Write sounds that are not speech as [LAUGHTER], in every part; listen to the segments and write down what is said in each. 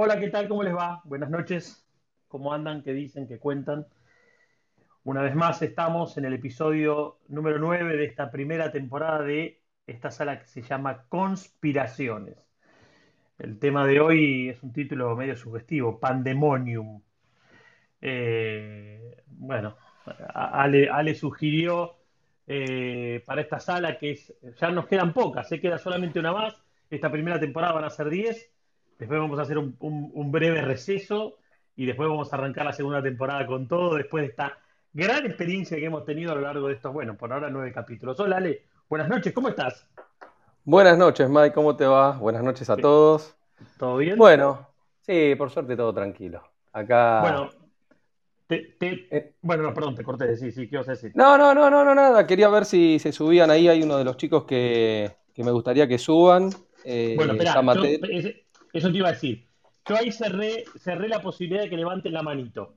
Hola, ¿qué tal? ¿Cómo les va? Buenas noches. ¿Cómo andan? ¿Qué dicen? ¿Qué cuentan? Una vez más estamos en el episodio número 9 de esta primera temporada de esta sala que se llama Conspiraciones. El tema de hoy es un título medio sugestivo, Pandemonium. Eh, bueno, Ale, sugirió eh, para esta sala que es, ya nos quedan pocas, se queda solamente una más. Esta primera temporada van a ser 10 Después vamos a hacer un, breve receso y después vamos a arrancar la segunda temporada con todo, después de esta gran experiencia que hemos tenido a lo largo de estos, bueno, por ahora nueve capítulos. Hola Ale, buenas noches, ¿cómo estás? Buenas noches Mike, ¿cómo te va? Buenas noches a todos. ¿Todo bien? Bueno, sí, por suerte todo tranquilo. Acá... Bueno, eh. bueno, no, perdón, te corté, sí, sí, ¿qué a decir? No, no, no, no, no, nada, quería ver si se subían ahí, hay uno de los chicos que, me gustaría que suban. Eh, bueno, espera, eso te iba a decir. Yo ahí cerré, cerré la posibilidad de que levanten la manito.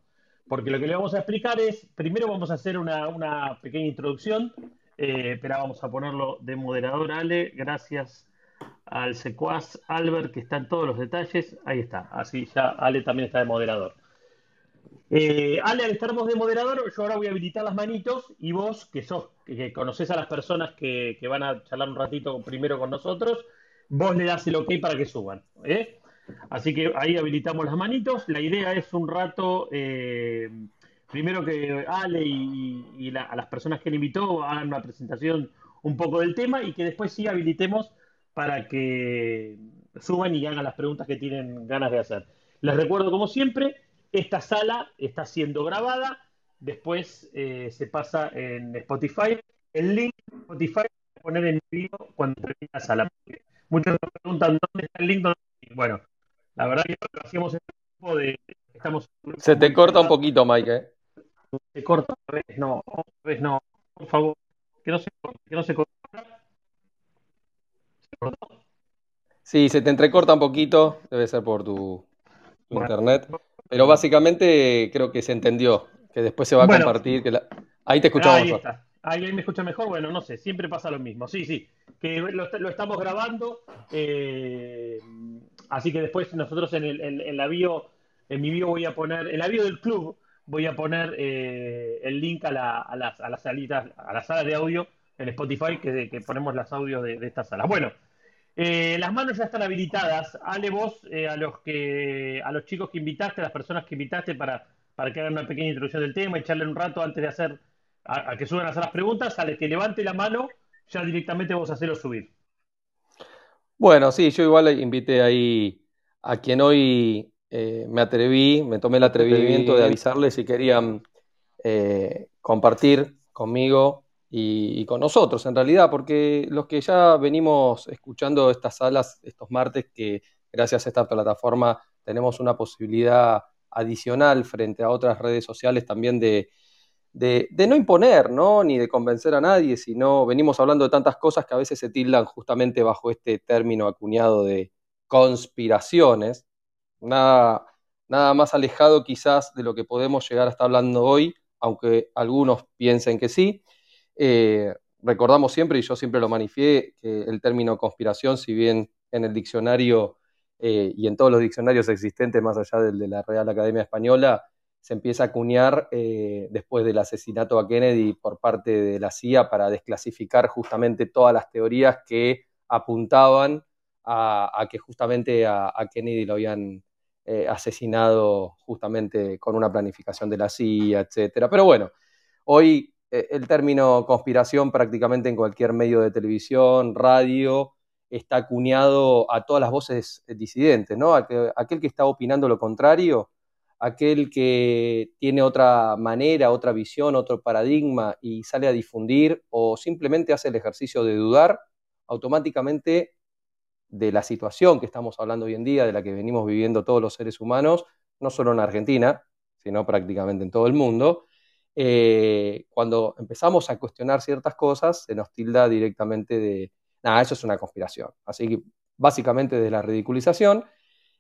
Porque lo que le vamos a explicar es, primero vamos a hacer una, pequeña introducción. Eh, espera, vamos a ponerlo de moderador, Ale. Gracias al secuaz Albert, que está en todos los detalles. Ahí está. Así ya Ale también está de moderador. Eh, Ale, al estar de moderador, yo ahora voy a habilitar las manitos y vos, que sos, que conoces a las personas que, que van a charlar un ratito primero con nosotros, vos le das el ok para que suban. ¿eh? Así que ahí habilitamos las manitos. La idea es un rato, eh, primero que Ale y, a las personas que él invitó hagan una presentación un poco del tema y que después sí habilitemos para que suban y hagan las preguntas que tienen ganas de hacer. Les recuerdo, como siempre, esta sala está siendo grabada, después eh, se pasa en Spotify. El link de Spotify voy a poner en vivo cuando termine la sala. Muchos me preguntan dónde está el link. Bueno, la verdad que lo hacíamos en el grupo de. Estamos Se te corta un poquito, Mike. ¿eh? Se corta, otra vez no, otra vez no. Por favor, que no se corte, que no se corte. ¿Se cortó? Sí, se te entrecorta un poquito, debe ser por tu, internet. Pero básicamente creo que se entendió, que después se va a compartir. Que Ahí te escuchamos. Ahí está. Ahí me escucha mejor. Bueno, no sé, siempre pasa lo mismo. Sí, sí que lo, estamos grabando. Eh, así que después nosotros en, el, en, la bio, en mi bio voy a poner, en la bio del club voy a poner eh, el link a, la, a, las, a las salitas, a las salas de audio en Spotify que, que ponemos las audios de, estas salas. Bueno, eh, las manos ya están habilitadas. Ale vos a los que a los chicos que invitaste, a las personas que invitaste para, para que hagan una pequeña introducción del tema y echarle un rato antes de hacer a, a que suban a hacer las preguntas, al que levante la mano ya directamente vamos a hacerlo subir. Bueno, sí, yo igual invité ahí a quien hoy eh, me atreví, me tomé el atrevimiento de avisarles si querían eh, compartir conmigo y, con nosotros en realidad, porque los que ya venimos escuchando estas salas estos martes, que gracias a esta plataforma tenemos una posibilidad adicional frente a otras redes sociales también de, de, no imponer, ¿no? Ni de convencer a nadie, sino venimos hablando de tantas cosas que a veces se tildan justamente bajo este término acuñado de conspiraciones. Nada, nada más alejado quizás de lo que podemos llegar a estar hablando hoy, aunque algunos piensen que sí. Eh, recordamos siempre, y yo siempre lo manifié, que el término conspiración, si bien en el diccionario eh, y en todos los diccionarios existentes, más allá del de la Real Academia Española, se empieza a acuñar eh, después del asesinato a Kennedy por parte de la CIA para desclasificar justamente todas las teorías que apuntaban a, que justamente a, Kennedy lo habían eh, asesinado justamente con una planificación de la CIA, etc. Pero bueno, hoy eh, el término conspiración prácticamente en cualquier medio de televisión, radio, está acuñado a todas las voces disidentes, ¿no? aquel que está opinando lo contrario aquel que tiene otra manera, otra visión, otro paradigma y sale a difundir o simplemente hace el ejercicio de dudar, automáticamente de la situación que estamos hablando hoy en día, de la que venimos viviendo todos los seres humanos, no solo en Argentina, sino prácticamente en todo el mundo, eh, cuando empezamos a cuestionar ciertas cosas, se nos tilda directamente de, nada, eso es una conspiración. Así que básicamente de la ridiculización.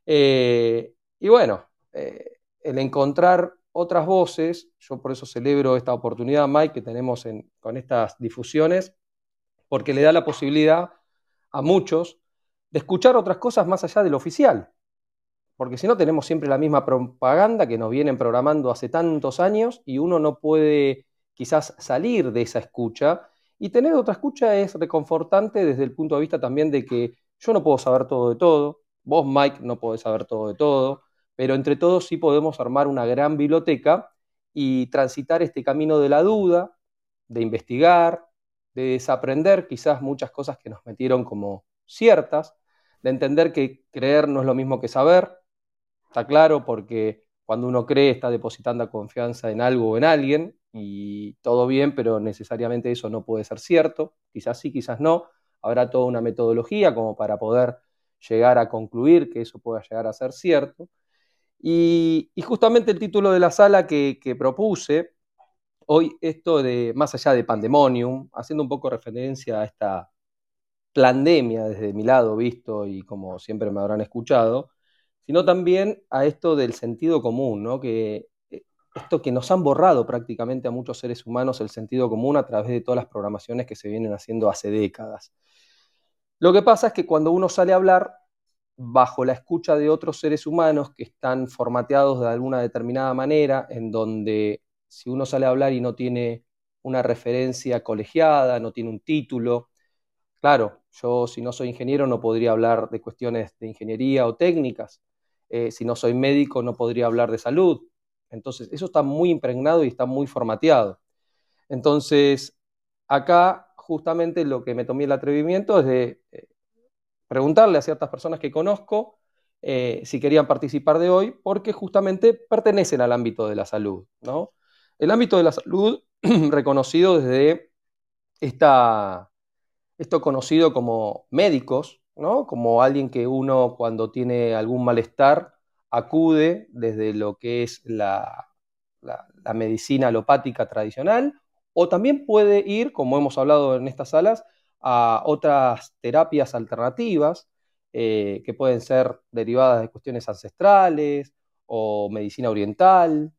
Eh, y bueno, eh, el encontrar otras voces, yo por eso celebro esta oportunidad, Mike, que tenemos con estas difusiones, porque le da la posibilidad a muchos de escuchar otras cosas más allá del oficial. porque si no tenemos siempre la misma propaganda que nos vienen programando hace tantos años y uno no puede quizás salir de esa escucha. Y tener otra escucha es reconfortante desde el punto de vista también de que yo no puedo saber todo de todo, vos Mike no podés saber todo de todo, pero entre todos sí podemos armar una gran biblioteca y transitar este camino de la duda, de investigar, de desaprender quizás muchas cosas que nos metieron como ciertas, de entender que creer no es lo mismo que saber, está claro, porque cuando uno cree está depositando confianza en algo o en alguien, y todo bien, pero necesariamente eso no puede ser cierto, quizás sí, quizás no, habrá toda una metodología como para poder llegar a concluir que eso pueda llegar a ser cierto. Y, justamente el título de la sala que, que, propuse, hoy esto de más allá de pandemonium, haciendo un poco referencia a esta pandemia desde mi lado visto y como siempre me habrán escuchado, sino también a esto del sentido común, ¿no? que eh, esto que nos han borrado prácticamente a muchos seres humanos el sentido común a través de todas las programaciones que se vienen haciendo hace décadas. Lo que pasa es que cuando uno sale a hablar, bajo la escucha de otros seres humanos que están formateados de alguna determinada manera, en donde si uno sale a hablar y no tiene una referencia colegiada, no tiene un título, claro, yo si no soy ingeniero no podría hablar de cuestiones de ingeniería o técnicas, eh, si no soy médico no podría hablar de salud, entonces eso está muy impregnado y está muy formateado. Entonces, acá justamente lo que me tomé el atrevimiento es de eh, preguntarle a ciertas personas que conozco eh, si querían participar de hoy, porque justamente pertenecen al ámbito de la salud. ¿no? El ámbito de la salud, [CLEARS THROAT] reconocido desde esta, esto conocido como médicos, ¿no? como alguien que uno cuando tiene algún malestar acude desde lo que es la, la medicina alopática tradicional, o también puede ir, como hemos hablado en estas salas, a otras terapias alternativas eh, que pueden ser derivadas de cuestiones ancestrales o medicina oriental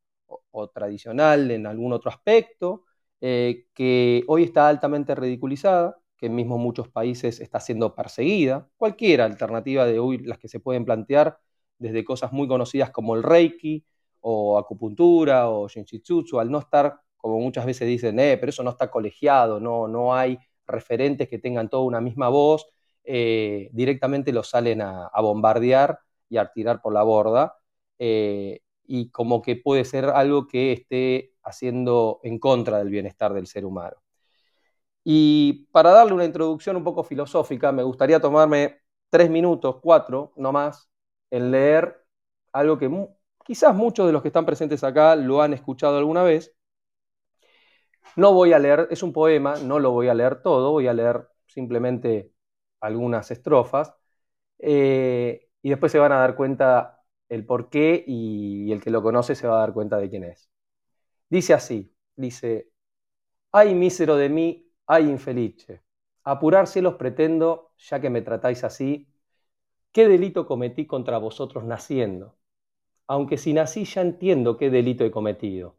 o, tradicional en algún otro aspecto, eh, que hoy está altamente ridiculizada, que en mismo muchos países está siendo perseguida. Cualquier alternativa de hoy, las que se pueden plantear, desde cosas muy conocidas como el Reiki o acupuntura o Shinshitsutsu, al no estar, como muchas veces dicen, eh, pero eso no está colegiado, no, no hay referentes que tengan toda una misma voz, eh, directamente los salen a, bombardear y a tirar por la borda, eh, y como que puede ser algo que esté haciendo en contra del bienestar del ser humano. Y para darle una introducción un poco filosófica, me gustaría tomarme tres minutos, cuatro, no más, en leer algo que quizás muchos de los que están presentes acá lo han escuchado alguna vez, no voy a leer, es un poema, no lo voy a leer todo, voy a leer simplemente algunas estrofas eh, y después se van a dar cuenta el por qué y el que lo conoce se va a dar cuenta de quién es. Dice así, dice, ay mísero de mí, ay infelice, apurar cielos pretendo, ya que me tratáis así, ¿qué delito cometí contra vosotros naciendo? Aunque si nací ya entiendo qué delito he cometido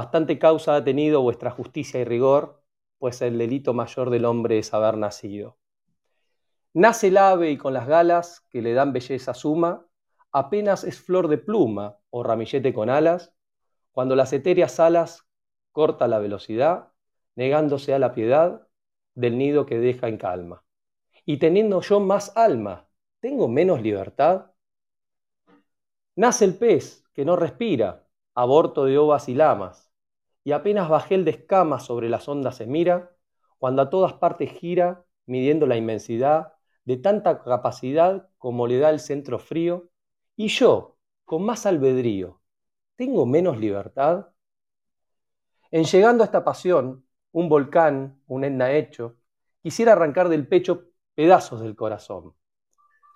Bastante causa ha tenido vuestra justicia y rigor, pues el delito mayor del hombre es haber nacido. Nace el ave y con las galas que le dan belleza suma, apenas es flor de pluma o ramillete con alas, cuando las etéreas alas corta la velocidad, negándose a la piedad del nido que deja en calma. Y teniendo yo más alma, ¿tengo menos libertad? Nace el pez que no respira, aborto de ovas y lamas, y apenas bajé el de escamas sobre las ondas se mira, cuando a todas partes gira, midiendo la inmensidad de tanta capacidad como le da el centro frío, y yo, con más albedrío, ¿tengo menos libertad? En llegando a esta pasión, un volcán, un etna hecho, quisiera arrancar del pecho pedazos del corazón.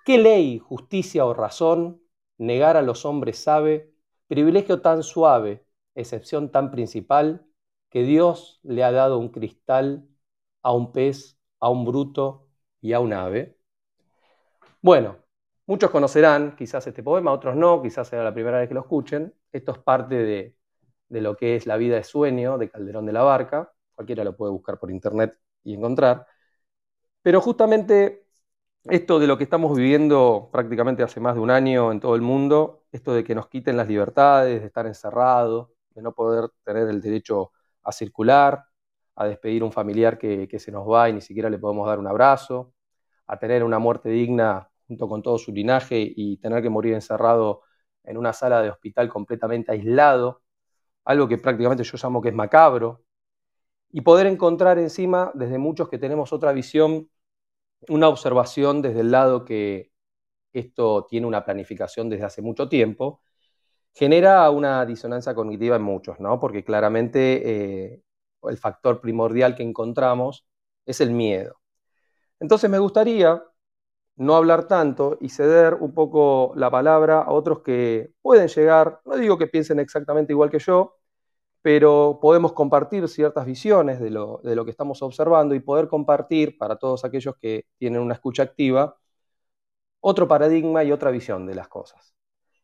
¿Qué ley, justicia o razón negar a los hombres sabe privilegio tan suave excepción tan principal que Dios le ha dado un cristal a un pez, a un bruto y a un ave. Bueno, muchos conocerán quizás este poema, otros no, quizás sea la primera vez que lo escuchen. Esto es parte de, de lo que es La vida de sueño de Calderón de la Barca. Cualquiera lo puede buscar por internet y encontrar. Pero justamente esto de lo que estamos viviendo prácticamente hace más de un año en todo el mundo, esto de que nos quiten las libertades, de estar encerrados, de no poder tener el derecho a circular, a despedir un familiar que, se nos va y ni siquiera le podemos dar un abrazo, a tener una muerte digna junto con todo su linaje y tener que morir encerrado en una sala de hospital completamente aislado, algo que prácticamente yo llamo que es macabro, y poder encontrar encima, desde muchos que tenemos otra visión, una observación desde el lado que esto tiene una planificación desde hace mucho tiempo, genera una disonancia cognitiva en muchos, ¿no? Porque claramente eh, el factor primordial que encontramos es el miedo. Entonces me gustaría no hablar tanto y ceder un poco la palabra a otros que pueden llegar, no digo que piensen exactamente igual que yo, pero podemos compartir ciertas visiones de lo, de lo que estamos observando y poder compartir para todos aquellos que tienen una escucha activa otro paradigma y otra visión de las cosas.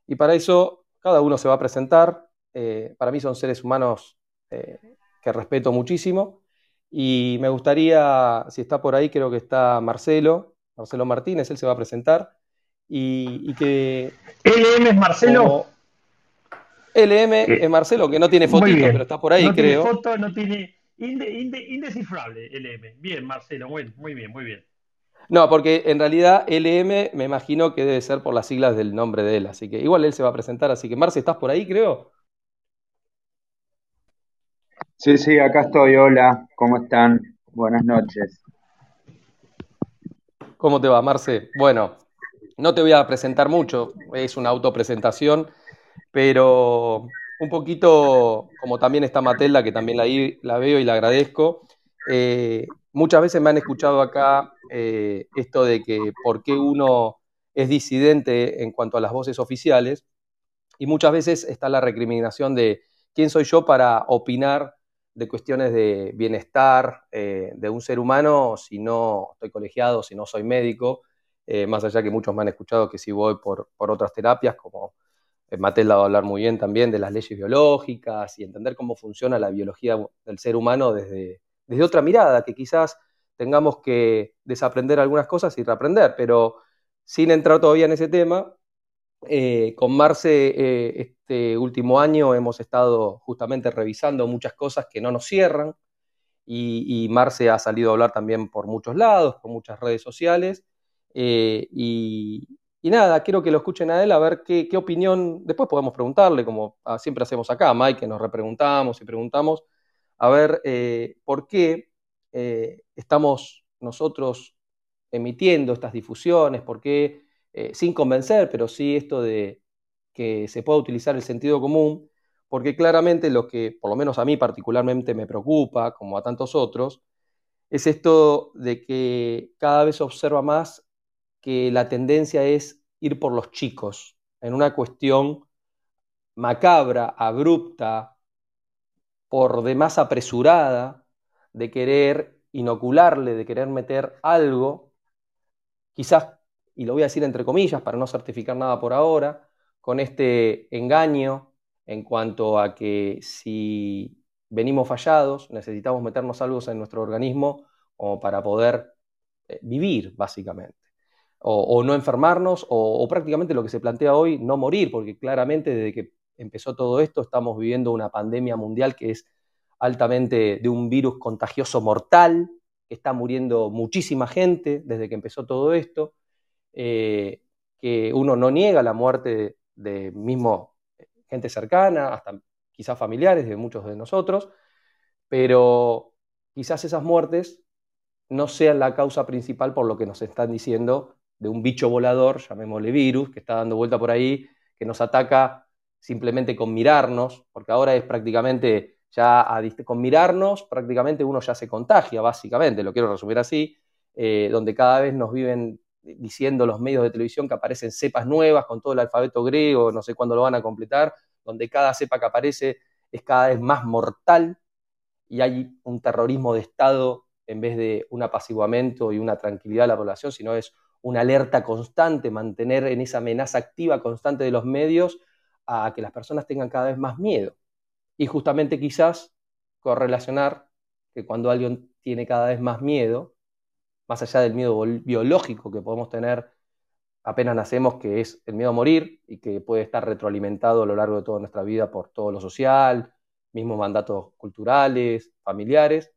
Y para eso cada uno se va a presentar. Eh, para mí son seres humanos eh, que respeto muchísimo. Y me gustaría, si está por ahí, creo que está Marcelo, Marcelo Martínez, él se va a presentar. Y, que... LM es Marcelo. LM es Marcelo, que no tiene fotito, pero está por ahí, no creo. Tiene foto, no tiene indescifrable LM. Bien, Marcelo, muy bien, muy bien. No, porque en realidad LM me imagino que debe ser por las siglas del nombre de él, así que igual él se va a presentar, así que Marce, ¿estás por ahí, creo? Sí, sí, acá estoy, hola, ¿cómo están? Buenas noches. ¿Cómo te va, Marce? Bueno, no te voy a presentar mucho, es una autopresentación, pero un poquito, como también está Matela, que también la, veo y la agradezco, eh, muchas veces me han escuchado acá eh, esto de que por qué uno es disidente en cuanto a las voces oficiales, y muchas veces está la recriminación de quién soy yo para opinar de cuestiones de bienestar eh, de un ser humano si no estoy colegiado, si no soy médico, eh, más allá que muchos me han escuchado que si voy por, otras terapias, como Matilda va a hablar muy bien también de las leyes biológicas y entender cómo funciona la biología del ser humano desde, desde otra mirada, que quizás tengamos que desaprender algunas cosas y reaprender, pero sin entrar todavía en ese tema, eh, con Marce eh, este último año hemos estado justamente revisando muchas cosas que no nos cierran y, Marce ha salido a hablar también por muchos lados, por muchas redes sociales eh, y, nada, quiero que lo escuchen a él a ver qué, qué opinión, después podemos preguntarle, como ah, siempre hacemos acá, Mike, que nos repreguntamos y preguntamos, a ver eh, por qué eh, estamos nosotros emitiendo estas difusiones, por qué, eh, sin convencer, pero sí esto de que se pueda utilizar el sentido común, porque claramente lo que por lo menos a mí particularmente me preocupa, como a tantos otros, es esto de que cada vez se observa más que la tendencia es ir por los chicos, en una cuestión macabra, abrupta, por demás apresurada de querer inocularle, de querer meter algo, quizás, y lo voy a decir entre comillas para no certificar nada por ahora, con este engaño en cuanto a que si venimos fallados, necesitamos meternos algo en nuestro organismo como para poder eh, vivir, básicamente. O, no enfermarnos, o, o, prácticamente lo que se plantea hoy, no morir, porque claramente desde que empezó todo esto, estamos viviendo una pandemia mundial que es altamente de un virus contagioso mortal, que está muriendo muchísima gente desde que empezó todo esto, eh, que uno no niega la muerte de, mismo gente cercana, hasta quizás familiares de muchos de nosotros, pero quizás esas muertes no sean la causa principal por lo que nos están diciendo de un bicho volador, llamémosle virus, que está dando vuelta por ahí, que nos ataca simplemente con mirarnos, porque ahora es prácticamente ya con mirarnos prácticamente uno ya se contagia, básicamente, lo quiero resumir así, eh, donde cada vez nos viven diciendo los medios de televisión que aparecen cepas nuevas con todo el alfabeto griego, no sé cuándo lo van a completar, donde cada cepa que aparece es cada vez más mortal y hay un terrorismo de Estado en vez de un apaciguamiento y una tranquilidad de la población, sino es una alerta constante, mantener en esa amenaza activa constante de los medios a que las personas tengan cada vez más miedo. Y justamente quizás correlacionar que cuando alguien tiene cada vez más miedo, más allá del miedo biológico que podemos tener apenas nacemos, que es el miedo a morir y que puede estar retroalimentado a lo largo de toda nuestra vida por todo lo social, mismos mandatos culturales, familiares,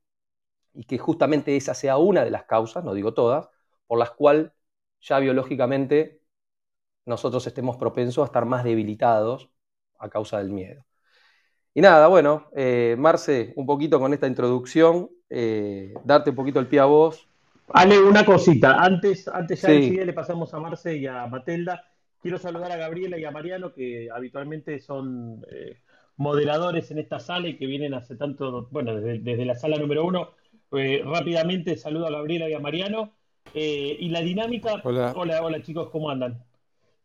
y que justamente esa sea una de las causas, no digo todas, por las cuales ya biológicamente nosotros estemos propensos a estar más debilitados a causa del miedo. Y nada, bueno, eh, Marce, un poquito con esta introducción, eh, darte un poquito el pie a vos. Ale, una cosita, antes, antes ya le pasamos a Marce y a Matelda, quiero saludar a Gabriela y a Mariano, que habitualmente son eh, moderadores en esta sala y que vienen hace tanto, bueno, desde, la sala número uno. rápidamente saludo a Gabriela y a Mariano. y la dinámica, hola. hola, hola chicos, ¿cómo andan?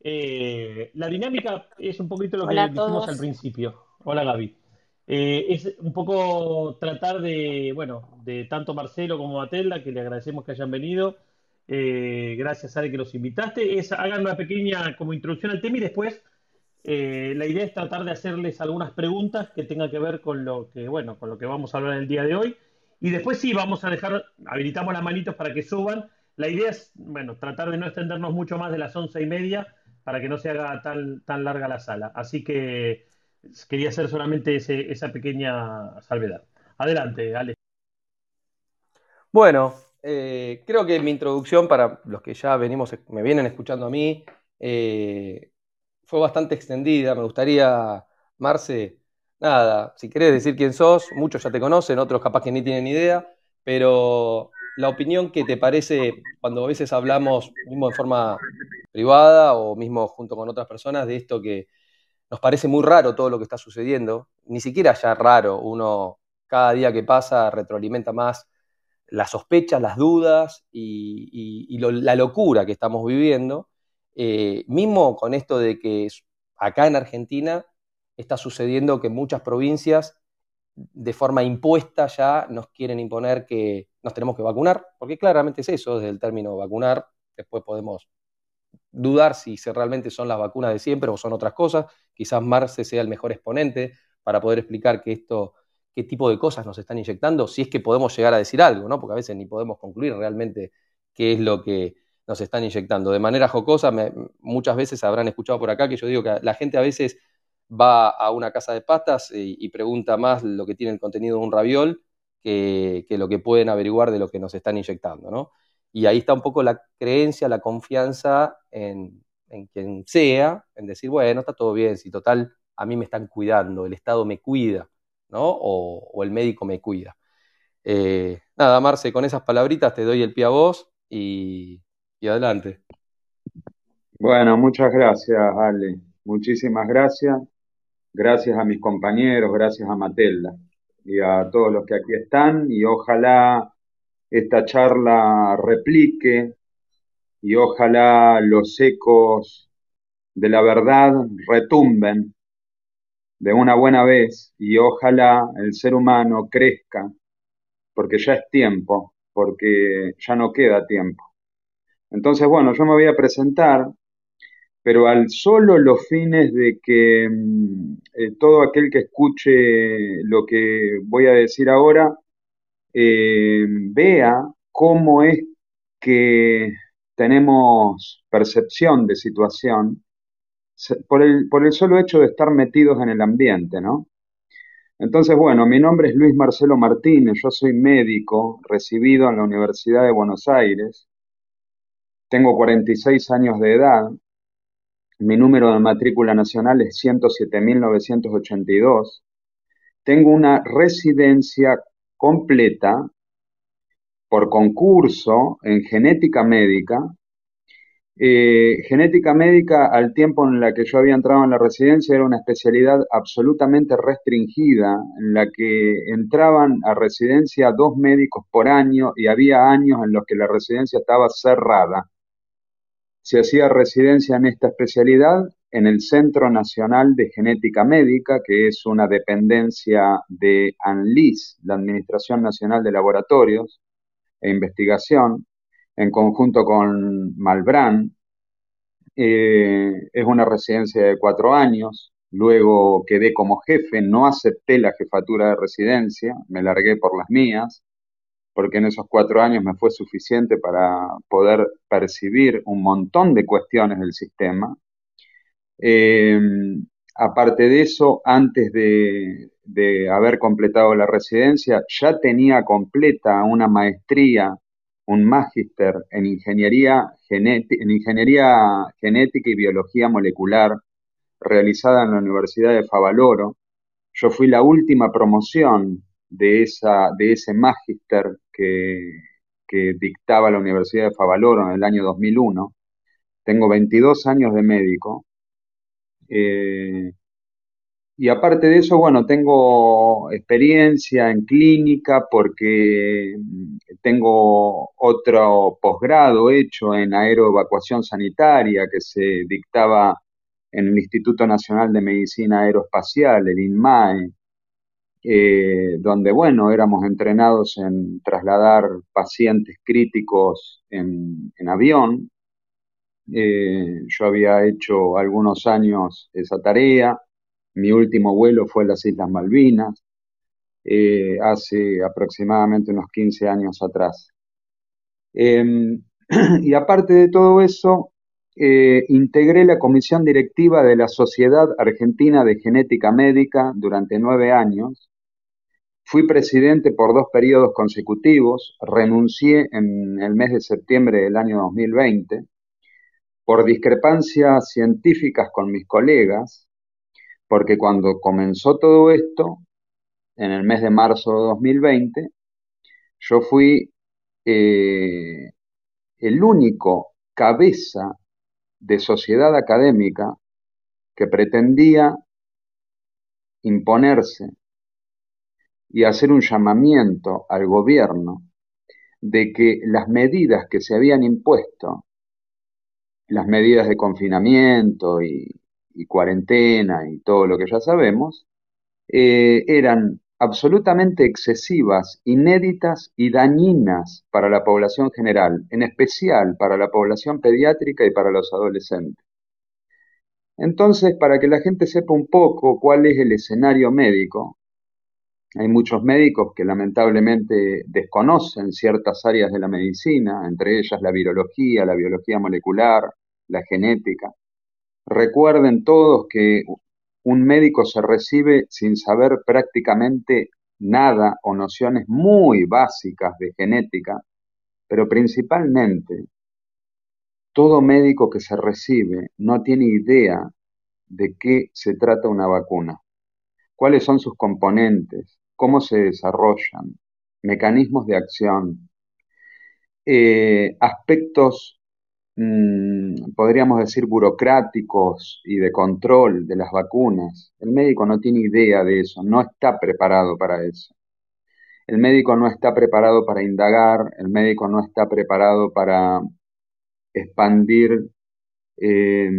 Eh, la dinámica es un poquito lo que dijimos al principio. Hola Gaby. Eh, es un poco tratar de, bueno, de tanto Marcelo como Matelda, que le agradecemos que hayan venido. Eh, gracias, Ale, que los invitaste. Es, hagan una pequeña como introducción al tema y después la idea es tratar de hacerles algunas preguntas que tengan que ver con lo que, bueno, con lo que vamos a hablar el día de hoy. Y después sí, vamos a dejar, habilitamos las manitos para que suban. La idea es, bueno, tratar de no extendernos mucho más de las once y media para que no se haga tan, tan larga la sala. Así que quería hacer solamente esa pequeña salvedad. Adelante, Ale. Bueno, eh, creo que mi introducción para los que ya venimos, me vienen escuchando a mí, eh, fue bastante extendida. Me gustaría, Marce, nada, si querés decir quién sos, muchos ya te conocen, otros capaz que ni tienen idea, pero la opinión que te parece cuando a veces hablamos, mismo de forma privada o mismo junto con otras personas de esto que nos parece muy raro todo lo que está sucediendo, ni siquiera ya raro, uno cada día que pasa retroalimenta más las sospechas, las dudas y, la locura que estamos viviendo, eh, mismo con esto de que acá en Argentina está sucediendo que muchas provincias de forma impuesta ya nos quieren imponer que tenemos que vacunar, porque claramente es eso, desde el término vacunar, después podemos dudar si realmente son las vacunas de siempre o son otras cosas. Quizás Marce sea el mejor exponente para poder explicar que esto, qué tipo de cosas nos están inyectando, si es que podemos llegar a decir algo, ¿no? Porque a veces ni podemos concluir realmente qué es lo que nos están inyectando. De manera jocosa, muchas veces habrán escuchado por acá que yo digo que la gente a veces va a una casa de pastas y, pregunta más lo que tiene el contenido de un raviol que, lo que pueden averiguar de lo que nos están inyectando, ¿no? Y ahí está un poco la creencia, la confianza en, quien sea, en decir, bueno, está todo bien, si total a mí me están cuidando, el Estado me cuida, ¿no? O, el médico me cuida. Eh, nada, Marce, con esas palabritas te doy el pie a vos y, y adelante. Bueno, muchas gracias, Ale. Muchísimas gracias. Gracias a mis compañeros, gracias a Matelda y a todos los que aquí están y ojalá esta charla replique y ojalá los ecos de la verdad retumben de una buena vez y ojalá el ser humano crezca, porque ya es tiempo, porque ya no queda tiempo. Entonces, bueno, yo me voy a presentar, pero al solo los fines de que mm, eh, todo aquel que escuche lo que voy a decir ahora eh, vea cómo es que tenemos percepción de situación por el, por el solo hecho de estar metidos en el ambiente, ¿no? Entonces, bueno, mi nombre es Luis Marcelo Martínez, yo soy médico recibido en la Universidad de Buenos Aires, tengo 46 años de edad, mi número de matrícula nacional es 107.982, tengo una residencia completa por concurso en genética médica. Eh, genética médica, al tiempo en la que yo había entrado en la residencia, era una especialidad absolutamente restringida, en la que entraban a residencia dos médicos por año y había años en los que la residencia estaba cerrada. Se hacía residencia en esta especialidad en el Centro Nacional de Genética Médica, que es una dependencia de ANLIS, la Administración Nacional de Laboratorios e Investigación, en conjunto con Malbrán. Eh, es una residencia de cuatro años. Luego quedé como jefe, no acepté la jefatura de residencia, me largué por las mías, porque en esos cuatro años me fue suficiente para poder percibir un montón de cuestiones del sistema. Eh, aparte de eso, antes de, haber completado la residencia, ya tenía completa una maestría, un magíster en ingeniería genética y biología molecular realizada en la Universidad de Favaloro. Yo fui la última promoción de, esa, de ese magíster que, que dictaba la Universidad de Favaloro en el año 2001. Tengo 22 años de médico. Eh, y aparte de eso, bueno, tengo experiencia en clínica porque mm, tengo otro posgrado hecho en aeroevacuación sanitaria que se dictaba en el Instituto Nacional de Medicina Aeroespacial, el INMAE, eh, donde, bueno, éramos entrenados en trasladar pacientes críticos en, avión. Eh, yo había hecho algunos años esa tarea mi último vuelo fue a las Islas Malvinas, eh, hace aproximadamente unos 15 años atrás. Em, [CLEARS THROAT] y aparte de todo eso, eh, integré la comisión directiva de la Sociedad Argentina de Genética Médica durante nueve años. Fui presidente por dos periodos consecutivos, renuncié en el mes de septiembre del año 2020 por discrepancias científicas con mis colegas porque cuando comenzó todo esto, en el mes de marzo de 2020, yo fui eh, el único cabeza de sociedad académica que pretendía imponerse y hacer un llamamiento al gobierno de que las medidas que se habían impuesto, las medidas de confinamiento y, cuarentena y todo lo que ya sabemos, eh, eran absolutamente excesivas, inéditas y dañinas para la población general, en especial para la población pediátrica y para los adolescentes. Entonces, para que la gente sepa un poco cuál es el escenario médico, hay muchos médicos que lamentablemente desconocen ciertas áreas de la medicina, entre ellas la virología, la biología molecular, la genética. Recuerden todos que un médico se recibe sin saber prácticamente nada o nociones muy básicas de genética, pero principalmente todo médico que se recibe no tiene idea de qué se trata una vacuna, cuáles son sus componentes, cómo se desarrollan, mecanismos de acción, eh, aspectos podríamos decir, burocráticos y de control de las vacunas. El médico no tiene idea de eso, no está preparado para eso. El médico no está preparado para indagar, el médico no está preparado para expandir eh,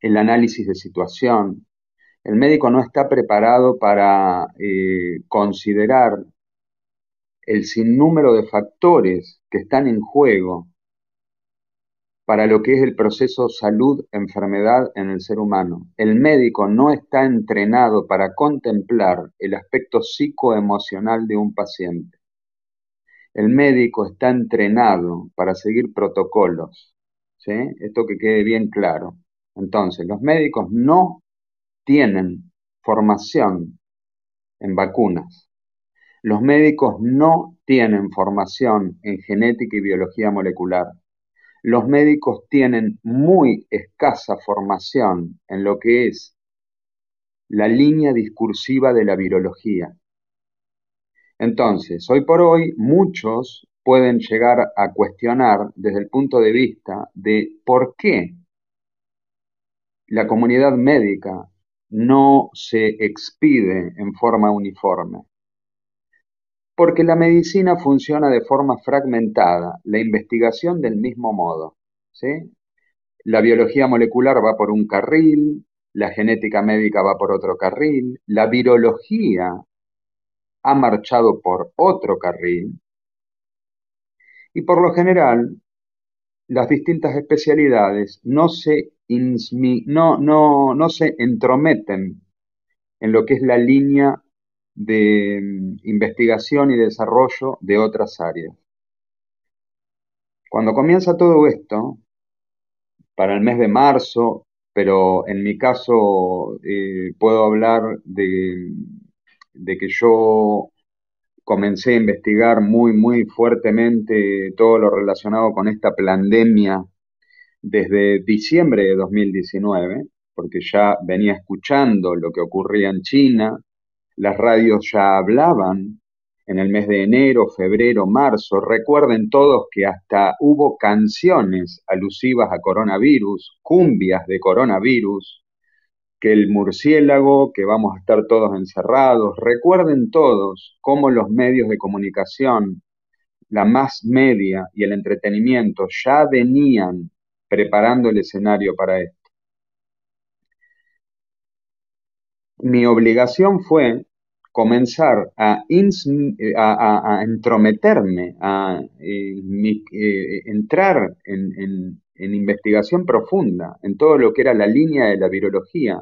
el análisis de situación. El médico no está preparado para eh, considerar el sinnúmero de factores que están en juego para lo que es el proceso salud-enfermedad en el ser humano. El médico no está entrenado para contemplar el aspecto psicoemocional de un paciente. El médico está entrenado para seguir protocolos. ¿sí? Esto que quede bien claro. Entonces, los médicos no tienen formación en vacunas. Los médicos no tienen formación en genética y biología molecular los médicos tienen muy escasa formación en lo que es la línea discursiva de la virología. Entonces, hoy por hoy, muchos pueden llegar a cuestionar desde el punto de vista de por qué la comunidad médica no se expide en forma uniforme. Porque la medicina funciona de forma fragmentada, la investigación del mismo modo. La biología molecular va por un carril, la genética médica va por otro carril, la virología ha marchado por otro carril, y por lo general las distintas especialidades no se, no, no, no se entrometen en lo que es la línea de mm, investigación y desarrollo de otras áreas. Cuando comienza todo esto, para el mes de marzo, pero en mi caso eh, puedo hablar de, de que yo comencé a investigar muy, muy fuertemente todo lo relacionado con esta pandemia desde diciembre de 2019, porque ya venía escuchando lo que ocurría en China, las radios ya hablaban en el mes de enero, febrero, marzo. Recuerden todos que hasta hubo canciones alusivas a coronavirus, cumbias de coronavirus, que el murciélago, que vamos a estar todos encerrados. Recuerden todos cómo los medios de comunicación, la más media y el entretenimiento ya venían preparando el escenario para esto. Mi obligación fue comenzar a, entrometerme, a eh, eh, entrar en, investigación profunda en todo lo que era la línea de la virología,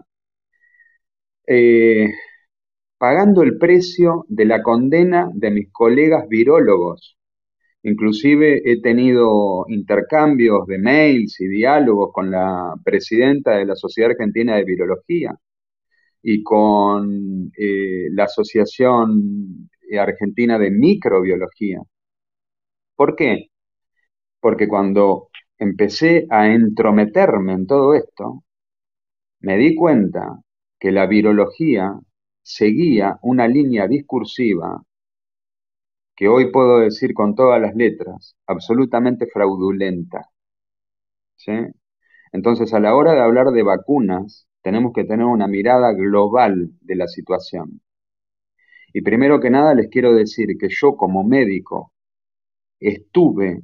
eh, pagando el precio de la condena de mis colegas virólogos. Inclusive he tenido intercambios de mails y diálogos con la presidenta de la Sociedad Argentina de Virología, y con eh, la Asociación Argentina de Microbiología. ¿Por qué? Porque cuando empecé a entrometerme en todo esto, me di cuenta que la virología seguía una línea discursiva que hoy puedo decir con todas las letras, absolutamente fraudulenta. Entonces, a la hora de hablar de vacunas, tenemos que tener una mirada global de la situación. Y primero que nada les quiero decir que yo como médico estuve,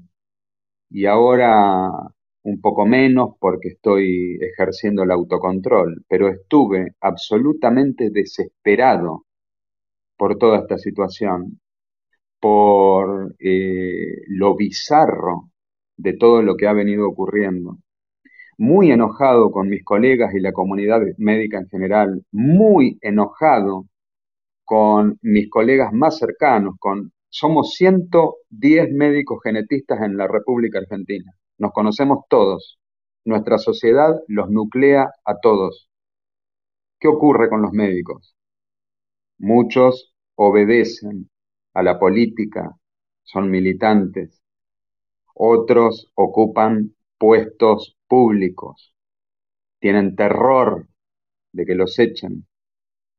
y ahora un poco menos porque estoy ejerciendo el autocontrol, pero estuve absolutamente desesperado por toda esta situación, por eh, lo bizarro de todo lo que ha venido ocurriendo muy enojado con mis colegas y la comunidad médica en general, muy enojado con mis colegas más cercanos, con somos 110 médicos genetistas en la República Argentina. Nos conocemos todos. Nuestra sociedad los nuclea a todos. ¿Qué ocurre con los médicos? Muchos obedecen a la política, son militantes. Otros ocupan puestos públicos, tienen terror de que los echen.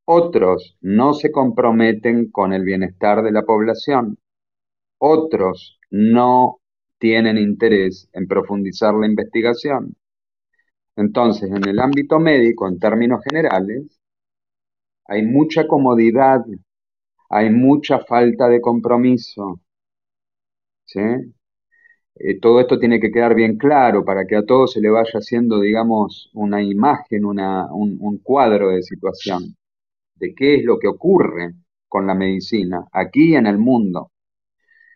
Otros no se comprometen con el bienestar de la población. Otros no tienen interés en profundizar la investigación. Entonces, en el ámbito médico, en términos generales, hay mucha comodidad, hay mucha falta de compromiso. ¿sí? Eh, todo esto tiene que quedar bien claro para que a todos se le vaya haciendo, digamos, una imagen, una, un, cuadro de situación, de qué es lo que ocurre con la medicina aquí en el mundo.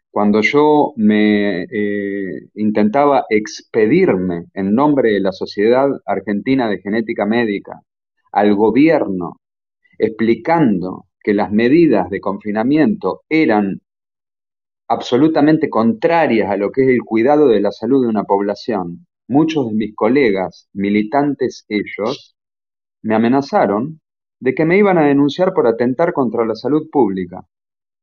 Cuando yo me eh, intentaba expedirme en nombre de la Sociedad Argentina de Genética Médica al gobierno, explicando que las medidas de confinamiento eran absolutamente contrarias a lo que es el cuidado de la salud de una población, muchos de mis colegas, militantes ellos, me amenazaron de que me iban a denunciar por atentar contra la salud pública,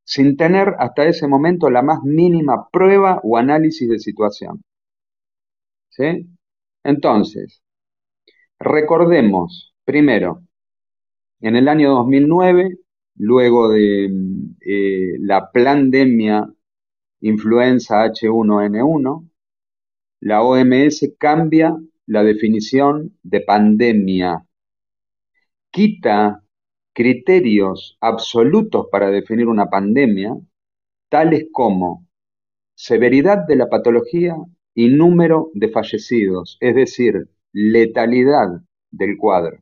sin tener hasta ese momento la más mínima prueba o análisis de situación. Entonces, recordemos, primero, en el año 2009, luego de eh, la pandemia influenza H1N1, la OMS cambia la definición de pandemia, quita criterios absolutos para definir una pandemia, tales como severidad de la patología y número de fallecidos, es decir, letalidad del cuadro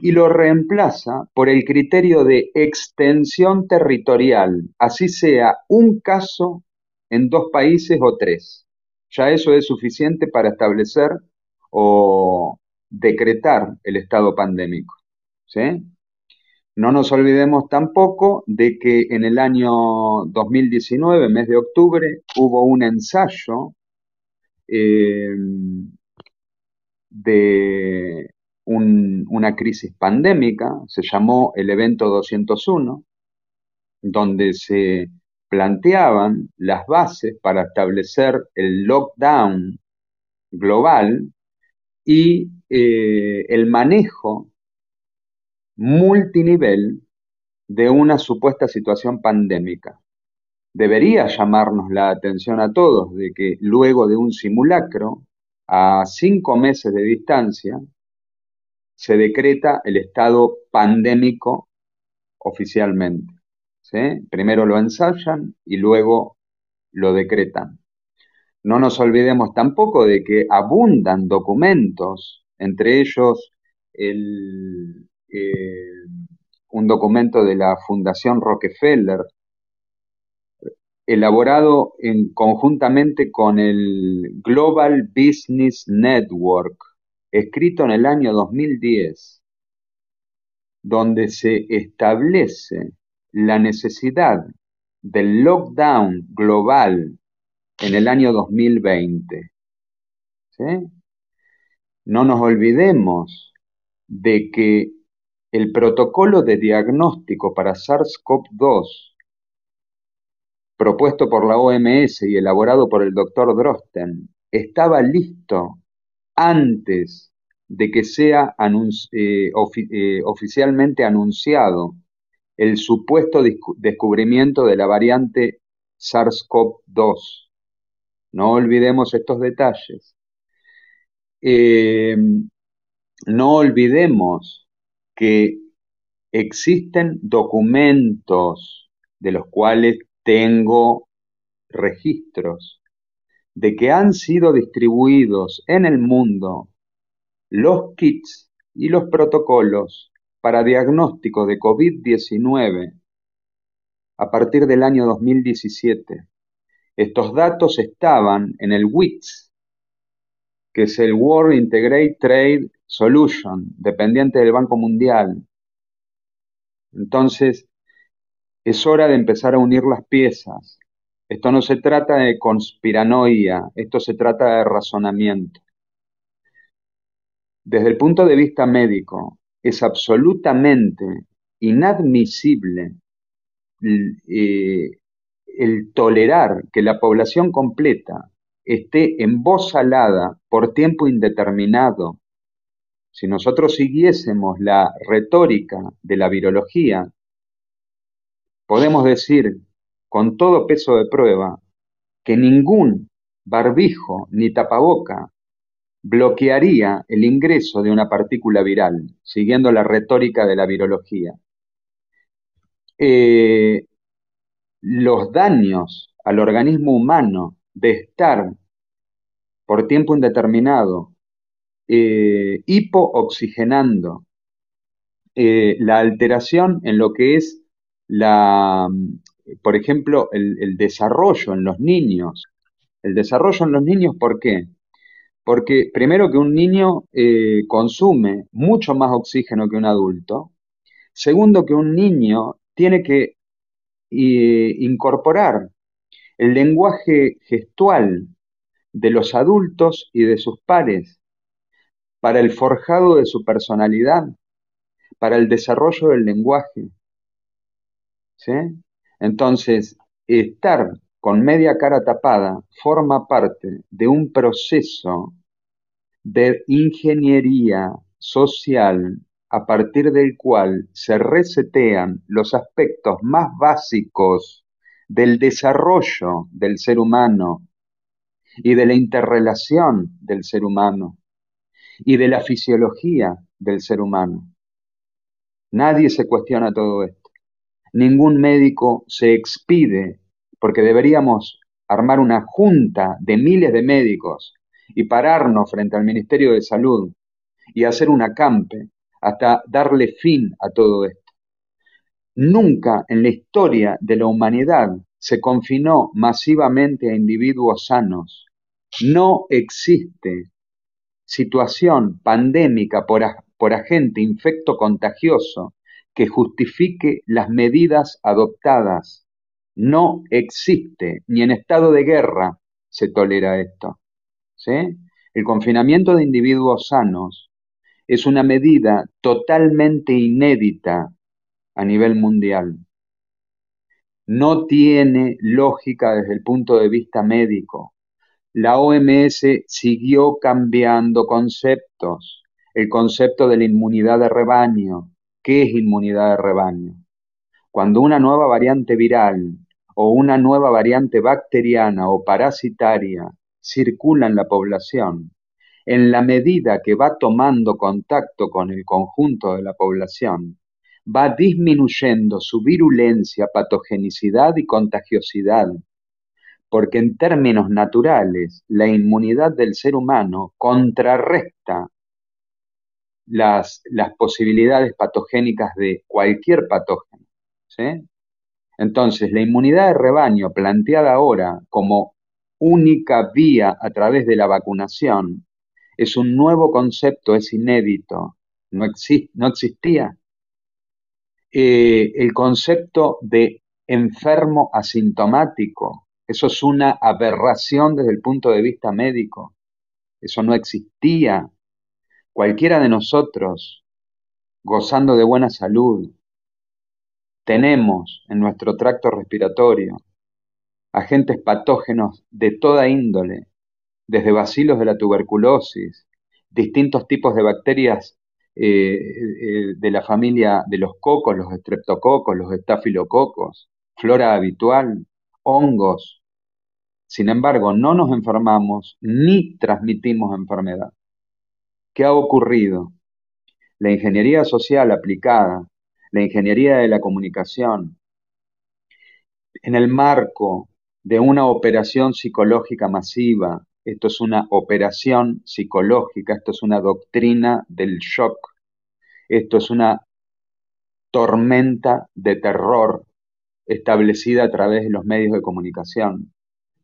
y lo reemplaza por el criterio de extensión territorial, así sea un caso en dos países o tres. Ya eso es suficiente para establecer o decretar el estado pandémico. No nos olvidemos tampoco de que en el año 2019, mes de octubre, hubo un ensayo eh, de una crisis pandémica, se llamó el evento 201, donde se planteaban las bases para establecer el lockdown global y eh, el manejo multinivel de una supuesta situación pandémica. Debería llamarnos la atención a todos de que luego de un simulacro, a cinco meses de distancia, se decreta el estado pandémico oficialmente. Primero lo ensayan y luego lo decretan. No nos olvidemos tampoco de que abundan documentos, entre ellos eh, un documento de la Fundación Rockefeller, elaborado en, conjuntamente con el Global Business Network, escrito en el año 2010, donde se establece la necesidad del lockdown global en el año 2020. No nos olvidemos de que el protocolo de diagnóstico para SARS-CoV-2 propuesto por la OMS y elaborado por el doctor Drosten estaba listo antes de que sea eh, eh, oficialmente anunciado el supuesto descubrimiento de la variante SARS-CoV-2. No olvidemos estos detalles. Eh, no olvidemos que existen documentos de los cuales tengo registros de que han sido distribuidos en el mundo los kits y los protocolos para diagnóstico de COVID-19 a partir del año 2017. Estos datos estaban en el WITS, que es el World Integrated Trade Solution, dependiente del Banco Mundial. Entonces, es hora de empezar a unir las piezas. Esto no se trata de conspiranoia, esto se trata de razonamiento. Desde el punto de vista médico, es absolutamente inadmisible eh, el tolerar que la población completa esté en voz alada por tiempo indeterminado. Si nosotros siguiésemos la retórica de la virología, podemos decir con todo peso de prueba que ningún barbijo ni tapaboca bloquearía el ingreso de una partícula viral, siguiendo la retórica de la virología. Eh, los daños al organismo humano de estar por tiempo indeterminado eh, hipooxigenando, eh, la alteración en lo que es la, por ejemplo, el, desarrollo en los niños. El desarrollo en los niños, ¿por qué? Porque primero que un niño eh, consume mucho más oxígeno que un adulto. Segundo que un niño tiene que incorporar el lenguaje gestual de los adultos y de sus pares para el forjado de su personalidad, para el desarrollo del lenguaje. ¿sí? Entonces, estar con media cara tapada forma parte de un proceso de ingeniería social a partir del cual se resetean los aspectos más básicos del desarrollo del ser humano y de la interrelación del ser humano y de la fisiología del ser humano. Nadie se cuestiona todo esto ningún médico se expide, porque deberíamos armar una junta de miles de médicos y pararnos frente al Ministerio de Salud y hacer un acampe hasta darle fin a todo esto. Nunca en la historia de la humanidad se confinó masivamente a individuos sanos. No existe situación pandémica por, por agente infecto contagioso que justifique las medidas adoptadas. No existe, ni en estado de guerra se tolera esto. El confinamiento de individuos sanos es una medida totalmente inédita a nivel mundial. No tiene lógica desde el punto de vista médico. La OMS siguió cambiando conceptos. El concepto de la inmunidad de rebaño. ¿Qué es inmunidad de rebaño? Cuando una nueva variante viral o una nueva variante bacteriana o parasitaria circula en la población, en la medida que va tomando contacto con el conjunto de la población, va disminuyendo su virulencia, patogenicidad y contagiosidad, porque en términos naturales la inmunidad del ser humano contrarresta las, posibilidades patogénicas de cualquier patógeno. Entonces, la inmunidad de rebaño planteada ahora como única vía a través de la vacunación es un nuevo concepto, es inédito, no, no existía. Eh, el concepto de enfermo asintomático, eso es una aberración desde el punto de vista médico, eso no existía. Cualquiera de nosotros, gozando de buena salud, tenemos en nuestro tracto respiratorio agentes patógenos de toda índole, desde bacilos de la tuberculosis, distintos tipos de bacterias eh, eh, de la familia de los cocos, los estreptococos, los estafilococos, flora habitual, hongos. Sin embargo, no nos enfermamos ni transmitimos enfermedad. ¿Qué ha ocurrido? La ingeniería social aplicada, la ingeniería de la comunicación, en el marco de una operación psicológica masiva, esto es una operación psicológica, esto es una doctrina del shock, esto es una tormenta de terror establecida a través de los medios de comunicación.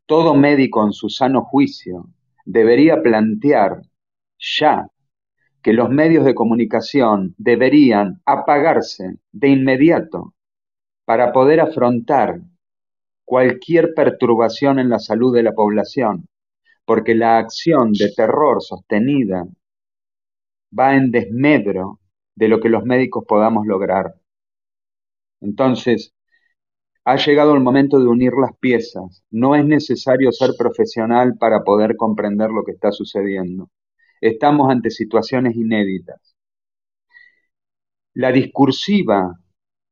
Todo médico en su sano juicio debería plantear ya que los medios de comunicación deberían apagarse de inmediato para poder afrontar cualquier perturbación en la salud de la población, porque la acción de terror sostenida va en desmedro de lo que los médicos podamos lograr. Entonces, ha llegado el momento de unir las piezas. No es necesario ser profesional para poder comprender lo que está sucediendo. Estamos ante situaciones inéditas. La discursiva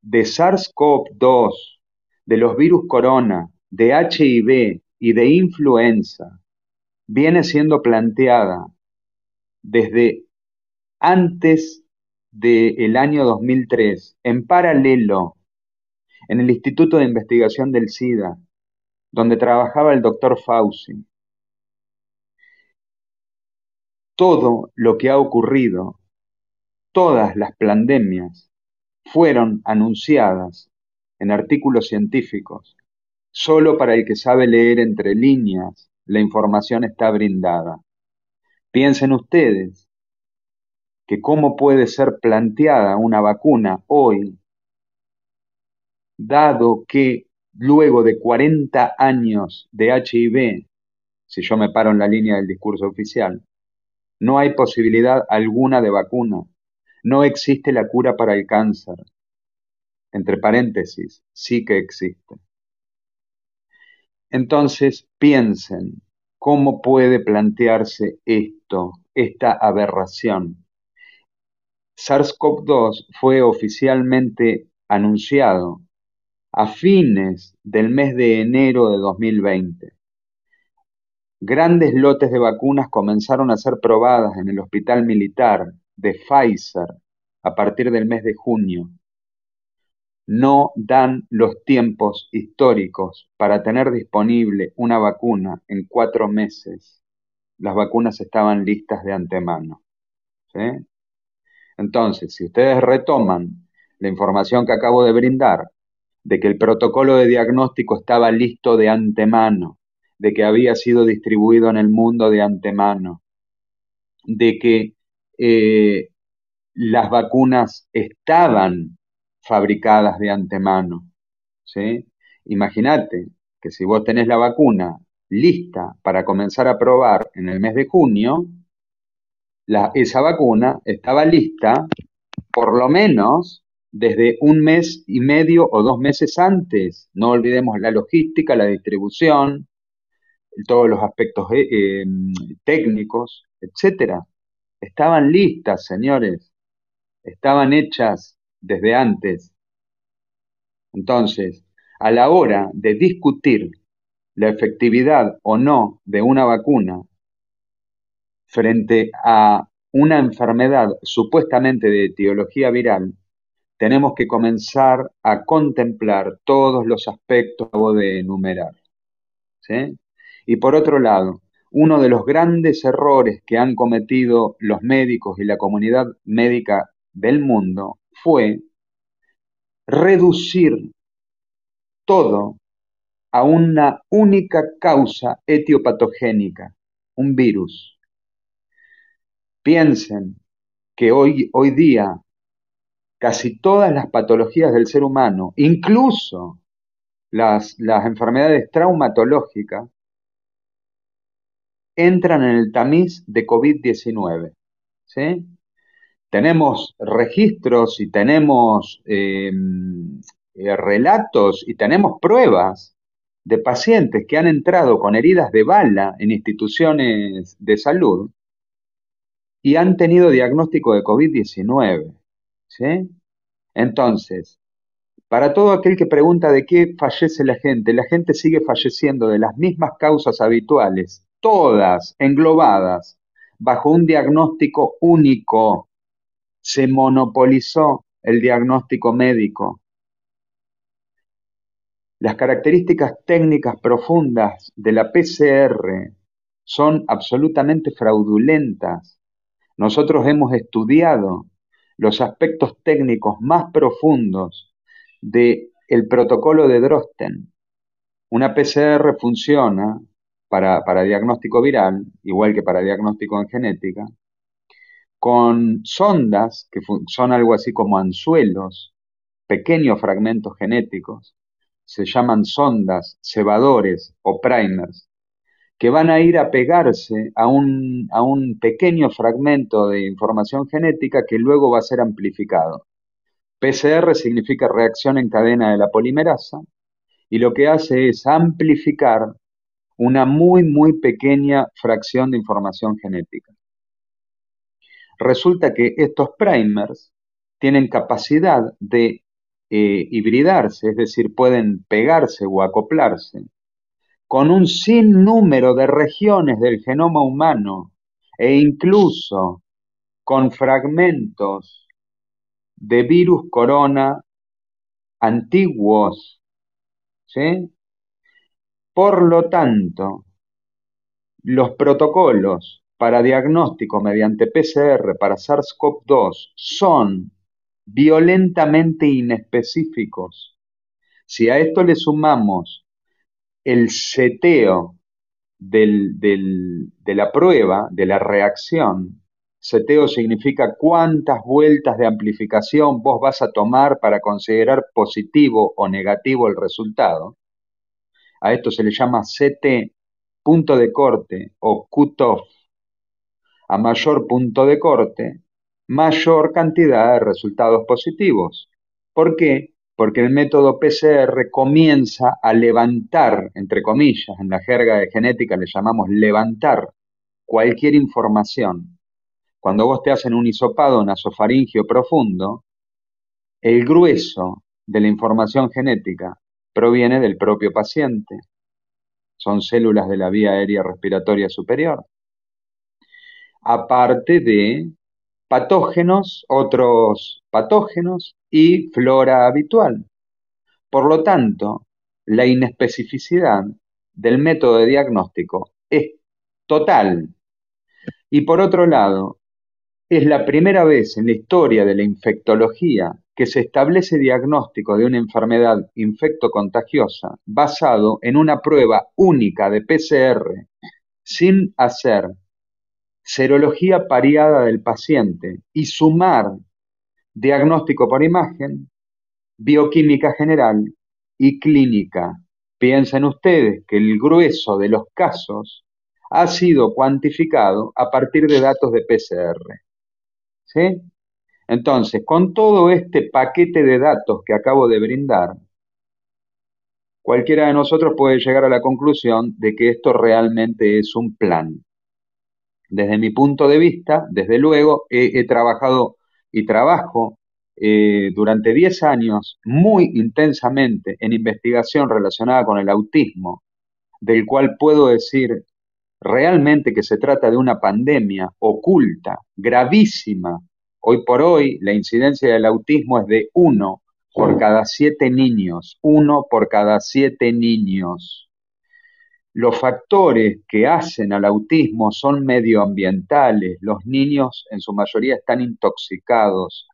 de SARS-CoV-2, de los virus corona, de HIV y de influenza viene siendo planteada desde antes del año 2003, en paralelo, en el Instituto de Investigación del SIDA, donde trabajaba el doctor Fauci. Todo lo que ha ocurrido, todas las pandemias, fueron anunciadas en artículos científicos, solo para el que sabe leer entre líneas la información está brindada. Piensen ustedes que cómo puede ser planteada una vacuna hoy, dado que luego de 40 años de HIV, si yo me paro en la línea del discurso oficial, no hay posibilidad alguna de vacuna, no existe la cura para el cáncer. Entre paréntesis, sí que existe. Entonces piensen, ¿cómo puede plantearse esto, esta aberración? SARS-CoV-2 fue oficialmente anunciado a fines del mes de enero de 2020. Grandes lotes de vacunas comenzaron a ser probadas en el hospital militar de Pfizer a partir del mes de junio no dan los tiempos históricos para tener disponible una vacuna en cuatro meses. Las vacunas estaban listas de antemano. Entonces, si ustedes retoman la información que acabo de brindar, de que el protocolo de diagnóstico estaba listo de antemano, de que había sido distribuido en el mundo de antemano, de que eh, las vacunas estaban fabricadas de antemano. ¿sí? Imagínate que si vos tenés la vacuna lista para comenzar a probar en el mes de junio, esa vacuna estaba lista por lo menos desde un mes y medio o dos meses antes. No olvidemos la logística, la distribución, todos los aspectos eh, eh, técnicos, etcétera. Estaban listas, señores. Estaban hechas desde antes. Entonces, a la hora de discutir la efectividad o no de una vacuna frente a una enfermedad supuestamente de etiología viral, tenemos que comenzar a contemplar todos los aspectos que acabo de enumerar. Y por otro lado, uno de los grandes errores que han cometido los médicos y la comunidad médica del mundo fue reducir todo a una única causa etiopatogénica, un virus. Piensen que hoy, hoy día casi todas las patologías del ser humano, incluso las, las enfermedades traumatológicas, entran en el tamiz de COVID-19. ¿sí? Tenemos registros y tenemos em, eh, relatos y tenemos pruebas de pacientes que han entrado con heridas de bala en instituciones de salud y han tenido diagnóstico de COVID-19. ¿sí? Entonces, para todo aquel que pregunta de qué fallece la gente, la gente sigue falleciendo de las mismas causas habituales, todas englobadas bajo un diagnóstico único. Se monopolizó el diagnóstico médico. Las características técnicas profundas de la PCR son absolutamente fraudulentas. Nosotros hemos estudiado los aspectos técnicos más profundos del el protocolo de Drosten. Una PCR funciona para, diagnóstico viral, igual que para diagnóstico en genética, con sondas que son algo así como anzuelos, pequeños fragmentos genéticos, se llaman sondas, cebadores o primers, que van a ir a pegarse a un pequeño fragmento de información genética que luego va a ser amplificado. PCR significa reacción en cadena de la polimerasa y lo que hace es amplificar una muy, muy pequeña fracción de información genética. Resulta que estos primers tienen capacidad de eh, hibridarse, es decir, pueden pegarse o acoplarse con un sinnúmero de regiones del genoma humano e incluso con fragmentos de virus corona antiguos. ¿sí? Por lo tanto, los protocolos para diagnóstico mediante PCR para SARS-CoV-2 son violentamente inespecíficos. Si a esto le sumamos el seteo de la prueba, de la reacción. Seteo significa cuántas vueltas de amplificación vos vas a tomar para considerar positivo o negativo el resultado. A esto se le llama CT, punto de corte o cutoff. A mayor punto de corte, mayor cantidad de resultados positivos. ¿Por qué? porque el método PCR comienza a levantar, entre comillas, en la jerga de genética le llamamos levantar cualquier información. Cuando vos te hacen un hisopado nasofaringio profundo, el grueso de la información genética proviene del propio paciente. Son células de la vía aérea respiratoria superior. Aparte de patógenos, otros patógenos y flora habitual. Por lo tanto, la inespecificidad del método de diagnóstico es total. Y por otro lado, es la primera vez en la historia de la infectología que se establece diagnóstico de una enfermedad infectocontagiosa basado en una prueba única de PCR sin hacer serología pareada del paciente y sumar diagnóstico por imagen bioquímica general y clínica. Piensen ustedes que el grueso de los casos ha sido cuantificado a partir de datos de PCR. ¿Sí? Entonces, con todo este paquete de datos que acabo de brindar, cualquiera de nosotros puede llegar a la conclusión de que esto realmente es un plan. Desde mi punto de vista, desde luego, he, trabajado y trabajo eh, durante 10 años muy intensamente en investigación relacionada con el autismo, del cual puedo decir realmente que se trata de una pandemia oculta, gravísima. Hoy por hoy la incidencia del autismo es de uno por cada siete niños, uno por cada siete niños. Los factores que hacen al autismo son medioambientales. Los niños en su mayoría están intoxicados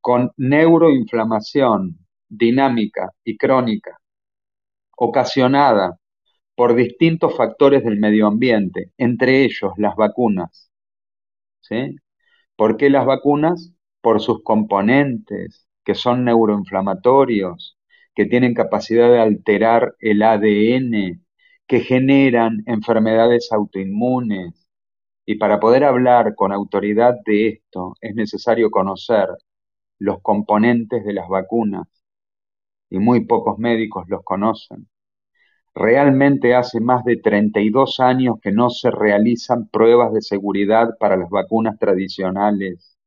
con neuroinflamación dinámica y crónica, ocasionada por distintos factores del medio ambiente, entre ellos las vacunas. ¿Sí? ¿Por qué las vacunas? Por sus componentes, que son neuroinflamatorios, que tienen capacidad de alterar el ADN, que generan enfermedades autoinmunes. Y para poder hablar con autoridad de esto es necesario conocer los componentes de las vacunas y muy pocos médicos los conocen. Realmente hace más de 32 años que no se realizan pruebas de seguridad para las vacunas tradicionales.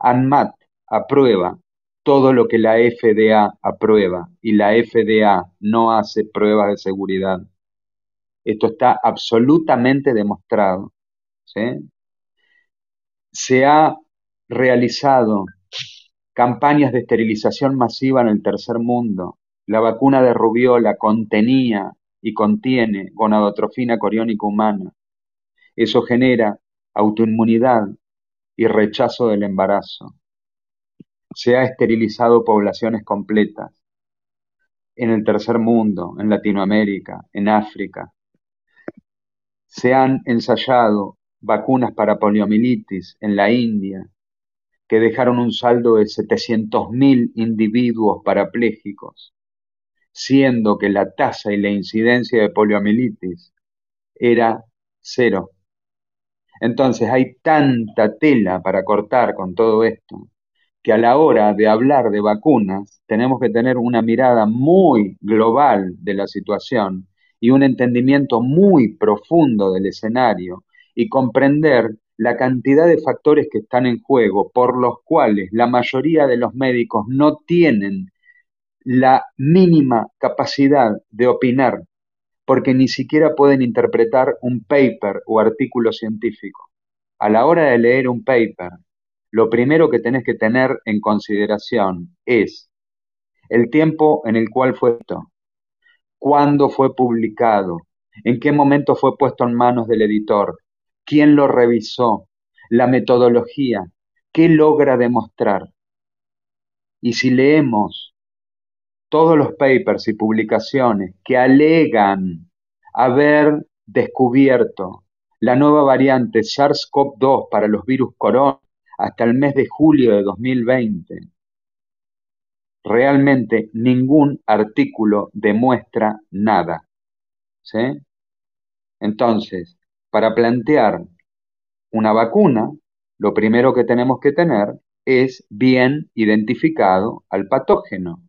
ANMAT aprueba todo lo que la FDA aprueba y la FDA no hace pruebas de seguridad. Esto está absolutamente demostrado. Se ha realizado campañas de esterilización masiva en el tercer mundo. La vacuna de rubiola contenía y contiene gonadotrofina coriónica humana. Eso genera autoinmunidad y rechazo del embarazo. Se ha esterilizado poblaciones completas en el tercer mundo, en Latinoamérica, en África, se han ensayado vacunas para poliomielitis en la India, que dejaron un saldo de 700.000 individuos parapléjicos, siendo que la tasa y la incidencia de poliomielitis era cero. Entonces hay tanta tela para cortar con todo esto, que a la hora de hablar de vacunas tenemos que tener una mirada muy global de la situación y un entendimiento muy profundo del escenario y comprender la cantidad de factores que están en juego por los cuales la mayoría de los médicos no tienen la mínima capacidad de opinar porque ni siquiera pueden interpretar un paper o artículo científico. A la hora de leer un paper, lo primero que tenés que tener en consideración es el tiempo en el cual fue esto, cuándo fue publicado, en qué momento fue puesto en manos del editor, quién lo revisó, la metodología, qué logra demostrar. Y si leemos todos los papers y publicaciones que alegan haber descubierto la nueva variante SARS-CoV-2 para los virus corona hasta el mes de julio de 2020, realmente ningún artículo demuestra nada. Entonces, para plantear una vacuna, lo primero que tenemos que tener es bien identificado al patógeno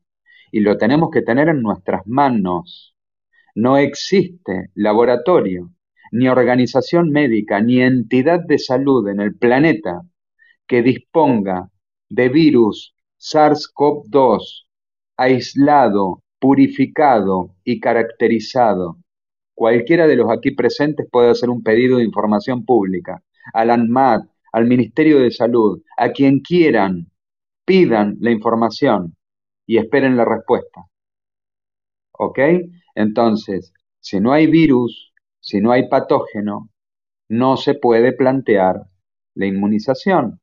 y lo tenemos que tener en nuestras manos. No existe laboratorio, ni organización médica, ni entidad de salud en el planeta que disponga de virus SARS-CoV-2 aislado, purificado y caracterizado. Cualquiera de los aquí presentes puede hacer un pedido de información pública al ANMAT, al Ministerio de Salud, a quien quieran, pidan la información y esperen la respuesta. ¿Ok? Entonces, si no hay virus, si no hay patógeno, no se puede plantear la inmunización.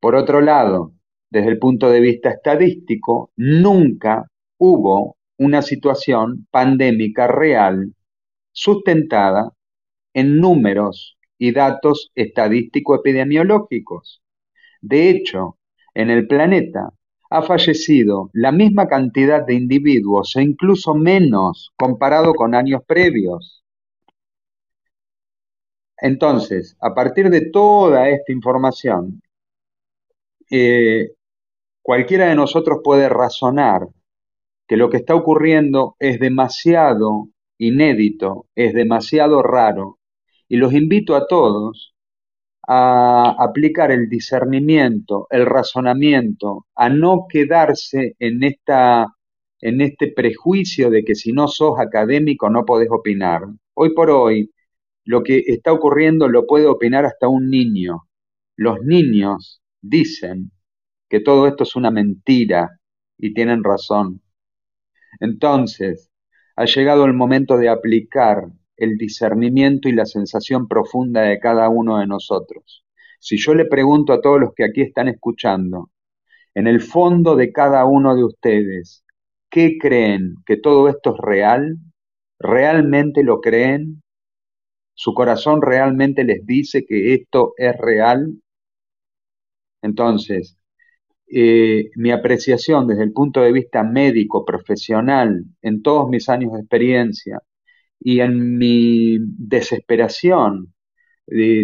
Por otro lado, desde el punto de vista estadístico, nunca hubo una situación pandémica real sustentada en números y datos estadístico-epidemiológicos. De hecho, en el planeta ha fallecido la misma cantidad de individuos e incluso menos comparado con años previos. Entonces, a partir de toda esta información, eh, cualquiera de nosotros puede razonar que lo que está ocurriendo es demasiado inédito, es demasiado raro, y los invito a todos a aplicar el discernimiento, el razonamiento, a no quedarse en, esta, en este prejuicio de que si no sos académico no podés opinar. Hoy por hoy, lo que está ocurriendo lo puede opinar hasta un niño. Los niños dicen que todo esto es una mentira y tienen razón. Entonces, ha llegado el momento de aplicar el discernimiento y la sensación profunda de cada uno de nosotros. Si yo le pregunto a todos los que aquí están escuchando, en el fondo de cada uno de ustedes, ¿qué creen que todo esto es real? ¿Realmente lo creen? ¿Su corazón realmente les dice que esto es real? Entonces, eh, mi apreciación desde el punto de vista médico, profesional, en todos mis años de experiencia, y en mi desesperación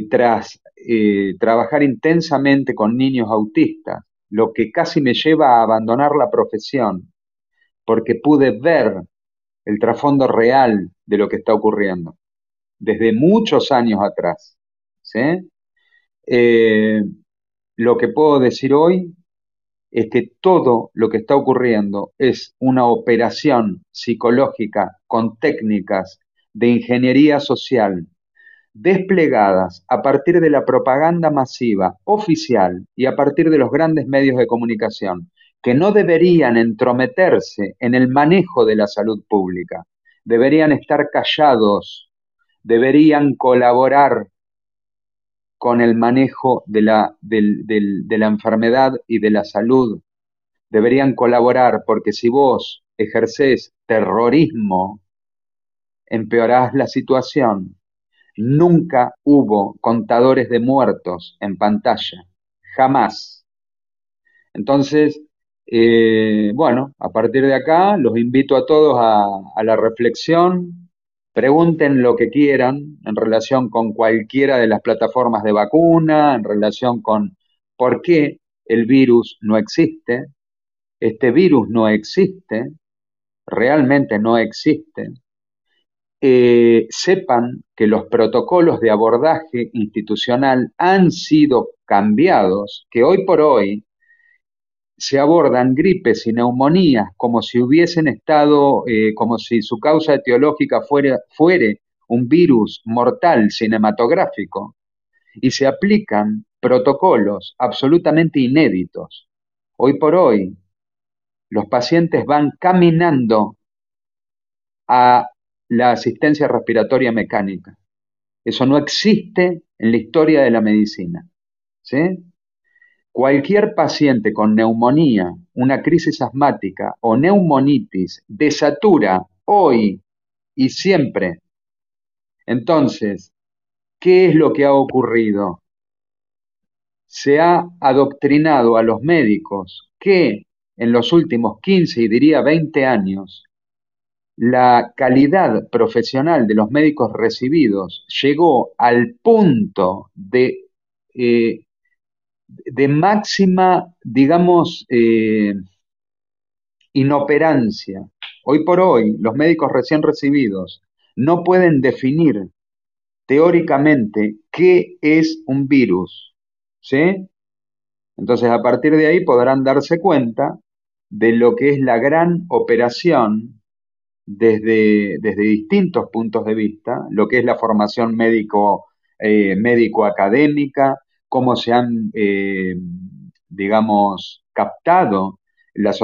tras eh, trabajar intensamente con niños autistas, lo que casi me lleva a abandonar la profesión, porque pude ver el trasfondo real de lo que está ocurriendo, desde muchos años atrás. Eh, lo que puedo decir hoy es que todo lo que está ocurriendo es una operación psicológica con técnicas de ingeniería social desplegadas a partir de la propaganda masiva oficial y a partir de los grandes medios de comunicación, que no deberían entrometerse en el manejo de la salud pública, deberían estar callados, deberían colaborar con el manejo de la, de la enfermedad y de la salud, deberían colaborar porque si vos ejercés terrorismo empeorás la situación. Nunca hubo contadores de muertos en pantalla, jamás. Entonces, eh, bueno, a partir de acá los invito a todos a, a la reflexión, pregunten lo que quieran en relación con cualquiera de las plataformas de vacuna, en relación con por qué el virus no existe. Este virus no existe, realmente no existe. Eh, sepan que los protocolos de abordaje institucional han sido cambiados, que hoy por hoy se abordan gripes y neumonías como si hubiesen estado, eh, como si su causa etiológica fuera, un virus mortal cinematográfico, y se aplican protocolos absolutamente inéditos. Hoy por hoy, los pacientes van caminando a la asistencia respiratoria mecánica. Eso no existe en la historia de la medicina. ¿sí? Cualquier paciente con neumonía, una crisis asmática o neumonitis desatura hoy y siempre. Entonces, ¿qué es lo que ha ocurrido? Se ha adoctrinado a los médicos que en los últimos 15 y diría 20 años la calidad profesional de los médicos recibidos llegó al punto de, eh, de máxima, digamos, eh, inoperancia. Hoy por hoy, los médicos recién recibidos no pueden definir teóricamente qué es un virus. ¿Sí? Entonces, a partir de ahí podrán darse cuenta de lo que es la gran operación desde, desde distintos puntos de vista, lo que es la formación médico, eh, médico-académica, cómo se han, eh, digamos, captado las,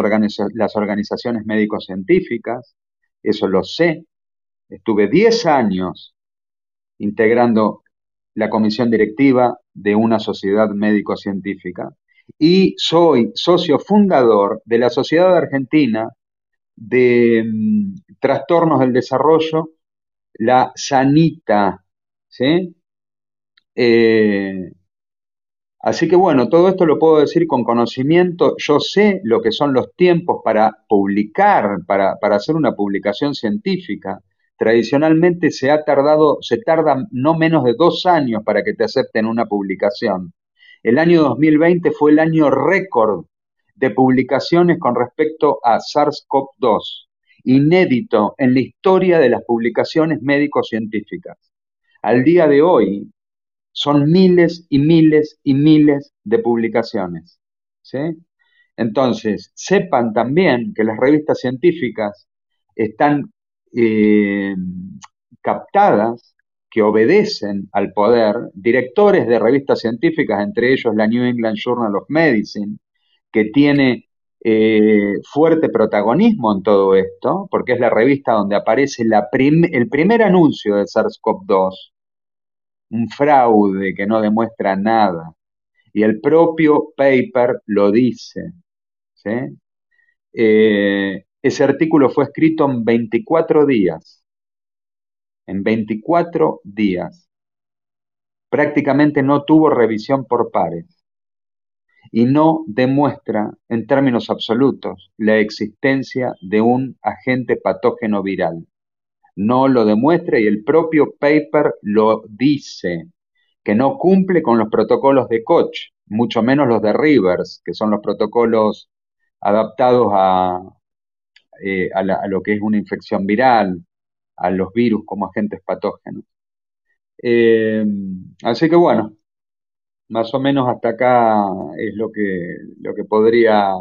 las organizaciones médico-científicas, eso lo sé. Estuve 10 años integrando la comisión directiva de una sociedad médico-científica y soy socio fundador de la Sociedad Argentina de mm, trastornos del desarrollo, la sanita, ¿sí? Eh, Así que bueno, todo esto lo puedo decir con conocimiento. Yo sé lo que son los tiempos para publicar, para, para hacer una publicación científica. Tradicionalmente se ha tardado, se tarda no menos de dos años para que te acepten una publicación. El año 2020 fue el año récord de publicaciones con respecto a SARS-CoV-2, inédito en la historia de las publicaciones médico-científicas. Al día de hoy son miles y miles y miles de publicaciones. Entonces, sepan también que las revistas científicas están eh, captadas, que obedecen al poder, directores de revistas científicas, entre ellos la New England Journal of Medicine, que tiene eh, fuerte protagonismo en todo esto, porque es la revista donde aparece el primer anuncio de SARS-CoV-2, un fraude que no demuestra nada. Y el propio paper lo dice. Eh, ese artículo fue escrito en 24 días. En 24 días. Prácticamente no tuvo revisión por pares. Y no demuestra en términos absolutos la existencia de un agente patógeno viral. No lo demuestra y el propio paper lo dice, que no cumple con los protocolos de Koch, mucho menos los de Rivers, que son los protocolos adaptados a, eh, a, lo que es una infección viral, a los virus como agentes patógenos. Eh, así que bueno, más o menos hasta acá es lo que, lo que podría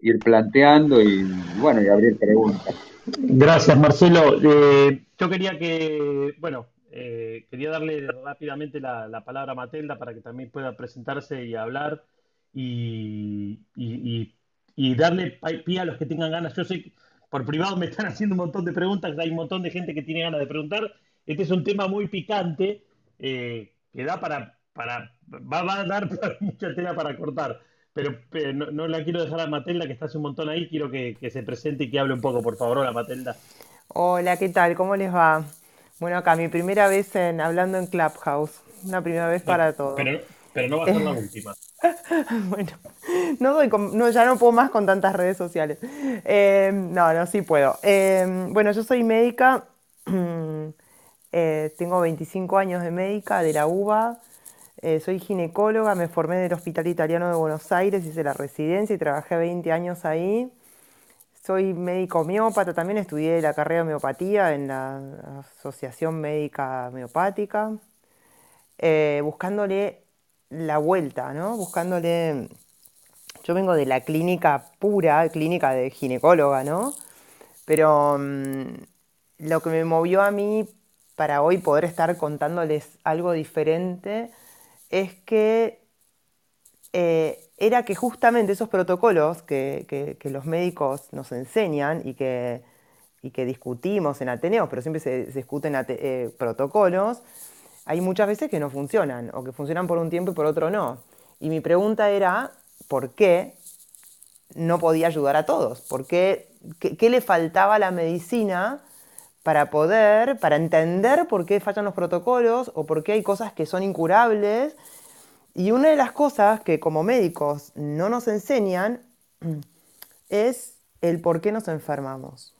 ir planteando y bueno, y abrir preguntas. Gracias, Marcelo. Eh, yo quería que, bueno, quería darle rápidamente la, palabra a Matelda para que también pueda presentarse y hablar y, y y darle pie a los que tengan ganas. Yo sé que por privado me están haciendo un montón de preguntas, hay un montón de gente que tiene ganas de preguntar. Este es un tema muy picante eh, que da para, para va, a dar [LAUGHS] mucha tela para cortar. Pero, no, la quiero dejar a Matelda, que está hace un montón ahí. Quiero que, se presente y que hable un poco, por favor. Hola, Matelda. Hola, ¿qué tal? ¿Cómo les va? Bueno, acá mi primera vez en, hablando en Clubhouse. Una primera vez para todos. Pero, pero no va a ser la última. [LAUGHS] bueno, no, ya no puedo más con tantas redes sociales. Eh, no, no, sí puedo. Eh, bueno, yo soy médica, [CLEARS THROAT] eh, tengo 25 años de médica de la UBA, soy ginecóloga, me formé en el Hospital Italiano de Buenos Aires, hice la residencia y trabajé 20 años ahí. Soy médico homeópata, también estudié la carrera de homeopatía en la Asociación Médica Homeopática, buscándole la vuelta, ¿no? Buscándole. Yo vengo de la clínica pura, clínica de ginecóloga, ¿no? Pero mm, lo que me movió a mí para hoy poder estar contándoles algo diferente es que eh, era que justamente esos protocolos que, los médicos nos enseñan y que, que discutimos en Ateneos, pero siempre se, discuten eh, protocolos, hay muchas veces que no funcionan o que funcionan por un tiempo y por otro no. Y mi pregunta era, ¿por qué no podía ayudar a todos? ¿Por qué, qué, le faltaba a la medicina para poder, para entender por qué fallan los protocolos o por qué hay cosas que son incurables? Y una de las cosas que como médicos no nos enseñan [CLEARS THROAT] es el por qué nos enfermamos.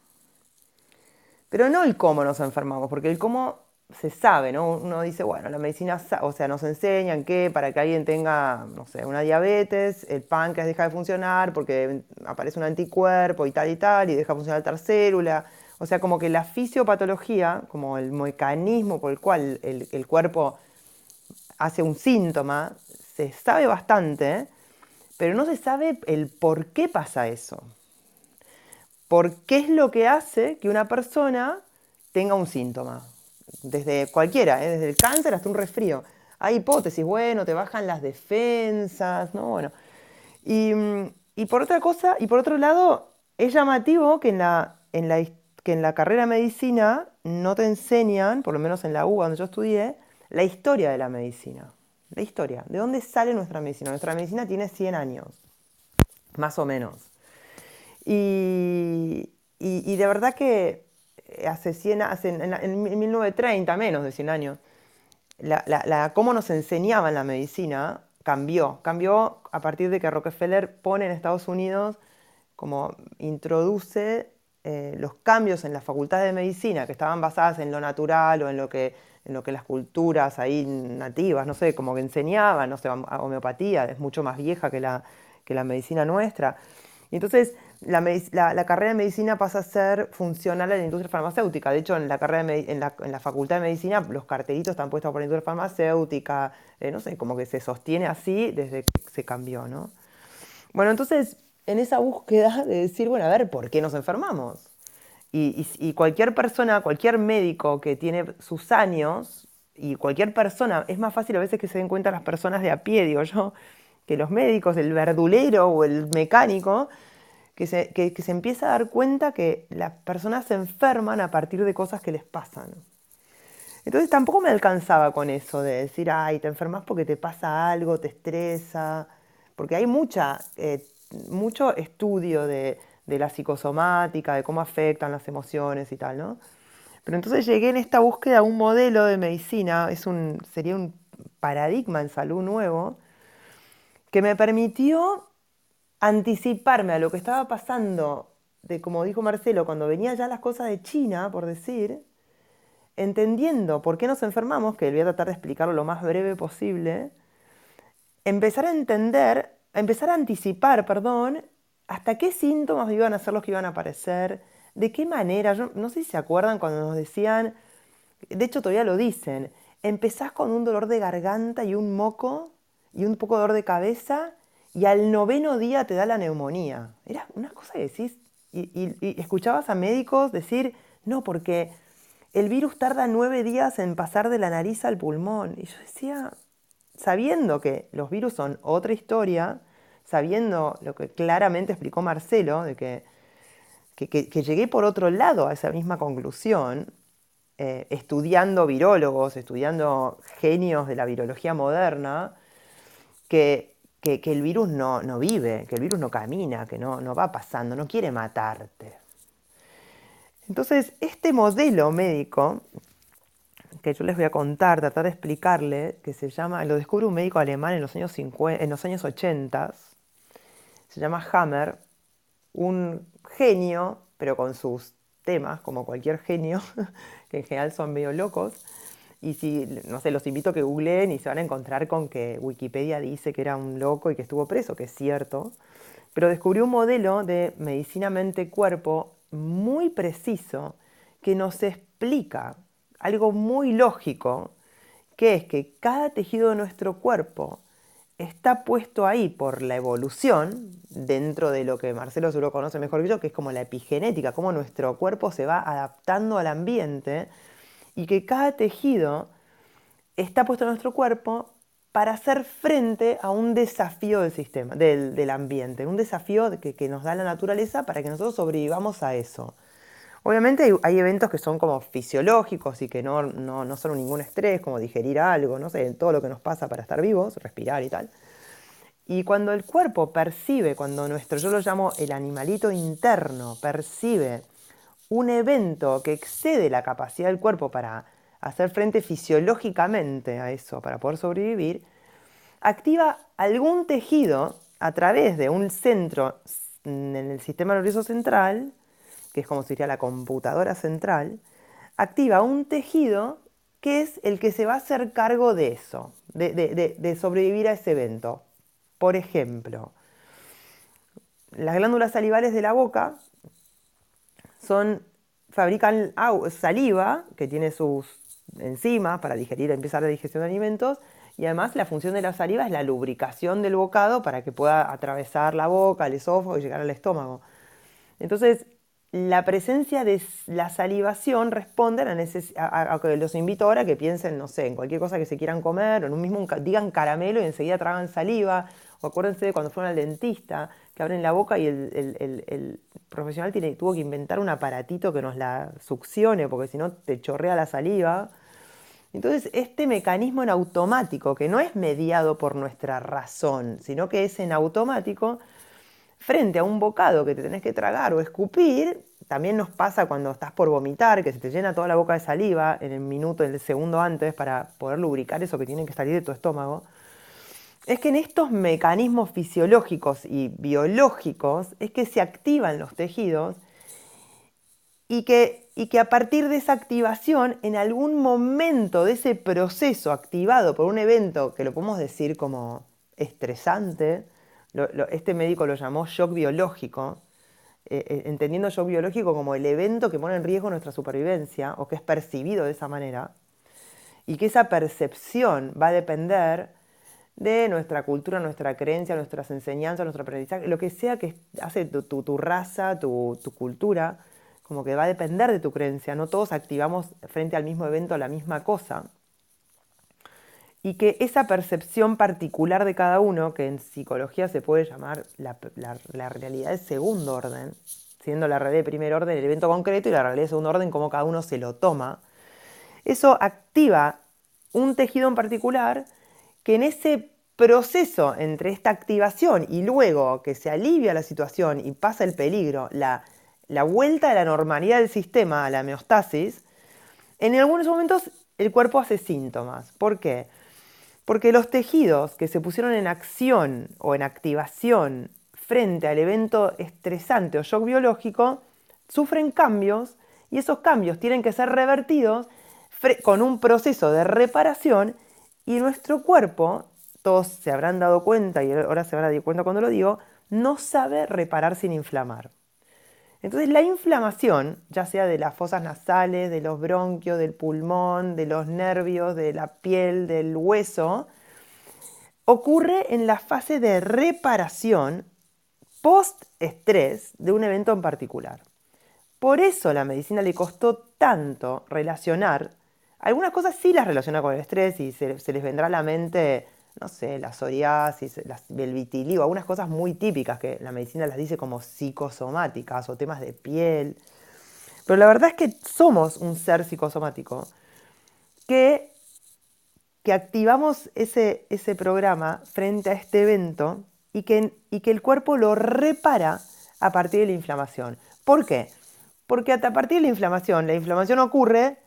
Pero no el cómo nos enfermamos, porque el cómo se sabe, ¿no? Uno dice, bueno, la medicina, o sea, nos enseñan que para que alguien tenga, no sé, una diabetes, el páncreas deja de funcionar porque aparece un anticuerpo y tal y tal, y deja de funcionar tal célula. O sea, como que la fisiopatología, como el mecanismo por el cual el, cuerpo hace un síntoma, se sabe bastante, pero no se sabe el por qué pasa eso. ¿Por qué es lo que hace que una persona tenga un síntoma? desde cualquiera, ¿eh? desde el cáncer hasta un resfrío. Hay hipótesis, bueno, te bajan las defensas, ¿no? Bueno. Y, por otra cosa, y por otro lado, es llamativo que en la, en la, que en la carrera medicina no te enseñan, por lo menos en la UBA donde yo estudié, la historia de la medicina. La historia, ¿de dónde sale nuestra medicina? Nuestra medicina tiene 100 años, más o menos. y de verdad que hace 100, hace, en, 1930, menos de 100 años, la, cómo nos enseñaban la medicina, cambió. Cambió a partir de que Rockefeller pone en Estados Unidos, como introduce eh, los cambios en las facultades de medicina que estaban basadas en lo natural o en lo que, en lo que las culturas ahí nativas, no sé, como que enseñaban, no sé, homeopatía, es mucho más vieja que la, que la medicina nuestra. Entonces la, carrera de medicina pasa a ser funcional a la industria farmacéutica. De hecho, en la, carrera en, la, facultad de medicina los cartelitos están puestos por la industria farmacéutica, eh, no sé, como que se sostiene así desde que se cambió, ¿no? Bueno, entonces, en esa búsqueda de decir, bueno, a ver, ¿por qué nos enfermamos? Y, cualquier persona, cualquier médico que tiene sus años, y cualquier persona, es más fácil a veces que se den cuenta las personas de a pie, digo yo, que los médicos, el verdulero o el mecánico, que se, se empieza a dar cuenta que las personas se enferman a partir de cosas que les pasan. Entonces tampoco me alcanzaba con eso de decir, ay, te enfermas porque te pasa algo, te estresa, porque hay mucha, eh, mucho estudio de, la psicosomática, de cómo afectan las emociones y tal, ¿no? Pero entonces llegué en esta búsqueda a un modelo de medicina, es un, sería un paradigma en salud nuevo, que me permitió anticiparme a lo que estaba pasando, de como dijo Marcelo, cuando venían ya las cosas de China, por decir, entendiendo por qué nos enfermamos, que voy a tratar de explicarlo lo más breve posible, empezar a entender, empezar a anticipar, perdón, hasta qué síntomas iban a ser los que iban a aparecer, de qué manera, yo no sé si se acuerdan cuando nos decían, de hecho todavía lo dicen, empezás con un dolor de garganta y un moco y un poco de dolor de cabeza y al noveno día te da la neumonía. Era una cosa que decís, y, escuchabas a médicos decir, no, porque el virus tarda nueve días en pasar de la nariz al pulmón. Y yo decía, sabiendo que los virus son otra historia, sabiendo lo que claramente explicó Marcelo, de que, que, llegué por otro lado a esa misma conclusión, eh, estudiando virólogos, estudiando genios de la virología moderna, que que, el virus no, vive, que el virus no camina, que no, no va pasando, no quiere matarte. Entonces, este modelo médico que yo les voy a contar, tratar de explicarle, que se llama, lo descubre un médico alemán en los años, 50, en los años 80, se llama Hammer, un genio, pero con sus temas, como cualquier genio, [LAUGHS] que en general son medio locos, y si, no sé, los invito a que googleen y se van a encontrar con que Wikipedia dice que era un loco y que estuvo preso, que es cierto. Pero descubrió un modelo de medicina mente-cuerpo muy preciso que nos explica algo muy lógico, que es que cada tejido de nuestro cuerpo está puesto ahí por la evolución, dentro de lo que Marcelo seguro conoce mejor que yo, que es como la epigenética, cómo nuestro cuerpo se va adaptando al ambiente y que cada tejido está puesto en nuestro cuerpo para hacer frente a un desafío del sistema, del, ambiente, un desafío que, nos da la naturaleza para que nosotros sobrevivamos a eso. Obviamente hay, eventos que son como fisiológicos y que no, no, son ningún estrés, como digerir algo, no sé, todo lo que nos pasa para estar vivos, respirar y tal. Y cuando el cuerpo percibe, cuando nuestro, yo lo llamo el animalito interno, percibe un evento que excede la capacidad del cuerpo para hacer frente fisiológicamente a eso, para poder sobrevivir, activa algún tejido a través de un centro en el sistema nervioso central, que es como sería la computadora central, activa un tejido que es el que se va a hacer cargo de eso, de, sobrevivir a ese evento. Por ejemplo, las glándulas salivales de la boca son, fabrican saliva, que tiene sus enzimas para digerir, empezar la digestión de alimentos, y además la función de la saliva es la lubricación del bocado para que pueda atravesar la boca, el esófago y llegar al estómago. Entonces, la presencia de la salivación responde a, a, los invito ahora que piensen, no sé, en cualquier cosa que se quieran comer, o en un mismo, digan caramelo y enseguida tragan saliva, o acuérdense de cuando fueron al dentista, que abren la boca y el, profesional tiene, tuvo que inventar un aparatito que nos la succione, porque si no te chorrea la saliva. Entonces, este mecanismo en automático, que no es mediado por nuestra razón, sino que es en automático, frente a un bocado que te tenés que tragar o escupir, también nos pasa cuando estás por vomitar, que se te llena toda la boca de saliva en el minuto, en el segundo antes, para poder lubricar eso que tiene que salir de tu estómago es que en estos mecanismos fisiológicos y biológicos es que se activan los tejidos y que, y que a partir de esa activación, en algún momento de ese proceso activado por un evento que lo podemos decir como estresante, este médico lo llamó shock biológico, eh, eh, entendiendo shock biológico como el evento que pone en riesgo nuestra supervivencia o que es percibido de esa manera, y que esa percepción va a depender de nuestra cultura, nuestra creencia, nuestras enseñanzas, nuestro aprendizaje, lo que sea que hace tu, raza, tu, cultura, como que va a depender de tu creencia. No todos activamos frente al mismo evento la misma cosa. Y que esa percepción particular de cada uno, que en psicología se puede llamar la, la realidad de segundo orden, siendo la realidad de primer orden el evento concreto y la realidad de segundo orden como cada uno se lo toma, eso activa un tejido en particular que en ese proceso entre esta activación y luego que se alivia la situación y pasa el peligro, la, vuelta a la normalidad del sistema, a la homeostasis, en algunos momentos el cuerpo hace síntomas. ¿Por qué? Porque los tejidos que se pusieron en acción o en activación frente al evento estresante o shock biológico sufren cambios y esos cambios tienen que ser revertidos con un proceso de reparación y nuestro cuerpo, todos se habrán dado cuenta y ahora se van a dar cuenta cuando lo digo, no sabe reparar sin inflamar. Entonces la inflamación, ya sea de las fosas nasales, de los bronquios, del pulmón, de los nervios, de la piel, del hueso, ocurre en la fase de reparación post-estrés de un evento en particular. Por eso la medicina le costó tanto relacionar algunas cosas sí las relaciona con el estrés y se, les vendrá a la mente, no sé, la psoriasis, el vitiligo, algunas cosas muy típicas que la medicina las dice como psicosomáticas o temas de piel. Pero la verdad es que somos un ser psicosomático que, que activamos ese, ese programa frente a este evento y que, y que el cuerpo lo repara a partir de la inflamación. ¿Por qué? Porque a partir de la inflamación, la inflamación ocurre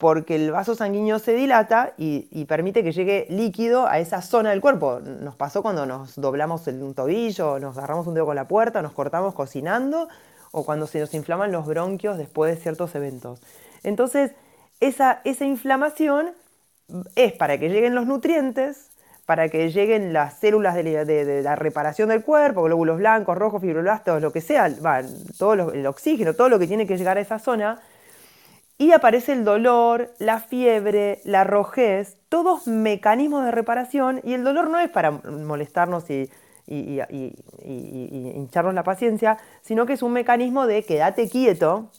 porque el vaso sanguíneo se dilata y, permite que llegue líquido a esa zona del cuerpo. Nos pasó cuando nos doblamos un tobillo, nos agarramos un dedo con la puerta, nos cortamos cocinando o cuando se nos inflaman los bronquios después de ciertos eventos. Entonces, esa, inflamación es para que lleguen los nutrientes, para que lleguen las células de, la reparación del cuerpo, glóbulos blancos, rojos, fibroblastos, lo que sea, todo el oxígeno, todo lo que tiene que llegar a esa zona, y aparece el dolor, la fiebre, la rojez, todos mecanismos de reparación y el dolor no es para molestarnos y, hincharnos la paciencia, sino que es un mecanismo de quédate quieto,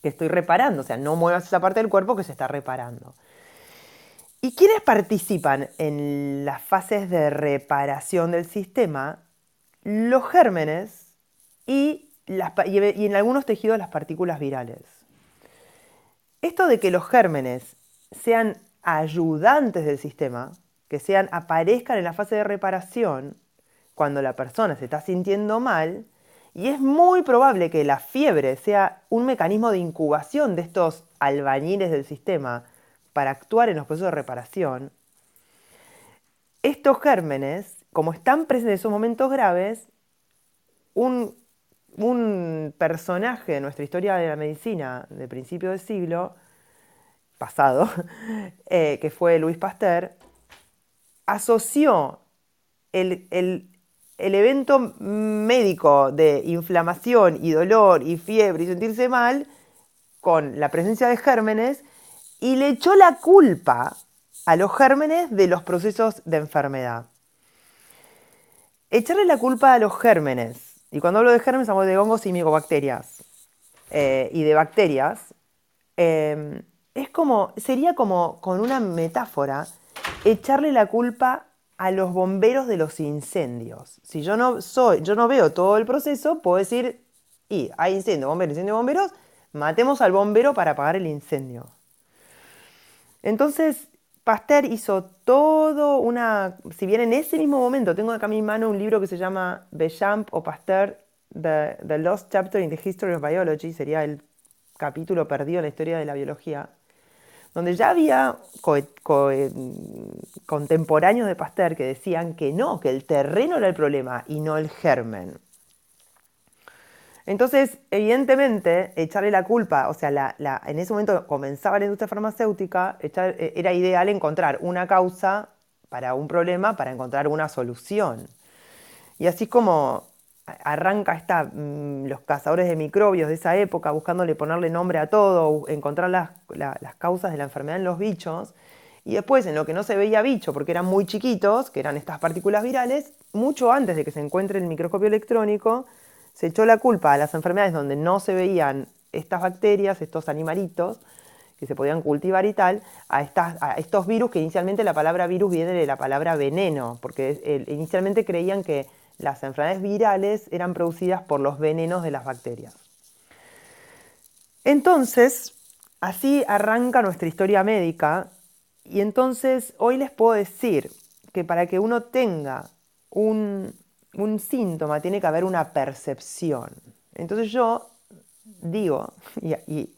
que estoy reparando, o sea, no muevas esa parte del cuerpo que se está reparando. ¿Y quiénes participan en las fases de reparación del sistema? Los gérmenes y en algunos tejidos las partículas virales. Esto de que los gérmenes sean ayudantes del sistema, que sean, aparezcan en la fase de reparación cuando la persona se está sintiendo mal, y es muy probable que la fiebre sea un mecanismo de incubación de estos albañiles del sistema para actuar en los procesos de reparación, estos gérmenes, como están presentes en esos momentos graves, un un personaje de nuestra historia de la medicina de principio del siglo pasado, [LAUGHS] eh, que fue Luis Pasteur, asoció el, evento médico de inflamación y dolor y fiebre y sentirse mal con la presencia de gérmenes y le echó la culpa a los gérmenes de los procesos de enfermedad. Echarle la culpa a los gérmenes y cuando hablo de gérmenes, hablo de hongos y micobacterias. Eh, y de bacterias. Em, es como, sería como con una metáfora, echarle la culpa a los bomberos de los incendios. Si yo no soy, yo no veo todo el proceso, puedo decir, y hay incendio, bombero, incendio, bomberos, matemos al bombero para apagar el incendio. Entonces, Pasteur hizo todo una, si bien en ese mismo momento tengo acá en mi mano un libro que se llama Bechamp o Pasteur, The, The Lost Chapter in the History of Biology, sería el capítulo perdido en la historia de la biología, donde ya había contemporáneos de Pasteur que decían que no, que el terreno era el problema y no el germen. Entonces, evidentemente, echarle la culpa, o sea, en ese momento comenzaba la industria farmacéutica, eh, era ideal encontrar una causa para un problema para encontrar una solución. Y así como arranca mm, los cazadores de microbios de esa época, buscándole ponerle nombre a todo, encontrar las, causas de la enfermedad en los bichos, y después en lo que no se veía bicho, porque eran muy chiquitos, que eran estas partículas virales, mucho antes de que se encuentre el microscopio electrónico, se echó la culpa a las enfermedades donde no se veían estas bacterias, estos animalitos, que se podían cultivar y tal, a, estas, a estos virus, que inicialmente la palabra virus viene de la palabra veneno, porque inicialmente creían que las enfermedades virales eran producidas por los venenos de las bacterias. Entonces, así arranca nuestra historia médica y entonces hoy les puedo decir que para que uno tenga un, síntoma tiene que haber una percepción. Entonces yo digo, [LAUGHS] y,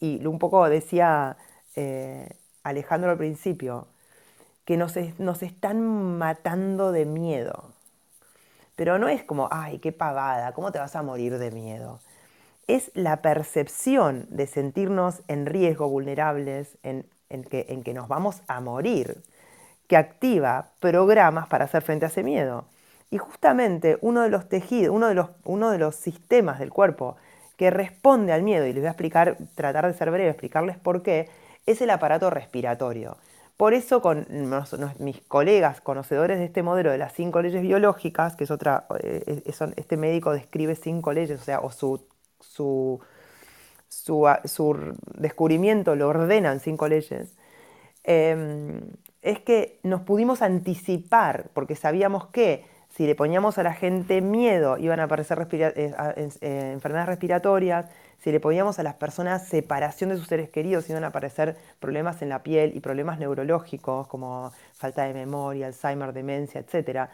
un poco decía eh, Alejandro al principio, que nos, nos están matando de miedo. Pero no es como, ay, qué pavada, ¿cómo te vas a morir de miedo? Es la percepción de sentirnos en riesgo, vulnerables, en, que, en que nos vamos a morir, que activa programas para hacer frente a ese miedo. Y justamente uno de los tejidos, uno de los, uno de los sistemas del cuerpo que responde al miedo, y les voy a explicar, tratar de ser breve, explicarles por qué, es el aparato respiratorio. Por eso con mis colegas conocedores de este modelo de las cinco leyes biológicas, que es otra, eh, este médico describe cinco leyes, o sea, o su, su, descubrimiento lo ordenan cinco leyes, em, es que nos pudimos anticipar, porque sabíamos que si le poníamos a la gente miedo, iban a aparecer eh, eh, enfermedades respiratorias, si le poníamos a las personas separación de sus seres queridos, iban a aparecer problemas en la piel y problemas neurológicos como falta de memoria, Alzheimer, demencia, etc.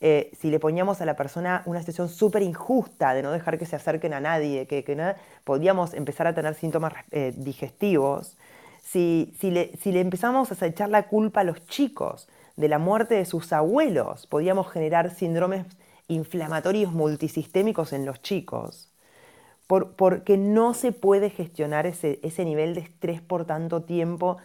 Eh, si le poníamos a la persona una situación súper injusta de no dejar que se acerquen a nadie, que, que podíamos empezar a tener síntomas digestivos, si, si le empezamos a echar la culpa a los chicos, de la muerte de sus abuelos podíamos generar síndromes inflamatorios multisistémicos en los chicos, porque no se puede gestionar ese, ese nivel de estrés por tanto tiempo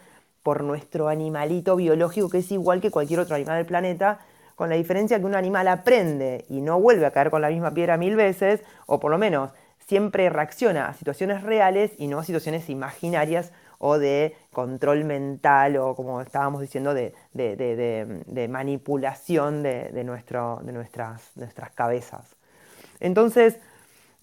por nuestro animalito biológico, que es igual que cualquier otro animal del planeta, con la diferencia que un animal aprende y no vuelve a caer con la misma piedra mil veces, o por lo menos siempre reacciona a situaciones reales y no a situaciones imaginarias o de control mental o como estábamos diciendo de, manipulación de, nuestro, de nuestras, nuestras cabezas. Entonces,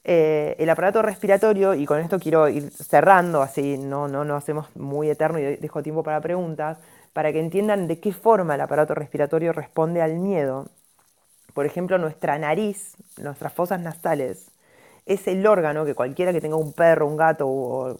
eh, el aparato respiratorio, y con esto quiero ir cerrando, así no, no, no hacemos muy eterno y dejo tiempo para preguntas, para que entiendan de qué forma el aparato respiratorio responde al miedo. Por ejemplo, nuestra nariz, nuestras fosas nasales, es el órgano que cualquiera que tenga un perro, un gato o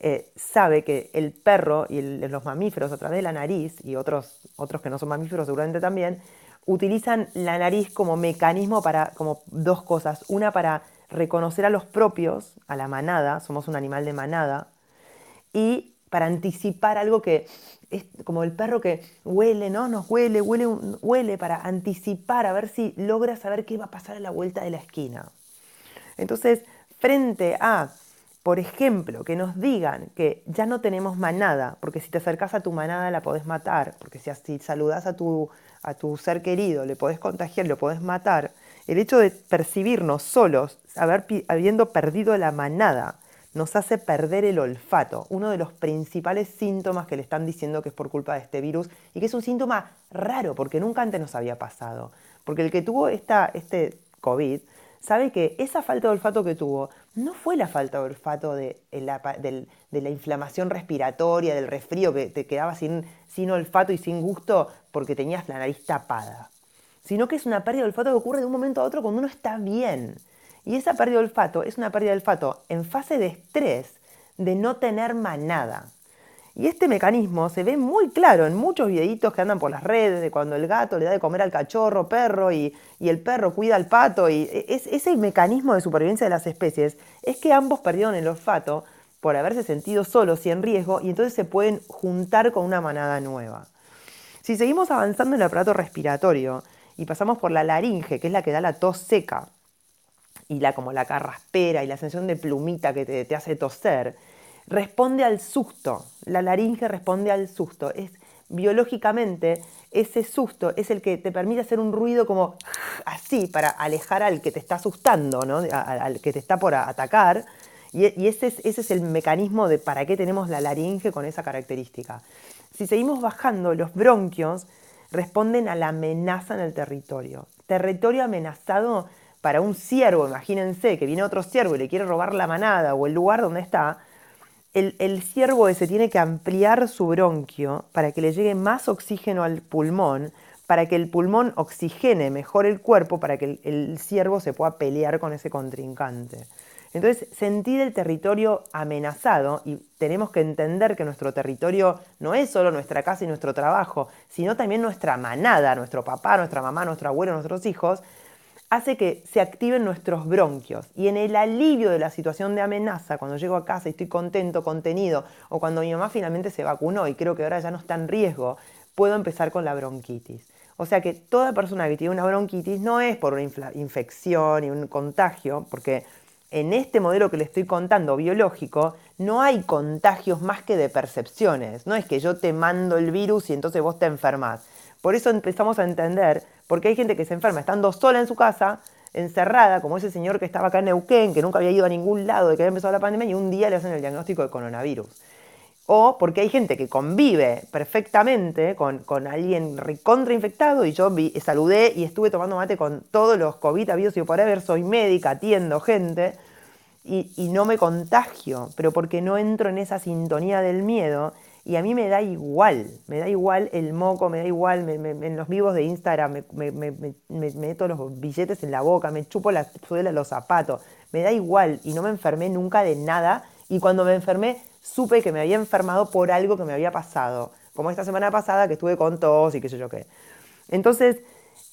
eh, sabe que el perro y los mamíferos a través de la nariz, y otros, otros que no son mamíferos seguramente también, utilizan la nariz como mecanismo para como dos cosas. Una para reconocer a los propios, a la manada, somos un animal de manada, y para anticipar algo que es como el perro que huele, ¿no? Nos huele, huele, huele para anticipar, a ver si logra saber qué va a pasar a la vuelta de la esquina. Entonces, frente a por ejemplo, que nos digan que ya no tenemos manada, porque si te acercas a tu manada la podés matar, porque si, así saludas a tu, a tu ser querido, le podés contagiar, lo podés matar, el hecho de percibirnos solos, habiendo perdido la manada, nos hace perder el olfato, uno de los principales síntomas que le están diciendo que es por culpa de este virus y que es un síntoma raro porque nunca antes nos había pasado. Porque el que tuvo esta, este COVID sabe que esa falta de olfato que tuvo no fue la falta de olfato de, la, inflamación respiratoria, del resfrío, que te quedaba sin, sin olfato y sin gusto porque tenías la nariz tapada, sino que es una pérdida de olfato que ocurre de un momento a otro cuando uno está bien. Y esa pérdida de olfato es una pérdida de olfato en fase de estrés, de no tener manada. Y este mecanismo se ve muy claro en muchos videitos que andan por las redes, de cuando el gato le da de comer al cachorro perro y, el perro cuida al pato. Y es, ese mecanismo de supervivencia de las especies es que ambos perdieron el olfato por haberse sentido solos y en riesgo y entonces se pueden juntar con una manada nueva. Si seguimos avanzando en el aparato respiratorio y pasamos por la laringe, que es la que da la tos seca, y la como la carraspera y la sensación de plumita que te hace toser, responde al susto. La laringe responde al susto. Es biológicamente ese susto es el que te permite hacer un ruido como así para alejar al que te está asustando, ¿no? al que te está por atacar. Y, ese, es, ese es el mecanismo de para qué tenemos la laringe con esa característica. Si seguimos bajando, los bronquios responden a la amenaza en el territorio. Territorio amenazado para un ciervo, imagínense que viene otro ciervo y le quiere robar la manada o el lugar donde está, el, ciervo ese tiene que ampliar su bronquio para que le llegue más oxígeno al pulmón, para que el pulmón oxigene mejor el cuerpo, para que el, ciervo se pueda pelear con ese contrincante. Entonces, sentir el territorio amenazado, y tenemos que entender que nuestro territorio no es solo nuestra casa y nuestro trabajo, sino también nuestra manada, nuestro papá, nuestra mamá, nuestro abuelo, nuestros hijos, hace que se activen nuestros bronquios. Y en el alivio de la situación de amenaza, cuando llego a casa y estoy contento, contenido, o cuando mi mamá finalmente se vacunó y creo que ahora ya no está en riesgo, puedo empezar con la bronquitis. O sea que toda persona que tiene una bronquitis no es por una infección y un contagio, porque en este modelo que le estoy contando biológico, no hay contagios más que de percepciones. No es que yo te mando el virus y entonces vos te enfermas. Por eso empezamos a entender porque hay gente que se enferma estando sola en su casa, encerrada, como ese señor que estaba acá en Neuquén, que nunca había ido a ningún lado de que había empezado la pandemia, y un día le hacen el diagnóstico de coronavirus. O porque hay gente que convive perfectamente con, alguien contrainfectado y yo saludé y estuve tomando mate con todos los COVID habidos y por haber, soy médica, atiendo gente y no me contagio, pero porque no entro en esa sintonía del miedo y a mí me da igual, me da igual el moco, me da igual, en los vivos de Instagram me, meto los billetes en la boca, me chupo la suela los zapatos, me da igual y no me enfermé nunca de nada y cuando me enfermé supe que me había enfermado por algo que me había pasado, como esta semana pasada que estuve con tos y qué sé yo qué. Entonces,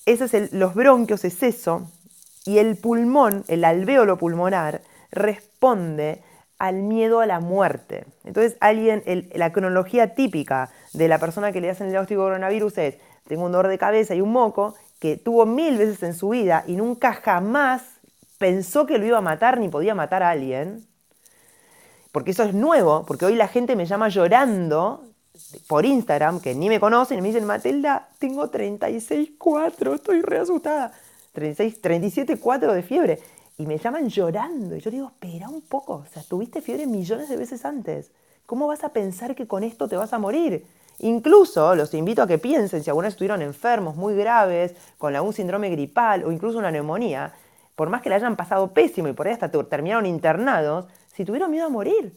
eso es el, los bronquios es eso y el pulmón, el alvéolo pulmonar, responde al miedo a la muerte. Entonces, alguien, la cronología típica de la persona que le hacen el diagnóstico de coronavirus es, tengo un dolor de cabeza y un moco, que tuvo mil veces en su vida y nunca jamás pensó que lo iba a matar ni podía matar a alguien. Porque eso es nuevo, porque hoy la gente me llama llorando por Instagram, que ni me conocen, y me dicen, Matilda, tengo 36,4, estoy re asustada. 36, 37,4 de fiebre y me llaman llorando. Y yo digo, espera un poco, o sea, tuviste fiebre millones de veces antes. ¿Cómo vas a pensar que con esto te vas a morir? Incluso los invito a que piensen si alguna estuvieron enfermos muy graves, con algún síndrome gripal o incluso una neumonía, por más que le hayan pasado pésimo y por ahí hasta terminaron internados, si tuvieron miedo a morir.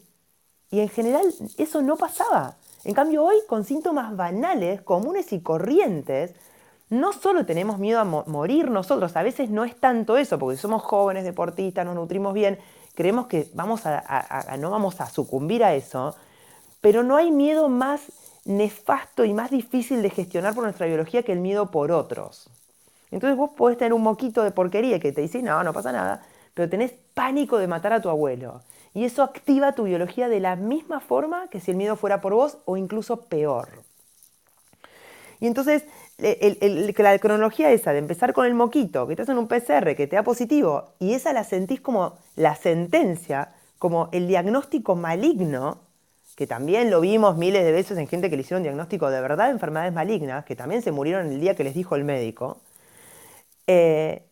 Y en general eso no pasaba. En cambio hoy, con síntomas banales, comunes y corrientes, no solo tenemos miedo a morir nosotros, a veces no es tanto eso, porque somos jóvenes, deportistas, nos nutrimos bien, creemos que vamos a, no vamos a sucumbir a eso, pero no hay miedo más nefasto y más difícil de gestionar por nuestra biología que el miedo por otros. Entonces vos podés tener un moquito de porquería que te dice, no, no pasa nada, pero tenés pánico de matar a tu abuelo. Y eso activa tu biología de la misma forma que si el miedo fuera por vos o incluso peor. Y entonces la cronología esa de empezar con el moquito, que te hacen un PCR, que te da positivo, y esa la sentís como la sentencia, como el diagnóstico maligno, que también lo vimos miles de veces en gente que le hicieron diagnóstico de verdad de enfermedades malignas, que también se murieron el día que les dijo el médico. Eh,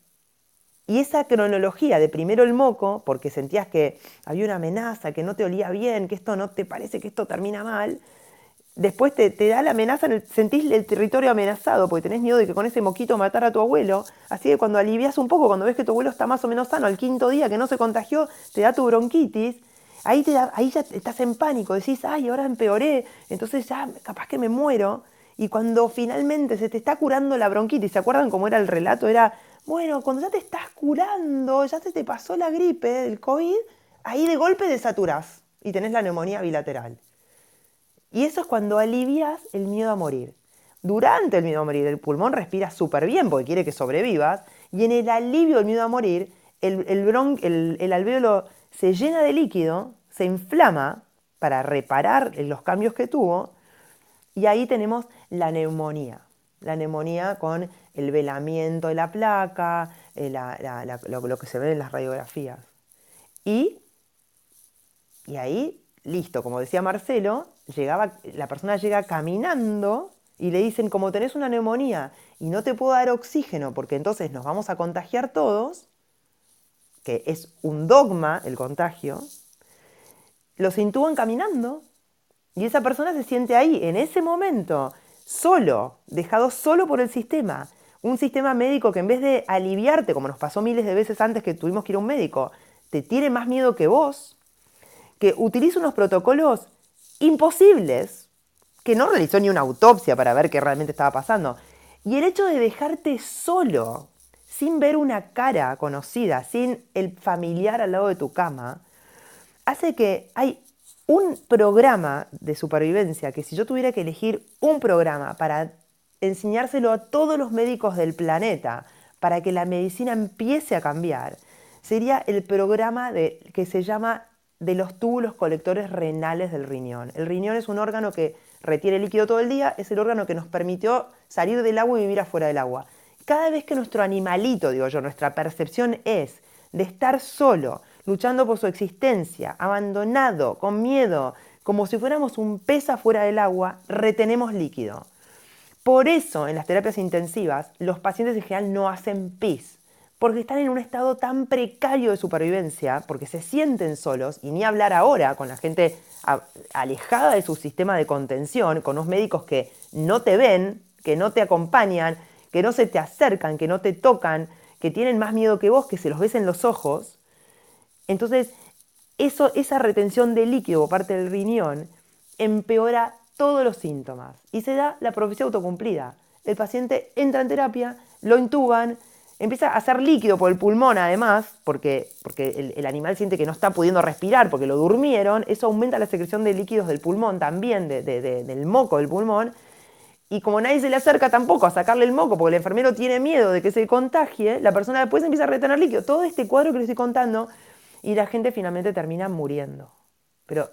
y esa cronología de primero el moco, porque sentías que había una amenaza, que no te olía bien, que esto no te parece que esto termina mal, después te, da la amenaza, sentís el territorio amenazado porque tenés miedo de que con ese moquito matara a tu abuelo. Así que cuando alivias un poco, cuando ves que tu abuelo está más o menos sano, al quinto día que no se contagió, te da tu bronquitis. Ahí, te ahí ya estás en pánico, decís, ay, ahora empeoré, entonces ya capaz que me muero. Y cuando finalmente se te está curando la bronquitis, ¿se acuerdan cómo era el relato? Era, bueno, cuando ya te estás curando, ya se te pasó la gripe, el COVID, ahí de golpe desaturás y tenés la neumonía bilateral. Y eso es cuando alivias el miedo a morir. Durante el miedo a morir, el pulmón respira súper bien porque quiere que sobrevivas. Y en el alivio del miedo a morir, el, el, el, alvéolo se llena de líquido, se inflama para reparar los cambios que tuvo y ahí tenemos la neumonía. La neumonía con el velamiento de la placa, eh, lo, que se ve en las radiografías. Y, y ahí, listo, como decía Marcelo, llegaba, la persona llega caminando y le dicen, como tenés una neumonía y no te puedo dar oxígeno porque entonces nos vamos a contagiar todos, que es un dogma el contagio, los intuban caminando y esa persona se siente ahí, en ese momento, solo, dejado solo por el sistema. Un sistema médico que en vez de aliviarte, como nos pasó miles de veces antes que tuvimos que ir a un médico, te tiene más miedo que vos, que utiliza unos protocolos imposibles, que no realizó ni una autopsia para ver qué realmente estaba pasando. Y el hecho de dejarte solo, sin ver una cara conocida, sin el familiar al lado de tu cama, hace que hay un programa de supervivencia, que si yo tuviera que elegir un programa para enseñárselo a todos los médicos del planeta, para que la medicina empiece a cambiar, sería el programa de, que se llama de los túbulos colectores renales del riñón. El riñón es un órgano que retiene líquido todo el día, es el órgano que nos permitió salir del agua y vivir afuera del agua. Cada vez que nuestro animalito, digo yo, nuestra percepción es de estar solo, luchando por su existencia, abandonado, con miedo, como si fuéramos un pez afuera del agua, retenemos líquido. Por eso en las terapias intensivas los pacientes en general no hacen pis, porque están en un estado tan precario de supervivencia, porque se sienten solos, y ni hablar ahora con la gente alejada de su sistema de contención, con los médicos que no te ven, que no te acompañan, que no se te acercan, que no te tocan, que tienen más miedo que vos, que se los ves en los ojos, entonces, esa retención de líquido por parte del riñón empeora todos los síntomas y se da la profecía autocumplida. El paciente entra en terapia, lo intuban, empieza a hacer líquido por el pulmón además, porque, porque el, animal siente que no está pudiendo respirar porque lo durmieron, eso aumenta la secreción de líquidos del pulmón también, del moco del pulmón, y como nadie se le acerca tampoco a sacarle el moco porque el enfermero tiene miedo de que se contagie, la persona después empieza a retener líquido. Todo este cuadro que les estoy contando y la gente finalmente termina muriendo. Pero,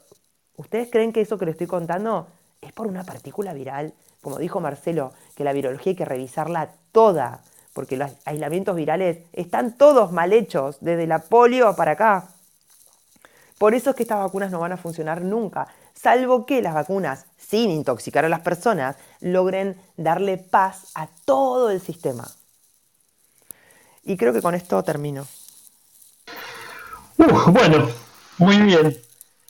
¿ustedes creen que eso que les estoy contando es por una partícula viral? Como dijo Marcelo, que la virología hay que revisarla toda, porque los aislamientos virales están todos mal hechos, desde la polio para acá. Por eso es que estas vacunas no van a funcionar nunca, salvo que las vacunas, sin intoxicar a las personas, logren darle paz a todo el sistema. Y creo que con esto termino bueno, muy bien.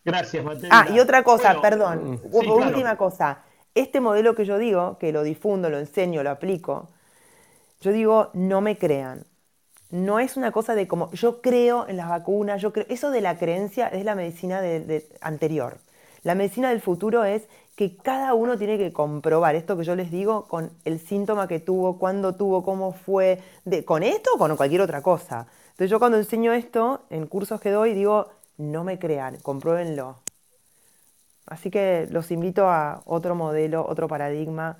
Gracias, Matilda. Ah, y otra cosa, perdón, última cosa. Este modelo que yo digo, que lo difundo, lo enseño, lo aplico, yo digo, no me crean. No es una cosa de como yo creo en las vacunas, yo creo. Eso de la creencia es la medicina de, anterior. La medicina del futuro es que cada uno tiene que comprobar esto que yo les digo con el síntoma que tuvo, cuándo tuvo, cómo fue, con esto o con cualquier otra cosa. Entonces yo cuando enseño esto en cursos que doy digo, no me crean, compruébenlo. Así que los invito a otro modelo, otro paradigma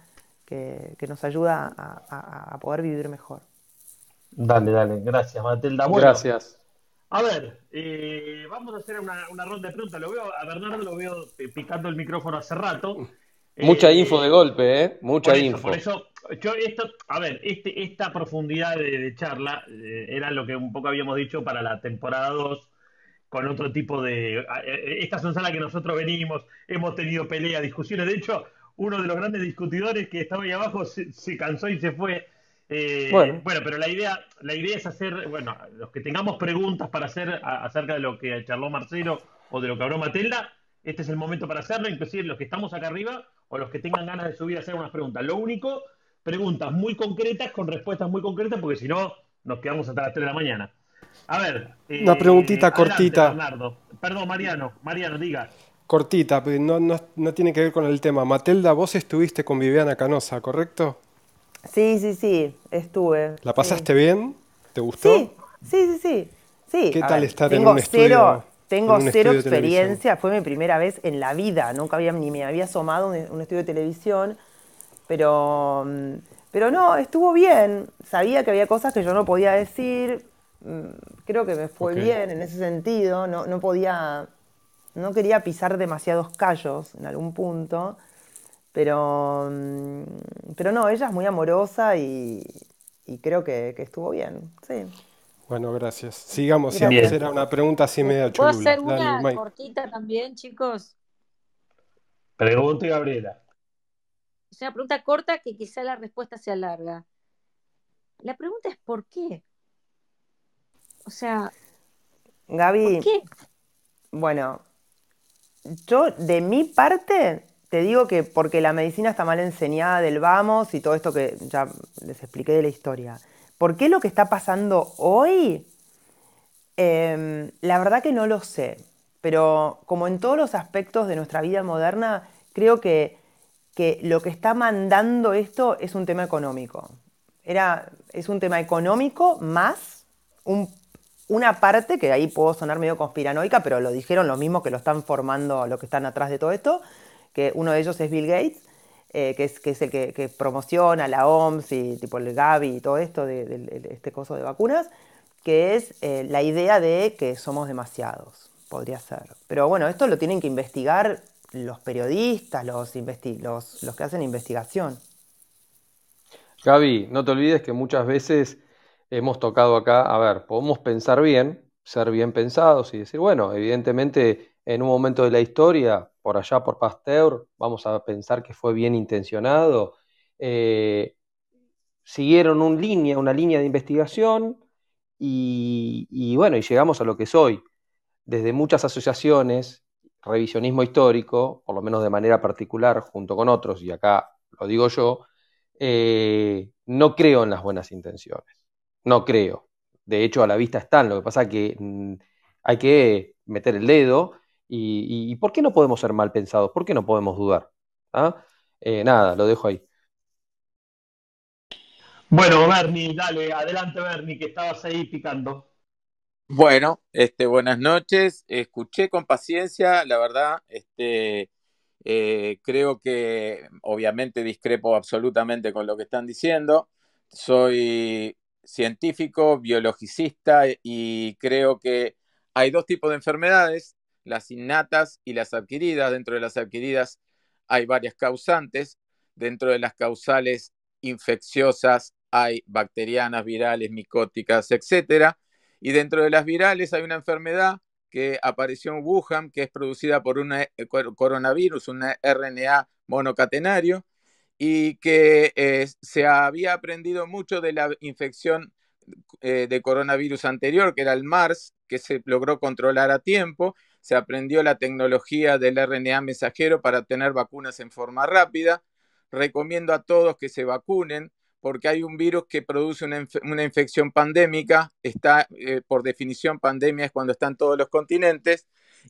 que, nos ayuda a, poder vivir mejor. Dale, dale, gracias Matilda. gracias. A ver, eh, vamos a hacer una, ronda de preguntas. Lo veo, a Bernardo lo veo picando el micrófono hace rato. Mucha eh, info de golpe, ¿eh? Mucha info. Por eso, yo esto, a ver, este, esta profundidad de, charla eh, era lo que un poco habíamos dicho para la temporada 2 con otro tipo de... Eh, esta son salas que nosotros venimos, hemos tenido peleas, discusiones. De hecho, uno de los grandes discutidores que estaba ahí abajo se, cansó y se fue. bueno. pero la idea, la idea es hacer, bueno, los que tengamos preguntas para hacer acerca de lo que charló Marcelo o de lo que habló Matelda, este es el momento para hacerlo, inclusive los que estamos acá arriba o los que tengan ganas de subir a hacer unas preguntas. Lo único, preguntas muy concretas con respuestas muy concretas, porque si no, nos quedamos hasta las 3 de la mañana. A ver. Eh, Una preguntita cortita. Perdón, Mariano. Mariano, diga. Cortita, no, no, tiene que ver con el tema. Matelda, vos estuviste con Viviana Canosa, ¿correcto? Sí, sí, sí, estuve. ¿La pasaste bien? ¿Te gustó? Sí, sí, sí, sí. ¿Qué tal estar en un estudio? Tengo cero experiencia, fue mi primera vez en la vida, nunca había, ni me había asomado en un estudio de televisión, pero, mm, pero no, estuvo bien, sabía que había cosas que yo no podía decir, mm, creo que me fue bien en ese sentido, no, no podía no quería pisar demasiados callos en algún punto, pero, mm, pero no, ella es muy amorosa y, creo que, estuvo bien, sí. Bueno, gracias. Sigamos, si era una pregunta así media chula. ¿Puedo hacer una cortita también, chicos? Pregunta, Gabriela. Es una pregunta corta que quizá la respuesta sea larga. La pregunta es ¿por qué? O sea, Gaby, ¿por qué? Bueno, yo de mi parte te digo que porque la medicina está mal enseñada del vamos y todo esto que ya les expliqué de la historia. ¿Por qué lo que está pasando hoy? Em, la verdad que no lo sé, pero como en todos los aspectos de nuestra vida moderna, creo que, que lo que está mandando esto es un tema económico. Era, es un tema económico más un una parte, que ahí puedo sonar medio conspiranoica, pero lo dijeron los mismos que lo están formando, los que están atrás de todo esto, que uno de ellos es Bill Gates, eh, que, es, que es el que, promociona la OMS y tipo el Gavi y todo esto de, este coso de vacunas, que es eh, la idea de que somos demasiados, podría ser. Pero bueno, esto lo tienen que investigar los periodistas, los, los, los que hacen investigación. Gaby, no te olvides que muchas veces hemos tocado acá, a ver, podemos pensar bien, ser bien pensados y decir, bueno, evidentemente en un momento de la historia, por allá por Pasteur, vamos a pensar que fue bien intencionado, eh, siguieron línea, una línea de investigación y, bueno, y llegamos a lo que es hoy. Desde muchas asociaciones, revisionismo histórico, por lo menos de manera particular, junto con otros, y acá lo digo yo, eh, no creo en las buenas intenciones. No creo. De hecho, a la vista están. Lo que pasa es que mm, hay que meter el dedo. Y, ¿por qué no podemos ser mal pensados? ¿Por qué no podemos dudar? ¿Ah? Eh, nada, lo dejo ahí. Bueno, Bernie, dale, adelante Bernie, que estabas ahí picando. Bueno, este, buenas noches. Escuché con paciencia, la verdad, este, eh, creo que obviamente discrepo absolutamente con lo que están diciendo. Soy científico, biologicista y creo que hay dos tipos de enfermedades, las innatas y las adquiridas. Dentro de las adquiridas hay varias causantes. Dentro de las causales infecciosas hay bacterianas, virales, micóticas, etc. Y dentro de las virales hay una enfermedad que apareció en Wuhan, que es producida por un coronavirus, un RNA monocatenario, y que eh, se había aprendido mucho de la infección eh, de coronavirus anterior, que era el MARS, que se logró controlar a tiempo. Se aprendió la tecnología del RNA mensajero para tener vacunas en forma rápida. Recomiendo a todos que se vacunen porque hay un virus que produce una, infección pandémica. Está, eh, por definición, pandemia es cuando están todos los continentes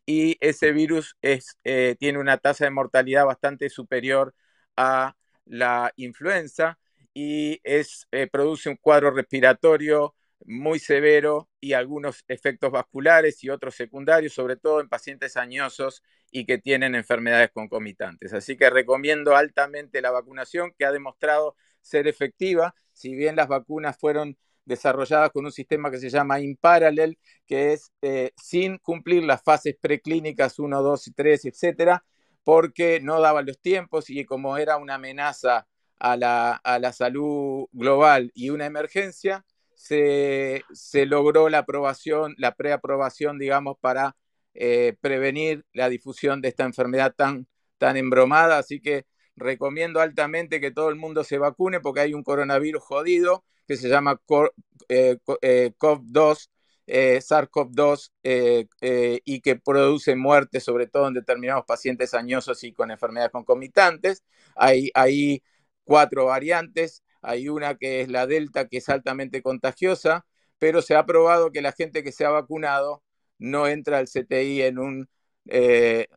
y ese virus es, tiene una tasa de mortalidad bastante superior a la influenza y es, eh, produce un cuadro respiratorio muy severo y algunos efectos vasculares y otros secundarios, sobre todo en pacientes añosos y que tienen enfermedades concomitantes. Así que recomiendo altamente la vacunación que ha demostrado ser efectiva, si bien las vacunas fueron desarrolladas con un sistema que se llama InParallel, que es eh, sin cumplir las fases preclínicas 1, 2 y 3, etcétera, porque no daban los tiempos y como era una amenaza a la, salud global y una emergencia, se, logró la aprobación, la preaprobación, digamos, para eh, prevenir la difusión de esta enfermedad tan, tan embromada. Así que recomiendo altamente que todo el mundo se vacune porque hay un coronavirus jodido que se llama COV2 eh, SARS-CoV-2 eh, eh, y que produce muerte, sobre todo en determinados pacientes añosos y con enfermedades concomitantes. Hay, hay cuatro variantes, hay una que es la Delta, que es altamente contagiosa, pero se ha probado que la gente que se ha vacunado no entra al CTI en un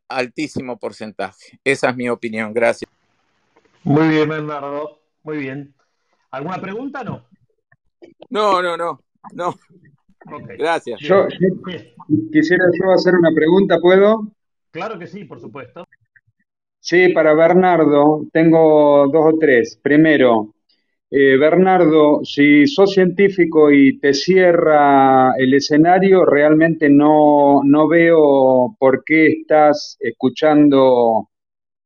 altísimo porcentaje. Esa es mi opinión. Gracias. Muy bien, Bernardo. Muy bien. ¿Alguna pregunta? No. No, no, no. No. Gracias. Yo, quisiera yo hacer una pregunta, ¿puedo? Claro que sí, por supuesto. Sí, para Bernardo tengo dos o tres. Primero, Eh, Bernardo, si sos científico y te cierra el escenario, realmente no, no veo por qué estás escuchando,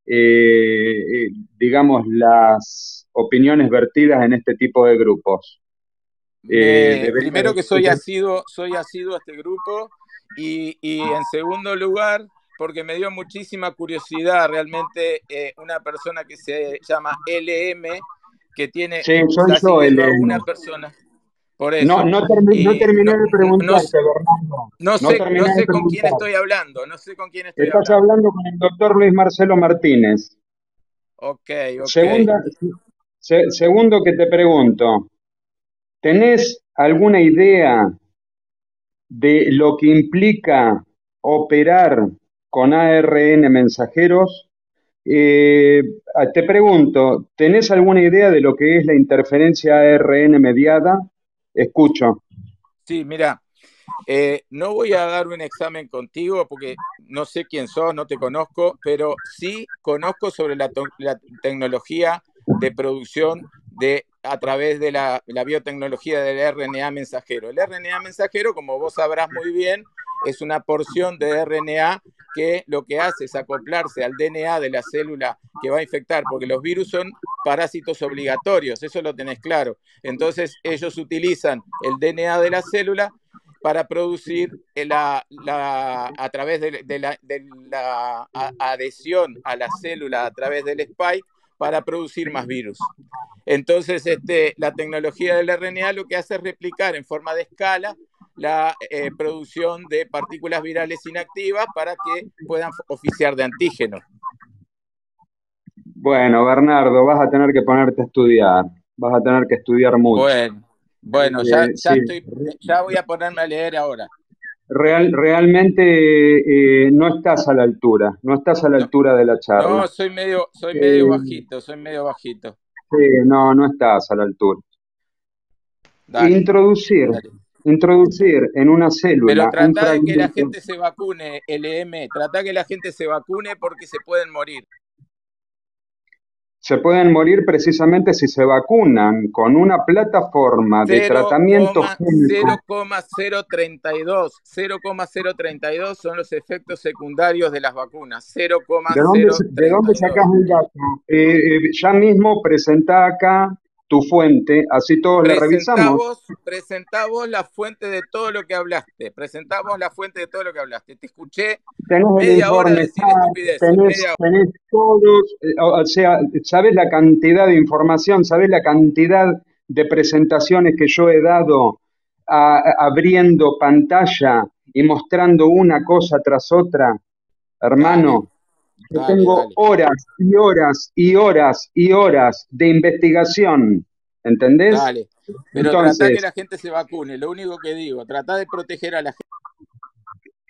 eh, eh, digamos, las opiniones vertidas en este tipo de grupos. Primero que soy asiduo, soy asiduo a este grupo y, y en segundo lugar, porque me dio muchísima curiosidad realmente una persona que se llama LM, que tiene sí, soy yo el, una persona. Por eso. No, no, terminé de preguntarte, Bernardo. No sé, no sé con quién estoy hablando, no sé con quién estoy Estás hablando. hablando con el doctor Luis Marcelo Martínez. Ok, ok. Segunda, se, segundo que te pregunto, ¿tenés alguna idea de lo que implica operar con ARN mensajeros eh, te pregunto, ¿tenés alguna idea de lo que es la interferencia ARN mediada? Escucho. Sí, mira, eh, no voy a dar un examen contigo porque no sé quién sos, no te conozco, pero sí conozco sobre la, tecnología de producción de a través de la, biotecnología del RNA mensajero. El RNA mensajero, como vos sabrás muy bien, es una porción de RNA que lo que hace es acoplarse al DNA de la célula que va a infectar, porque los virus son parásitos obligatorios, eso lo tenés claro. Entonces ellos utilizan el DNA de la célula para producir a través de la adhesión a la célula a través del spike para producir más virus. Entonces, este, la tecnología del RNA lo que hace es replicar en forma de escala la eh, producción de partículas virales inactivas para que puedan oficiar de antígeno. Bueno, Bernardo, vas a tener que ponerte a estudiar, vas a tener que estudiar mucho. Bueno, bueno ya, eh, estoy, ya voy a ponerme a leer ahora. Real, realmente eh, no estás a la altura, no estás a la altura de la charla. No, soy medio, soy medio bajito, soy medio bajito. Sí, no, no estás a la altura. introducir, introducir en una célula. Pero trata de que la gente se vacune, LM, trata que la gente se vacune porque se pueden morir. Se pueden morir precisamente si se vacunan con una plataforma de tratamiento 0,032 0,032 son los efectos secundarios de las vacunas. 0,032. ¿De dónde, ¿De dónde sacas el dato? Eh, eh, ya mismo presenta acá tu fuente, así todos la revisamos. Presentamos la fuente de todo lo que hablaste, presentamos la fuente de todo lo que hablaste. Te escuché tenés media hora decir estupideces. Tenés, tenés todos, eh, o sea, sabes la cantidad de información, sabes la cantidad de presentaciones que yo he dado abriendo pantalla y mostrando una cosa tras otra. Hermano, yo tengo horas y horas y horas y horas de investigación, ¿entendés? Dale, pero Entonces, trata que la gente se vacune, lo único que digo, trata de proteger a la gente.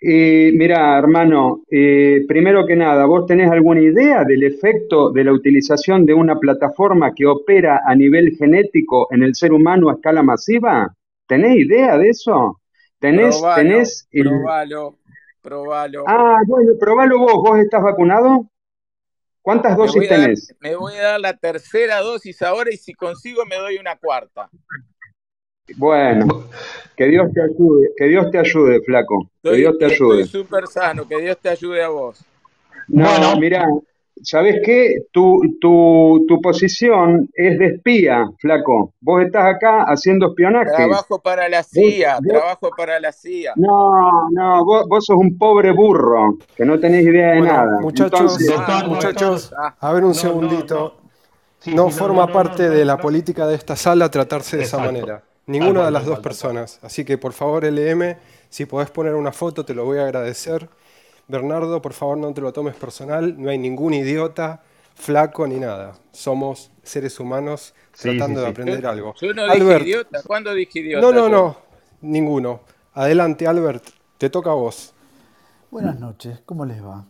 Eh, mira, hermano, eh, primero que nada, ¿vos tenés alguna idea del efecto de la utilización de una plataforma que opera a nivel genético en el ser humano a escala masiva? ¿Tenés idea de eso? ¿Tenés, probalo, tenés, probalo, probalo. Ah, bueno, probalo vos. ¿Vos estás vacunado? ¿Cuántas dosis tenés? me voy a dar la tercera dosis ahora y si consigo me doy una cuarta. Bueno, que Dios te ayude, que Dios te ayude, flaco. que Dios te ayude. Estoy súper sano, que Dios te ayude a vos. No, bueno. mira, ¿sabes qué? Tu, tu, tu posición es de espía, flaco. Vos estás acá haciendo espionaje. Trabajo para la CIA, ¿Vos, trabajo para la CIA. No, no, vos, vos, sos un pobre burro, que no tenés idea de bueno, nada. Muchachos, Entonces, ah, muchachos, ah, a ver un no, segundito. No, no. Sí, no forma parte de la política de esta sala tratarse de Exacto. esa manera. Ninguna de las dos personas. Así que por favor, LM, si podés poner una foto, te lo voy a agradecer. Bernardo, por favor, no te lo tomes personal. No hay ningún idiota, flaco ni nada. Somos seres humanos tratando sí, sí, de aprender yo, algo. Yo no dije Albert, idiota. ¿Cuándo dije idiota? No, no, yo? no. Ninguno. Adelante, Albert. Te toca a vos. Buenas noches. ¿Cómo les va?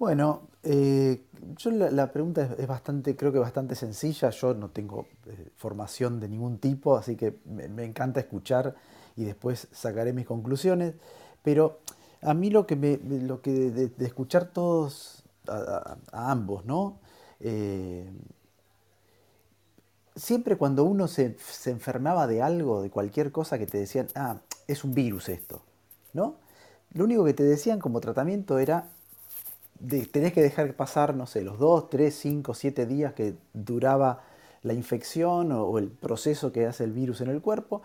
Bueno, eh, yo la, la pregunta es, es, bastante, creo que bastante sencilla. Yo no tengo eh, formación de ningún tipo, así que me, me, encanta escuchar y después sacaré mis conclusiones. Pero a mí lo que, me, lo que de, escuchar todos, a, ambos, ¿no? Eh, siempre cuando uno se, enfermaba de algo, de cualquier cosa que te decían, ah, es un virus esto, ¿no? Lo único que te decían como tratamiento era, tenés que dejar pasar, no sé, los 2, 3, 5, 7 días que duraba la infección o, el proceso que hace el virus en el cuerpo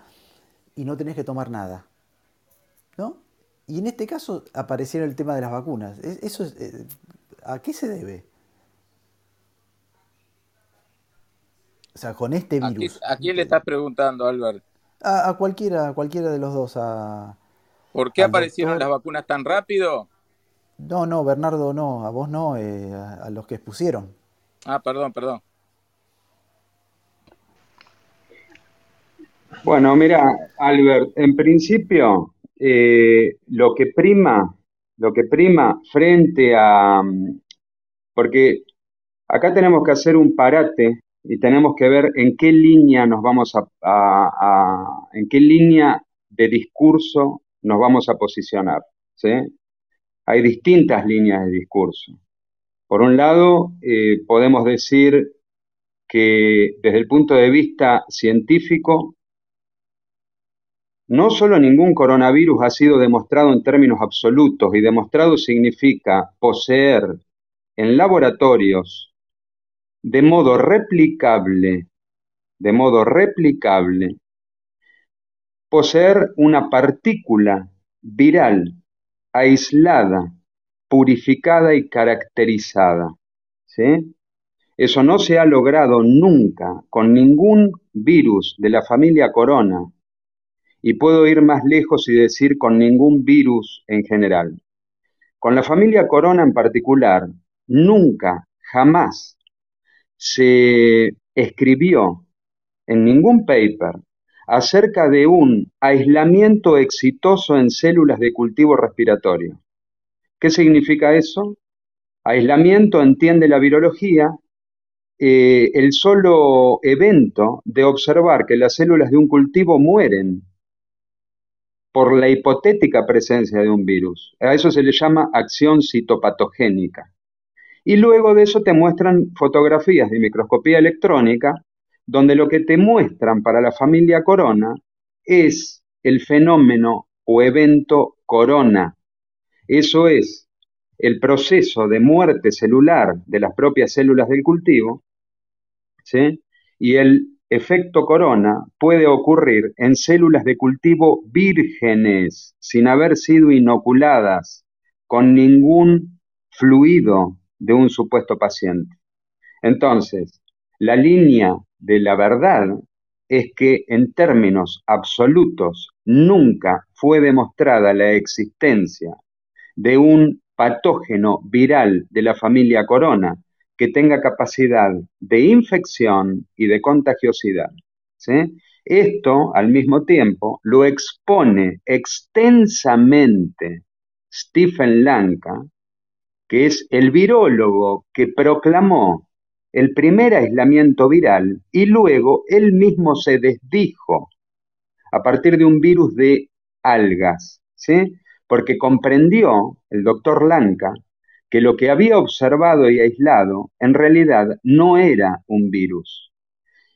y no tenés que tomar nada, ¿no? Y en este caso aparecieron el tema de las vacunas. ¿Eso eh, ¿A qué se debe? O sea, con este virus. ¿A, quién le estás preguntando, Albert? A, cualquiera, cualquiera de los dos. ¿Por qué aparecieron las vacunas tan rápido? No, no, Bernardo, no, a vos no, eh, a, los que expusieron. Ah, perdón, perdón. Bueno, mira, Albert, en principio, eh, lo que prima, lo que prima frente a, porque acá tenemos que hacer un parate y tenemos que ver en qué línea nos vamos a, en qué línea de discurso nos vamos a posicionar. ¿sí? Hay distintas líneas de discurso. Por un lado, eh, podemos decir que desde el punto de vista científico, no solo ningún coronavirus ha sido demostrado en términos absolutos, y demostrado significa poseer en laboratorios de modo replicable, de modo replicable, poseer una partícula viral aislada, purificada y caracterizada. ¿sí? Eso no se ha logrado nunca con ningún virus de la familia corona y puedo ir más lejos y decir con ningún virus en general. Con la familia corona en particular, nunca, jamás se escribió en ningún paper acerca de un aislamiento exitoso en células de cultivo respiratorio. ¿Qué significa eso? Aislamiento, entiende la virología, eh, el solo evento de observar que las células de un cultivo mueren por la hipotética presencia de un virus. A eso se le llama acción citopatogénica. Y luego de eso te muestran fotografías de microscopía electrónica, donde lo que te muestran para la familia corona es el fenómeno o evento corona. Eso es el proceso de muerte celular de las propias células del cultivo, ¿sí? y el efecto corona puede ocurrir en células de cultivo vírgenes, sin haber sido inoculadas con ningún fluido de un supuesto paciente. Entonces, la línea de la verdad es que en términos absolutos nunca fue demostrada la existencia de un patógeno viral de la familia corona que tenga capacidad de infección y de contagiosidad. Esto, al mismo tiempo, lo expone extensamente Stephen Lanka que es el virólogo que proclamó el primer aislamiento viral y luego él mismo se desdijo a partir de un virus de algas, ¿sí? Porque comprendió el doctor Lanka que lo que había observado y aislado en realidad no era un virus.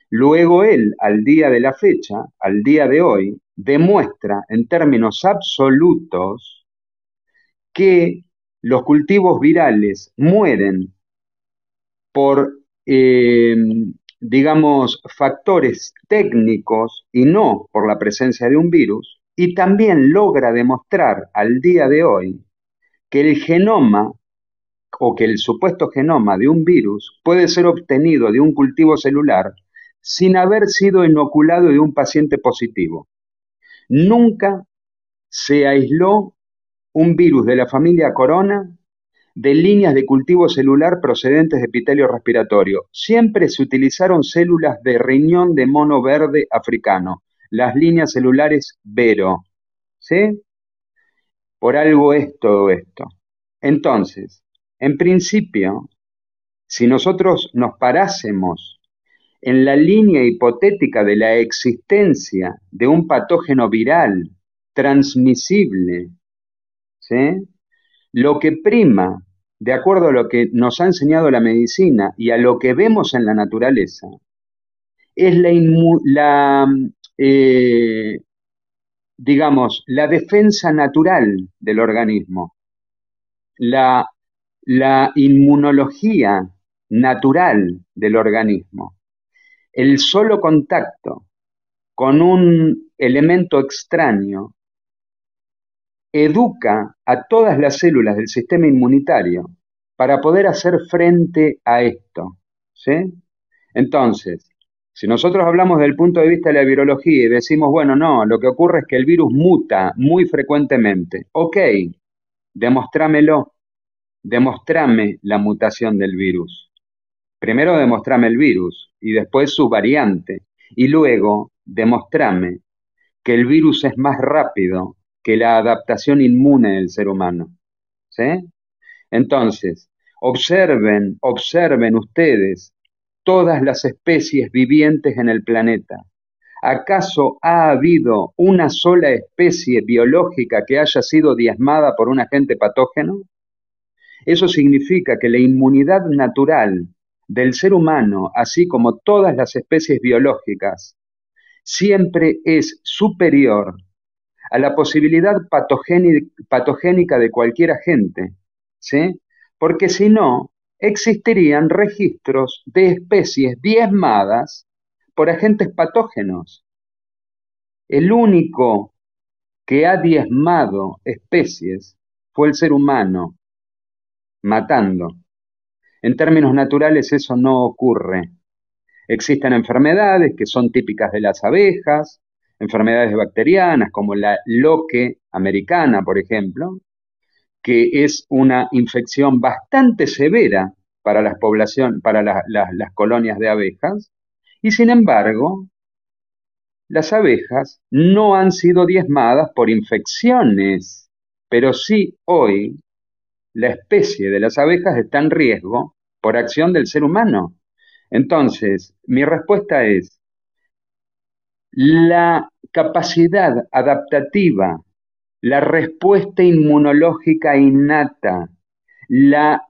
Luego él, al día de la fecha, al día de hoy, demuestra en términos absolutos que los cultivos virales mueren por, eh, digamos, factores técnicos y no por la presencia de un virus, y también logra demostrar al día de hoy que el genoma o que el supuesto genoma de un virus puede ser obtenido de un cultivo celular sin haber sido inoculado de un paciente positivo. Nunca se aisló un virus de la familia corona de líneas de cultivo celular procedentes de epitelio respiratorio. Siempre se utilizaron células de riñón de mono verde africano, las líneas celulares Vero. ¿Sí? Por algo es todo esto. Entonces, en principio, si nosotros nos parásemos en la línea hipotética de la existencia de un patógeno viral transmisible lo que prima, de acuerdo a lo que nos ha enseñado la medicina y a lo que vemos en la naturaleza, es la, la eh, digamos, la defensa natural del organismo, la, la inmunología natural del organismo. El solo contacto con un elemento extraño educa a todas las células del sistema inmunitario para poder hacer frente a esto. Entonces, si nosotros hablamos del punto de vista de la virología y decimos, bueno, no, lo que ocurre es que el virus muta muy frecuentemente, ok, demostrámelo, demostrame la mutación del virus. Primero demostrame el virus y después su variante y luego demostrame que el virus es más rápido que la adaptación inmune del ser humano. ¿Sí? Entonces, observen, observen ustedes todas las especies vivientes en el planeta. ¿Acaso ha habido una sola especie biológica que haya sido diezmada por un agente patógeno? Eso significa que la inmunidad natural del ser humano, así como todas las especies biológicas, siempre es superior a la posibilidad patogénica de cualquier agente, ¿sí? Porque si no, existirían registros de especies diezmadas por agentes patógenos. El único que ha diezmado especies fue el ser humano, matando. En términos naturales eso no ocurre. Existen enfermedades que son típicas de las abejas, enfermedades bacterianas como la loque americana, por ejemplo, que es una infección bastante severa para, las para las colonias de abejas, y sin embargo, las abejas no han sido diezmadas por infecciones, pero sí hoy la especie de las abejas está en riesgo por acción del ser humano. Entonces, mi respuesta es, la capacidad adaptativa la respuesta inmunológica innata, la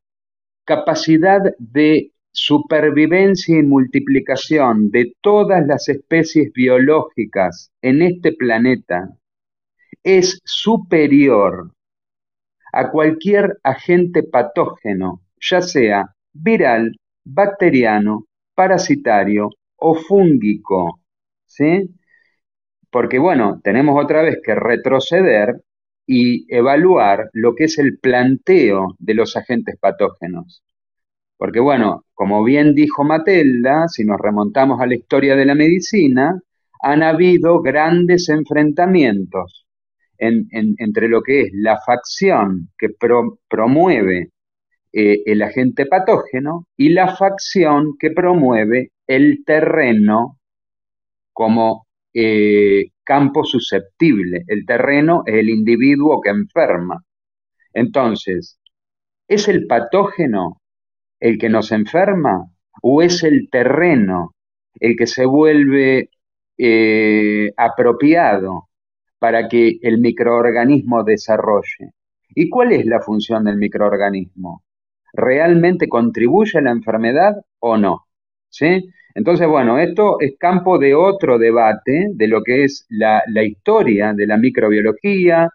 capacidad de supervivencia y multiplicación de todas las especies biológicas en este planeta es superior a cualquier agente patógeno, ya sea viral, bacteriano, parasitario o fúngico. ¿sí? porque bueno, tenemos otra vez que retroceder y evaluar lo que es el planteo de los agentes patógenos. Porque bueno, como bien dijo Matelda, si nos remontamos a la historia de la medicina, han habido grandes enfrentamientos entre lo que es la facción que promueve eh, el agente patógeno y la facción que promueve el terreno como eh, campo susceptible. El terreno es el individuo que enferma. Entonces, ¿es el patógeno el que nos enferma o es el terreno el que se vuelve eh, apropiado para que el microorganismo desarrolle? ¿Y cuál es la función del microorganismo? ¿Realmente contribuye a la enfermedad o no? ¿Sí? Entonces, bueno, esto es campo de otro debate de lo que es la, historia de la microbiología,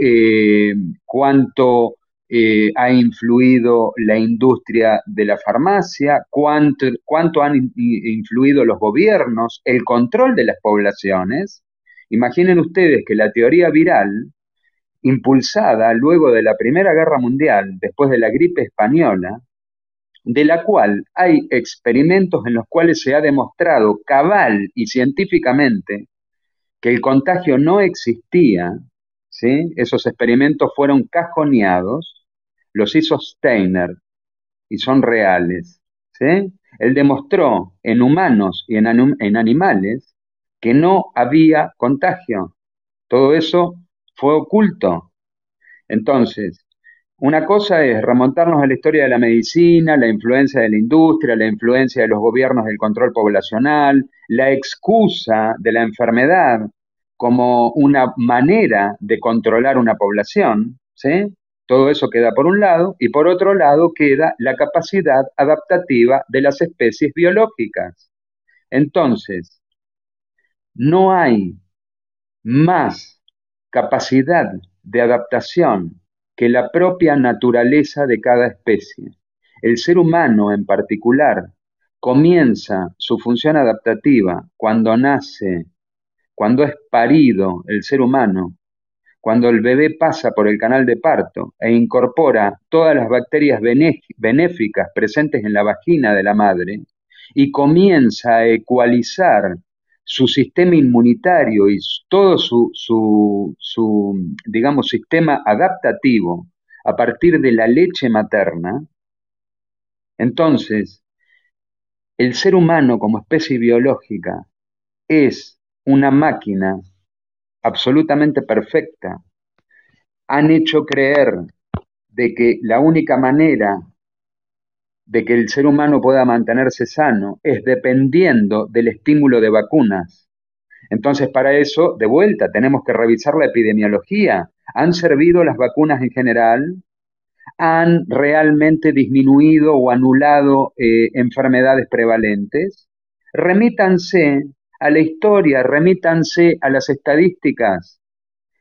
eh, cuánto eh, ha influido la industria de la farmacia, cuánto, cuánto han influido los gobiernos, el control de las poblaciones. Imaginen ustedes que la teoría viral, impulsada luego de la Primera Guerra Mundial, después de la gripe española, de la cual hay experimentos en los cuales se ha demostrado cabal y científicamente que el contagio no existía, ¿sí? esos experimentos fueron cajoneados, los hizo Steiner y son reales. ¿sí? Él demostró en humanos y en, en animales que no había contagio. Todo eso fue oculto. Entonces, una cosa es remontarnos a la historia de la medicina, la influencia de la industria, la influencia de los gobiernos del control poblacional, la excusa de la enfermedad como una manera de controlar una población, ¿sí? Todo eso queda por un lado y por otro lado queda la capacidad adaptativa de las especies biológicas. Entonces, no hay más capacidad de adaptación que la propia naturaleza de cada especie. El ser humano en particular comienza su función adaptativa cuando nace, cuando es parido el ser humano, cuando el bebé pasa por el canal de parto e incorpora todas las bacterias benéficas presentes en la vagina de la madre y comienza a ecualizar su sistema inmunitario y todo su, su, digamos, sistema adaptativo a partir de la leche materna, entonces el ser humano como especie biológica es una máquina absolutamente perfecta. Han hecho creer de que la única manera de que el ser humano pueda mantenerse sano es dependiendo del estímulo de vacunas. Entonces, para eso, de vuelta, tenemos que revisar la epidemiología. ¿Han servido las vacunas en general? ¿Han realmente disminuido o anulado eh, enfermedades prevalentes? Remítanse a la historia, remítanse a las estadísticas.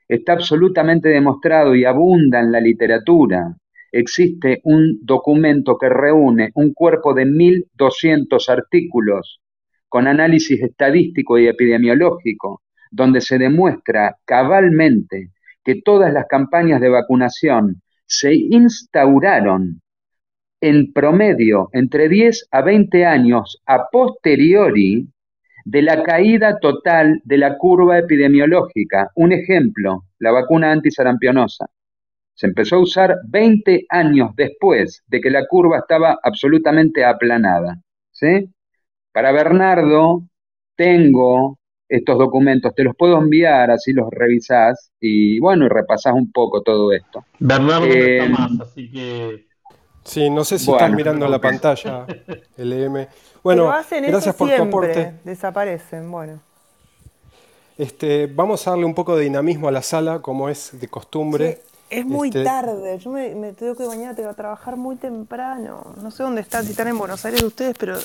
Está absolutamente demostrado y abunda en la literatura existe un documento que reúne un cuerpo de 1.200 artículos con análisis estadístico y epidemiológico, donde se demuestra cabalmente que todas las campañas de vacunación se instauraron en promedio entre 10 a 20 años a posteriori de la caída total de la curva epidemiológica. Un ejemplo, la vacuna antisarampionosa. Se empezó a usar 20 años después de que la curva estaba absolutamente aplanada. ¿sí? Para Bernardo, tengo estos documentos, te los puedo enviar, así los revisás y bueno, y repasás un poco todo esto. Bernardo no está eh, más, así que... Sí, no sé si están mirando la pantalla, [LAUGHS] LM. Bueno, gracias por tu aporte. Desaparecen, bueno. Este, vamos a darle un poco de dinamismo a la sala, como es de costumbre. Es muy este, tarde, yo me, tengo que mañana tengo que trabajar muy temprano. No sé dónde están, si están en Buenos Aires ustedes, pero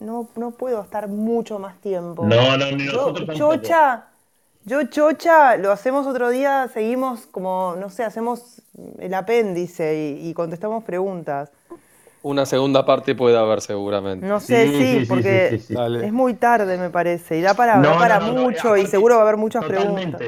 no, no puedo estar mucho más tiempo. No, no, ni yo, Chocha, yo Chocha, lo hacemos otro día, seguimos como, no sé, hacemos el apéndice y, contestamos preguntas. Una segunda parte puede haber seguramente. No sé, sí, porque es muy tarde me parece y da para, para mucho y seguro va a haber muchas preguntas.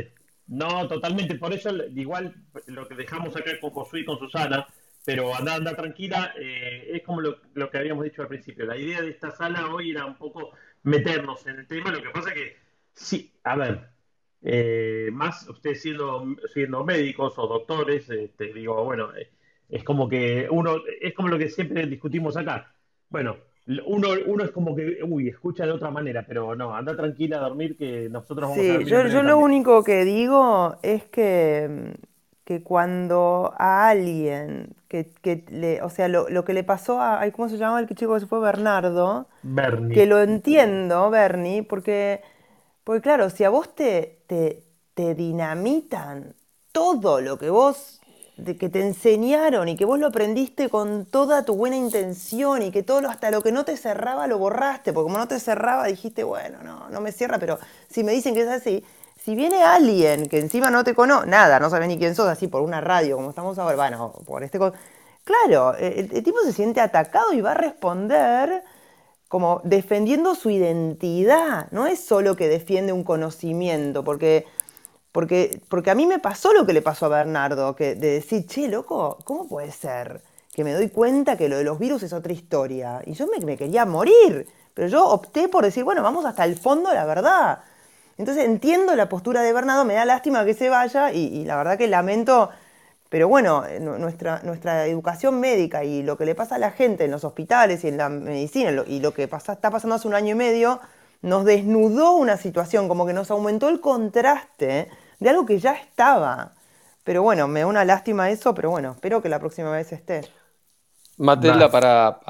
No, totalmente. Por eso, igual lo que dejamos acá con Josué y con Susana, pero anda, anda tranquila, eh, es como lo, que habíamos dicho al principio. La idea de esta sala hoy era un poco meternos en el tema. Lo que pasa que, sí, a ver, eh, más ustedes siendo, siendo médicos o doctores, este, digo, bueno, eh, es como que uno, es como lo que siempre discutimos acá. Bueno, uno, uno es como que, uy, escucha de otra manera, pero no, anda tranquila a dormir que nosotros vamos a dormir. Yo, yo lo único que digo es que, que cuando a alguien, que, que le, o sea, lo, lo, que le pasó a, ¿cómo se llama el chico que se fue? Bernardo. Bernie. Que lo entiendo, Bernie, porque, porque claro, si a vos te, te, te dinamitan todo lo que vos de que te enseñaron y que vos lo aprendiste con toda tu buena intención y que todo hasta lo que no te cerraba lo borraste, porque como no te cerraba dijiste, bueno, no, no me cierra, pero si me dicen que es así, si viene alguien que encima no te conoce, nada, no sabe ni quién sos, así por una radio como estamos ahora, bueno, por este... Claro, el, el tipo se siente atacado y va a responder como defendiendo su identidad, no es solo que defiende un conocimiento, porque porque, porque a mí me pasó lo que le pasó a Bernardo, que de decir, che, loco, ¿cómo puede ser? Que me doy cuenta que lo de los virus es otra historia. Y yo me, quería morir, pero yo opté por decir, bueno, vamos hasta el fondo la verdad. Entonces entiendo la postura de Bernardo, me da lástima que se vaya y, la verdad que lamento, pero bueno, eh, nuestra, nuestra educación médica y lo que le pasa a la gente en los hospitales y en la medicina y lo que pasa, está pasando hace un año y medio, nos desnudó una situación, como que nos aumentó el contraste de algo que ya estaba. Pero bueno, me da una lástima eso, pero bueno, espero que la próxima vez esté. Matilda, para,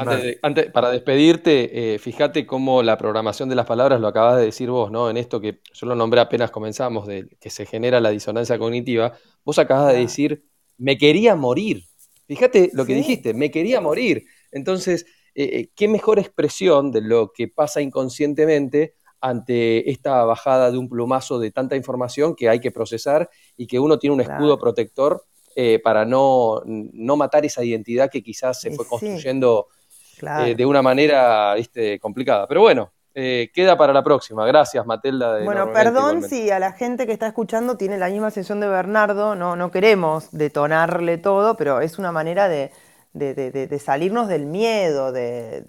antes, para despedirte, eh, fíjate cómo la programación de las palabras lo acabas de decir vos, ¿no? En esto que yo lo nombré apenas comenzamos, de que se genera la disonancia cognitiva, vos acabas de decir, me quería morir. Fíjate lo que dijiste, me quería morir. Entonces, qué mejor expresión de lo que pasa inconscientemente ante esta bajada de un plumazo de tanta información que hay que procesar y que uno tiene un escudo protector eh, para no, matar esa identidad que quizás se fue construyendo eh, de una manera complicada. Pero bueno, eh, queda para la próxima. Gracias, Matelda. bueno, perdón si a la gente que está escuchando tiene la misma sesión de Bernardo, no, no queremos detonarle todo, pero es una manera de, de, salirnos del miedo, de,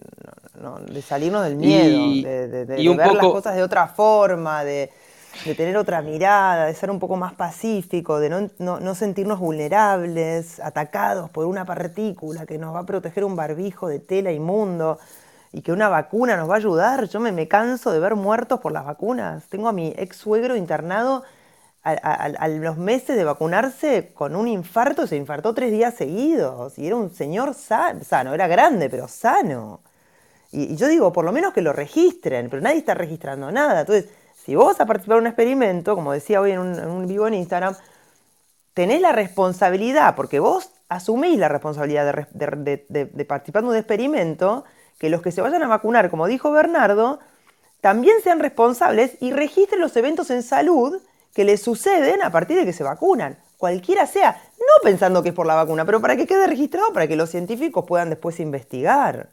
salirnos del miedo, de, ver las cosas de otra forma, de, tener otra mirada, de ser un poco más pacífico, de no, sentirnos vulnerables, atacados por una partícula que nos va a proteger un barbijo de tela inmundo y que una vacuna nos va a ayudar. Yo me, me canso de ver muertos por las vacunas. Tengo a mi ex suegro internado a, los meses de vacunarse con un infarto, se infartó tres días seguidos. Y era un señor sano, era grande, pero sano. Y, yo digo, por lo menos que lo registren, pero nadie está registrando nada. Entonces, si vos a participar en un experimento, como decía hoy en un, vivo en Instagram, tenés la responsabilidad, porque vos asumís la responsabilidad de, de participar en un experimento, que los que se vayan a vacunar, como dijo Bernardo, también sean responsables y registren los eventos en salud que les suceden a partir de que se vacunan, cualquiera sea, no pensando que es por la vacuna, pero para que quede registrado, para que los científicos puedan después investigar.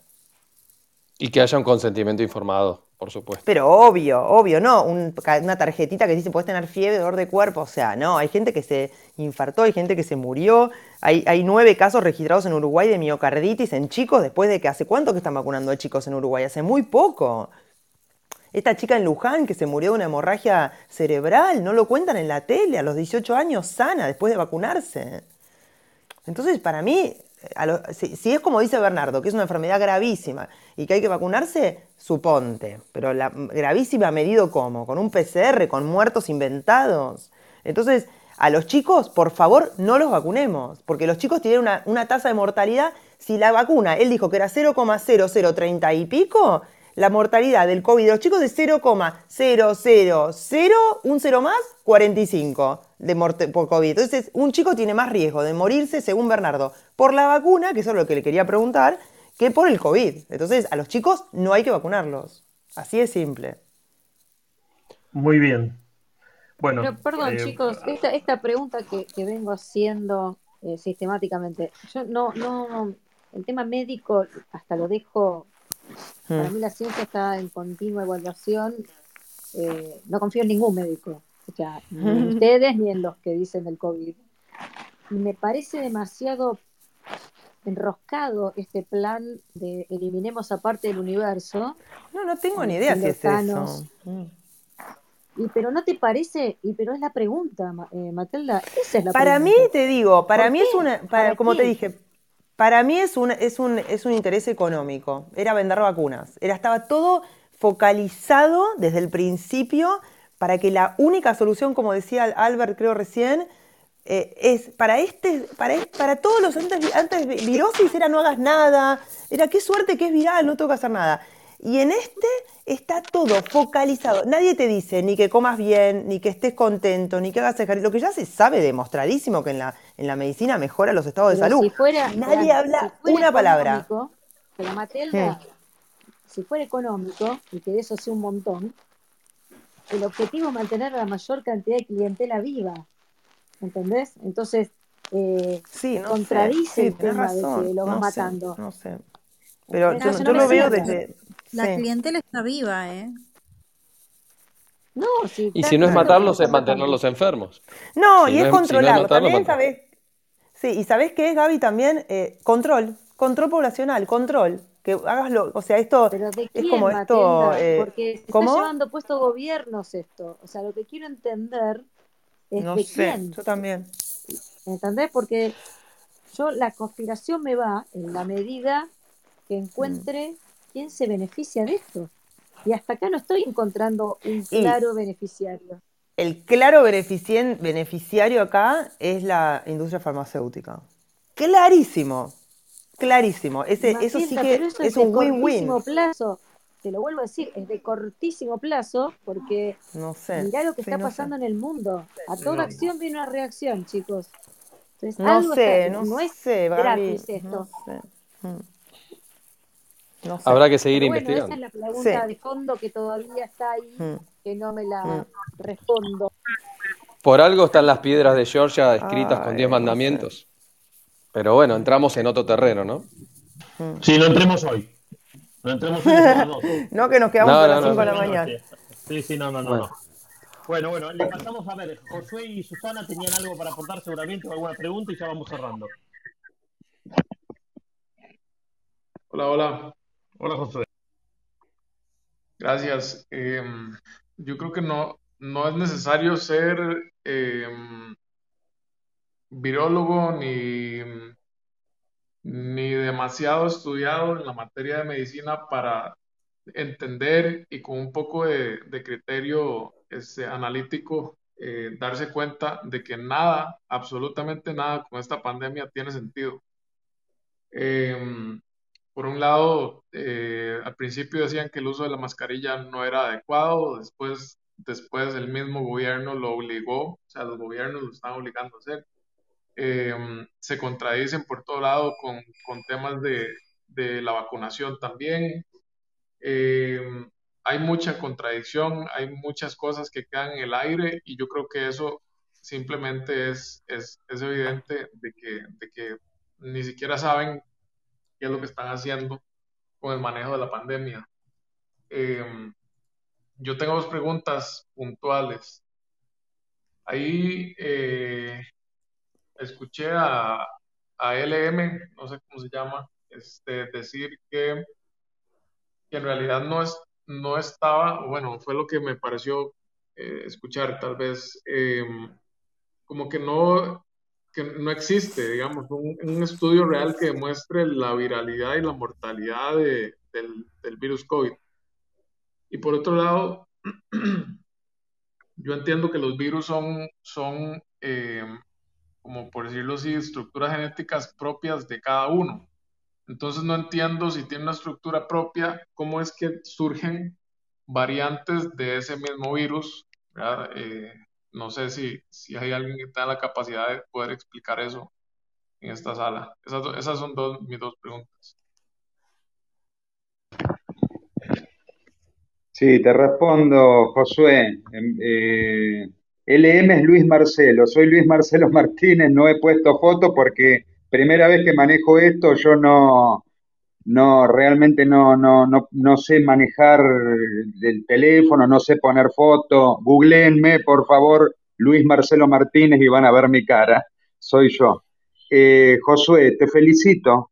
Y que haya un consentimiento informado, por supuesto. Pero obvio, obvio, no, una tarjetita que dice puedes tener fiebre, dolor de cuerpo, o sea, no, hay gente que se infartó, hay gente que se murió, hay, hay nueve casos registrados en Uruguay de miocarditis en chicos después de que hace cuánto que están vacunando a chicos en Uruguay, hace muy poco. Esta chica en Luján que se murió de una hemorragia cerebral, no lo cuentan en la tele, a los 18 años sana después de vacunarse. Entonces, para mí, si, es como dice Bernardo, que es una enfermedad gravísima y que hay que vacunarse, suponte. Pero la gravísima medido cómo? Con un PCR, con muertos inventados. Entonces, a los chicos, por favor, no los vacunemos, porque los chicos tienen una, una tasa de mortalidad. Si la vacuna, él dijo que era 0,0030 y pico, la mortalidad del COVID de los chicos es 0,000, un cero más, 45 de muerte por COVID. Entonces, un chico tiene más riesgo de morirse, según Bernardo, por la vacuna, que eso es lo que le quería preguntar, que por el COVID. Entonces, a los chicos no hay que vacunarlos. Así de simple. Muy bien. Bueno. perdón, eh, chicos, esta, pregunta que, vengo haciendo eh, sistemáticamente, yo no, no, el tema médico hasta lo dejo para hmm. mí la ciencia está en continua evaluación. Eh, no confío en ningún médico, o sea, ni en ustedes ni en los que dicen del COVID. Y me parece demasiado enroscado este plan de eliminemos a parte del universo. No, no tengo ni idea si es eso. Hmm. Y pero no te parece, y pero es la pregunta, eh, Matilda, esa es la para mí te digo, para mí es una, para, como te dije, para mí es un, es, un, es un interés económico, era vender vacunas, era, estaba todo focalizado desde el principio para que la única solución, como decía Albert creo recién, eh, es para este, para, para todos los antes, antes virosis era no hagas nada, era qué suerte que es viral, no tengo que hacer nada. Y en este está todo focalizado. Nadie te dice ni que comas bien, ni que estés contento, ni que hagas ejercicio. Lo que ya se sabe demostradísimo que en la, en la medicina mejora los estados de salud. Nadie habla una palabra. Pero si fuera económico, y que de eso sea un montón, el objetivo es mantener la mayor cantidad de clientela viva. ¿Entendés? Entonces, eh, contradice el tema de que lo va matando. no sé. Pero yo, yo lo veo desde, la clientela está viva, ¿eh? No, sí, y si no es matarlos, es mantenerlos enfermos. No, y es, controlarlos. también sabes. Sí, y sabes qué es, Gaby, también eh, control, control poblacional, control. Que hagas lo, o sea, esto es como esto. Eh, Porque se ¿cómo? está llevando puesto gobiernos esto. O sea, lo que quiero entender es no de sé, quién. Yo también. ¿Entendés? Porque yo la conspiración me va en la medida que encuentre quién se beneficia de esto. Y hasta acá no estoy encontrando un claro beneficiario. El claro beneficiario acá es la industria farmacéutica. Clarísimo, clarísimo. Ese, eso sí que es, un win-win. plazo. Te lo vuelvo a decir, es de cortísimo plazo porque no sé, mirá lo que está pasando en el mundo. A toda acción viene una reacción, chicos. no sé, no, es sé, gratis Mm. Habrá que seguir investigando. Esa es la pregunta de fondo que todavía está ahí, mm. que no me la mm. respondo. Por algo están las piedras de Georgia escritas con diez mandamientos. Pero bueno, entramos en otro terreno, ¿no? Sí, no entremos hoy. No entremos hoy. no, [LAUGHS] que nos quedamos a las 5 de la mañana. Sí, sí, no, no, no. Bueno. bueno, le pasamos a ver. Josué y Susana tenían algo para aportar seguramente o alguna pregunta y ya vamos cerrando. Hola, hola. Hola, Josué. Gracias. Em, yo creo que no, no es necesario ser em, virólogo ni, ni demasiado estudiado en la materia de medicina para entender y con un poco de, criterio este, analítico eh, darse cuenta de que nada, absolutamente nada con esta pandemia tiene sentido. Em, por un lado, eh, al principio decían que el uso de la mascarilla no era adecuado, después, después el mismo gobierno lo obligó, o sea, los gobiernos lo están obligando a hacer. Em, se contradicen por todo lado con, con temas de, de, la vacunación también. Em, hay mucha contradicción, hay muchas cosas que quedan en el aire y yo creo que eso simplemente es, es, es evidente de que, de que ni siquiera saben qué es lo que están haciendo con el manejo de la pandemia. Em, yo tengo dos preguntas puntuales. Ahí eh, escuché a, a, LM, no sé cómo se llama, este, decir que, que, en realidad no, es, no estaba, bueno, fue lo que me pareció eh, escuchar tal vez, em, como que no que no existe, digamos, un, estudio real que demuestre la viralidad y la mortalidad del, virus COVID. Y por otro lado, [CLEARS THROAT] yo entiendo que los virus son, son eh, como por decirlo así, estructuras genéticas propias de cada uno. Entonces no entiendo si tiene una estructura propia, cómo es que surgen variantes de ese mismo virus. Eh, no sé si, si hay alguien que tenga la capacidad de poder explicar eso en esta sala. Esas, son dos, mis dos preguntas. Sí, te respondo, Josué. Em, eh, LM es Luis Marcelo. Soy Luis Marcelo [LAUGHS] Martínez. No he puesto foto porque primera vez que manejo esto, yo no, no, realmente no, no, no, no sé manejar el teléfono, no sé poner foto. Googleenme, por favor, Luis Marcelo Martínez y van a ver mi cara. Soy yo. Eh, Josué, te felicito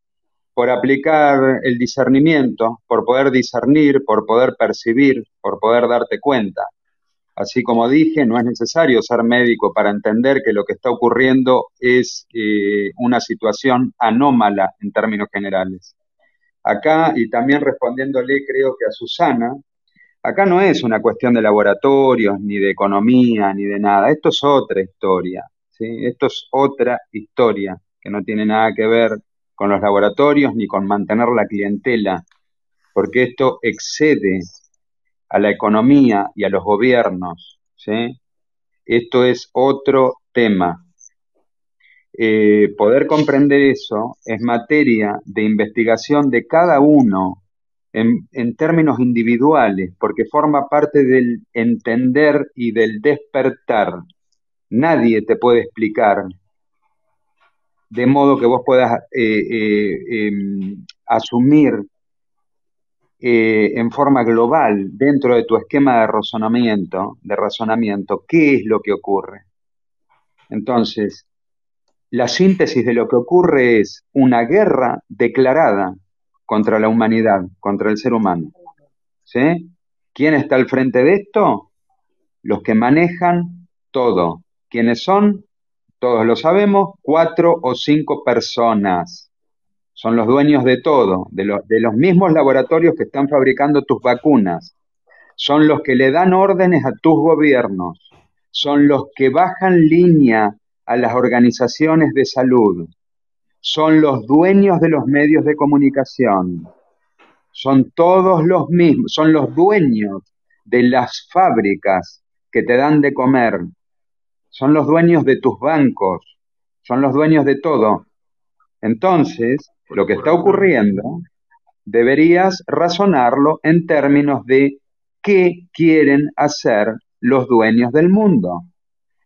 por aplicar el discernimiento, por poder discernir, por poder percibir, por poder darte cuenta. Así como dije, no es necesario ser médico para entender que lo que está ocurriendo es eh, una situación anómala en términos generales. Acá, y también respondiéndole creo que a Susana, acá no es una cuestión de laboratorios, ni de economía, ni de nada, esto es otra historia, ¿sí? esto es otra historia que no tiene nada que ver con los laboratorios ni con mantener la clientela, porque esto excede a la economía y a los gobiernos, ¿sí? Esto es otro tema. Eh, poder comprender eso es materia de investigación de cada uno en, términos individuales, porque forma parte del entender y del despertar. Nadie te puede explicar de modo que vos puedas eh, eh, em, asumir en forma global dentro de tu esquema de razonamiento, de razonamiento, qué es lo que ocurre. Entonces, la síntesis de lo que ocurre es una guerra declarada contra la humanidad, contra el ser humano. ¿Sí? ¿Quién está al frente de esto? Los que manejan todo. ¿Quiénes son? Todos lo sabemos, cuatro o cinco personas. Son los dueños de todo, de, de los mismos laboratorios que están fabricando tus vacunas. Son los que le dan órdenes a tus gobiernos. Son los que bajan línea a las organizaciones de salud, son los dueños de los medios de comunicación, son todos los mismos, son los dueños de las fábricas que te dan de comer, son los dueños de tus bancos, son los dueños de todo. Entonces, lo que está ocurriendo, deberías razonarlo en términos de qué quieren hacer los dueños del mundo.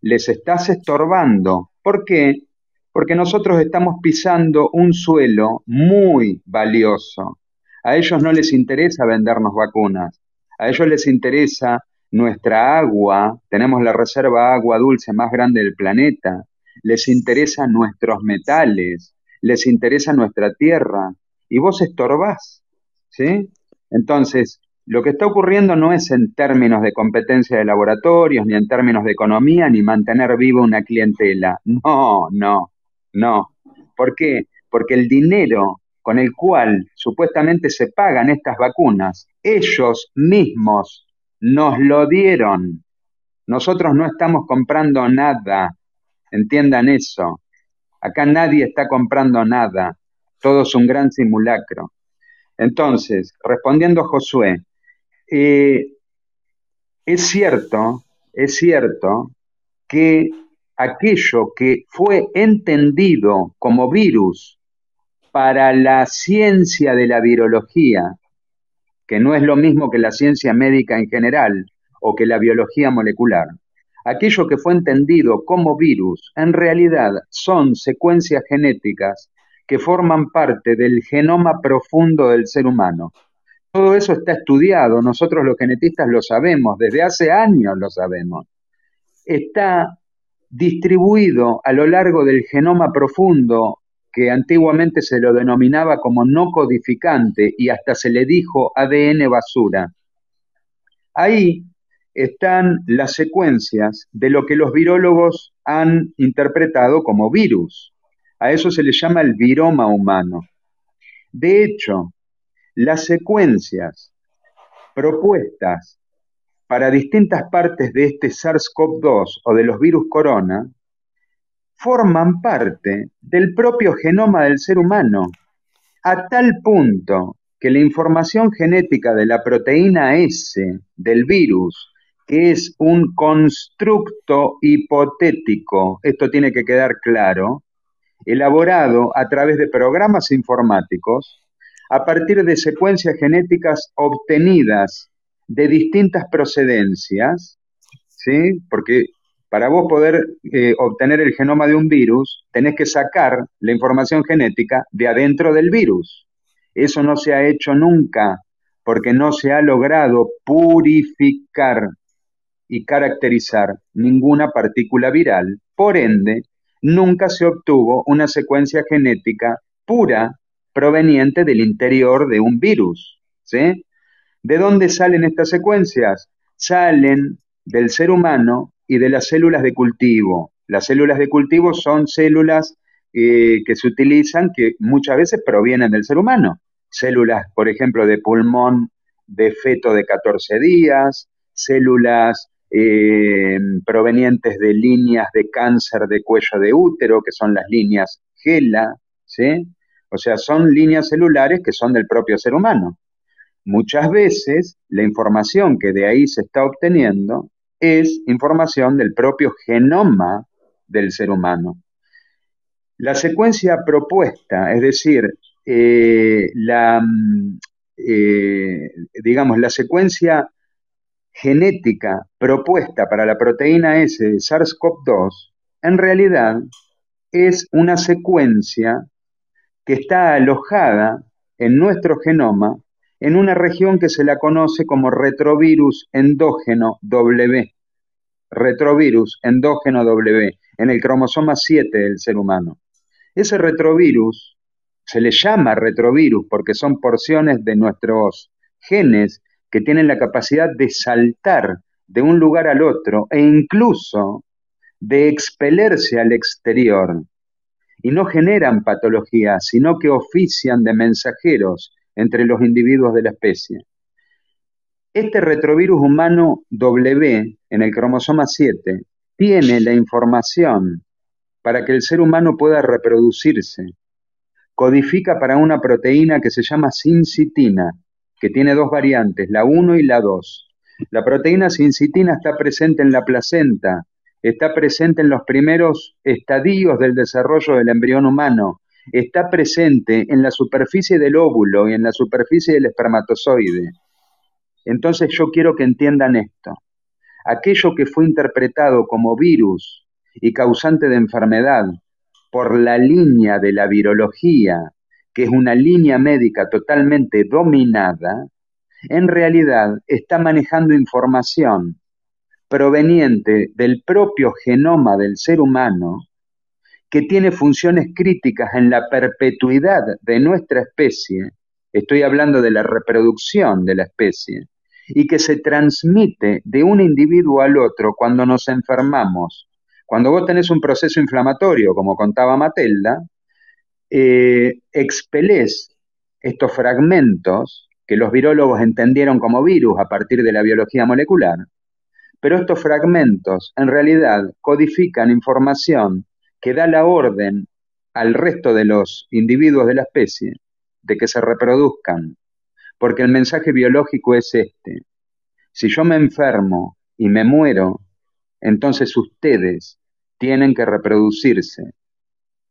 Les estás estorbando. ¿Por qué? Porque nosotros estamos pisando un suelo muy valioso. A ellos no les interesa vendernos vacunas. A ellos les interesa nuestra agua. Tenemos la reserva agua dulce más grande del planeta. Les interesa nuestros metales. Les interesa nuestra tierra. Y vos estorbás. ¿Sí? Entonces, lo que está ocurriendo no es en términos de competencia de laboratorios, ni en términos de economía, ni mantener viva una clientela. No, no, no. ¿Por qué? Porque el dinero con el cual supuestamente se pagan estas vacunas, ellos mismos nos lo dieron. Nosotros no estamos comprando nada. Entiendan eso. Acá nadie está comprando nada. Todo es un gran simulacro. Entonces, respondiendo Josué, eh, es cierto, es cierto que aquello que fue entendido como virus para la ciencia de la virología, que no es lo mismo que la ciencia médica en general o que la biología molecular, aquello que fue entendido como virus en realidad son secuencias genéticas que forman parte del genoma profundo del ser humano. Todo eso está estudiado, nosotros los genetistas lo sabemos, desde hace años lo sabemos. Está distribuido a lo largo del genoma profundo que antiguamente se lo denominaba como no codificante y hasta se le dijo ADN basura. Ahí están las secuencias de lo que los virólogos han interpretado como virus. A eso se le llama el viroma humano. De hecho, las secuencias propuestas para distintas partes de este SARS-CoV-2 o de los virus corona forman parte del propio genoma del ser humano, a tal punto que la información genética de la proteína S del virus, que es un constructo hipotético, esto tiene que quedar claro, elaborado a través de programas informáticos, a partir de secuencias genéticas obtenidas de distintas procedencias, ¿sí? Porque para vos poder eh, obtener el genoma de un virus, tenés que sacar la información genética de adentro del virus. Eso no se ha hecho nunca, porque no se ha logrado purificar y caracterizar ninguna partícula viral. Por ende, nunca se obtuvo una secuencia genética pura proveniente del interior de un virus. ¿sí? ¿De dónde salen estas secuencias? Salen del ser humano y de las células de cultivo. Las células de cultivo son células eh, que se utilizan, que muchas veces provienen del ser humano. Células, por ejemplo, de pulmón de feto de 14 días, células eh, provenientes de líneas de cáncer de cuello de útero, que son las líneas GELA, ¿sí? O sea, son líneas celulares que son del propio ser humano. Muchas veces la información que de ahí se está obteniendo es información del propio genoma del ser humano. La secuencia propuesta, es decir, eh, la, mm, eh, digamos, la secuencia genética propuesta para la proteína S de SARS-CoV-2, en realidad es una secuencia que está alojada en nuestro genoma en una región que se la conoce como retrovirus endógeno W. Retrovirus endógeno W, en el cromosoma 7 del ser humano. Ese retrovirus se le llama retrovirus porque son porciones de nuestros genes que tienen la capacidad de saltar de un lugar al otro e incluso de expelerse al exterior y no generan patología, sino que ofician de mensajeros entre los individuos de la especie. Este retrovirus humano W en el cromosoma 7 tiene la información para que el ser humano pueda reproducirse. Codifica para una proteína que se llama sincitina, que tiene dos variantes, la 1 y la 2. La proteína sincitina está presente en la placenta, está presente en los primeros estadios del desarrollo del embrión humano está presente en la superficie del óvulo y en la superficie del espermatozoide. Entonces yo quiero que entiendan esto. Aquello que fue interpretado como virus y causante de enfermedad por la línea de la virología, que es una línea médica totalmente dominada, en realidad está manejando información proveniente del propio genoma del ser humano que tiene funciones críticas en la perpetuidad de nuestra especie, estoy hablando de la reproducción de la especie, y que se transmite de un individuo al otro cuando nos enfermamos. Cuando vos tenés un proceso inflamatorio, como contaba Matelda, eh, expelés estos fragmentos que los virólogos entendieron como virus a partir de la biología molecular, pero estos fragmentos en realidad codifican información que da la orden al resto de los individuos de la especie de que se reproduzcan, porque el mensaje biológico es este. Si yo me enfermo y me muero, entonces ustedes tienen que reproducirse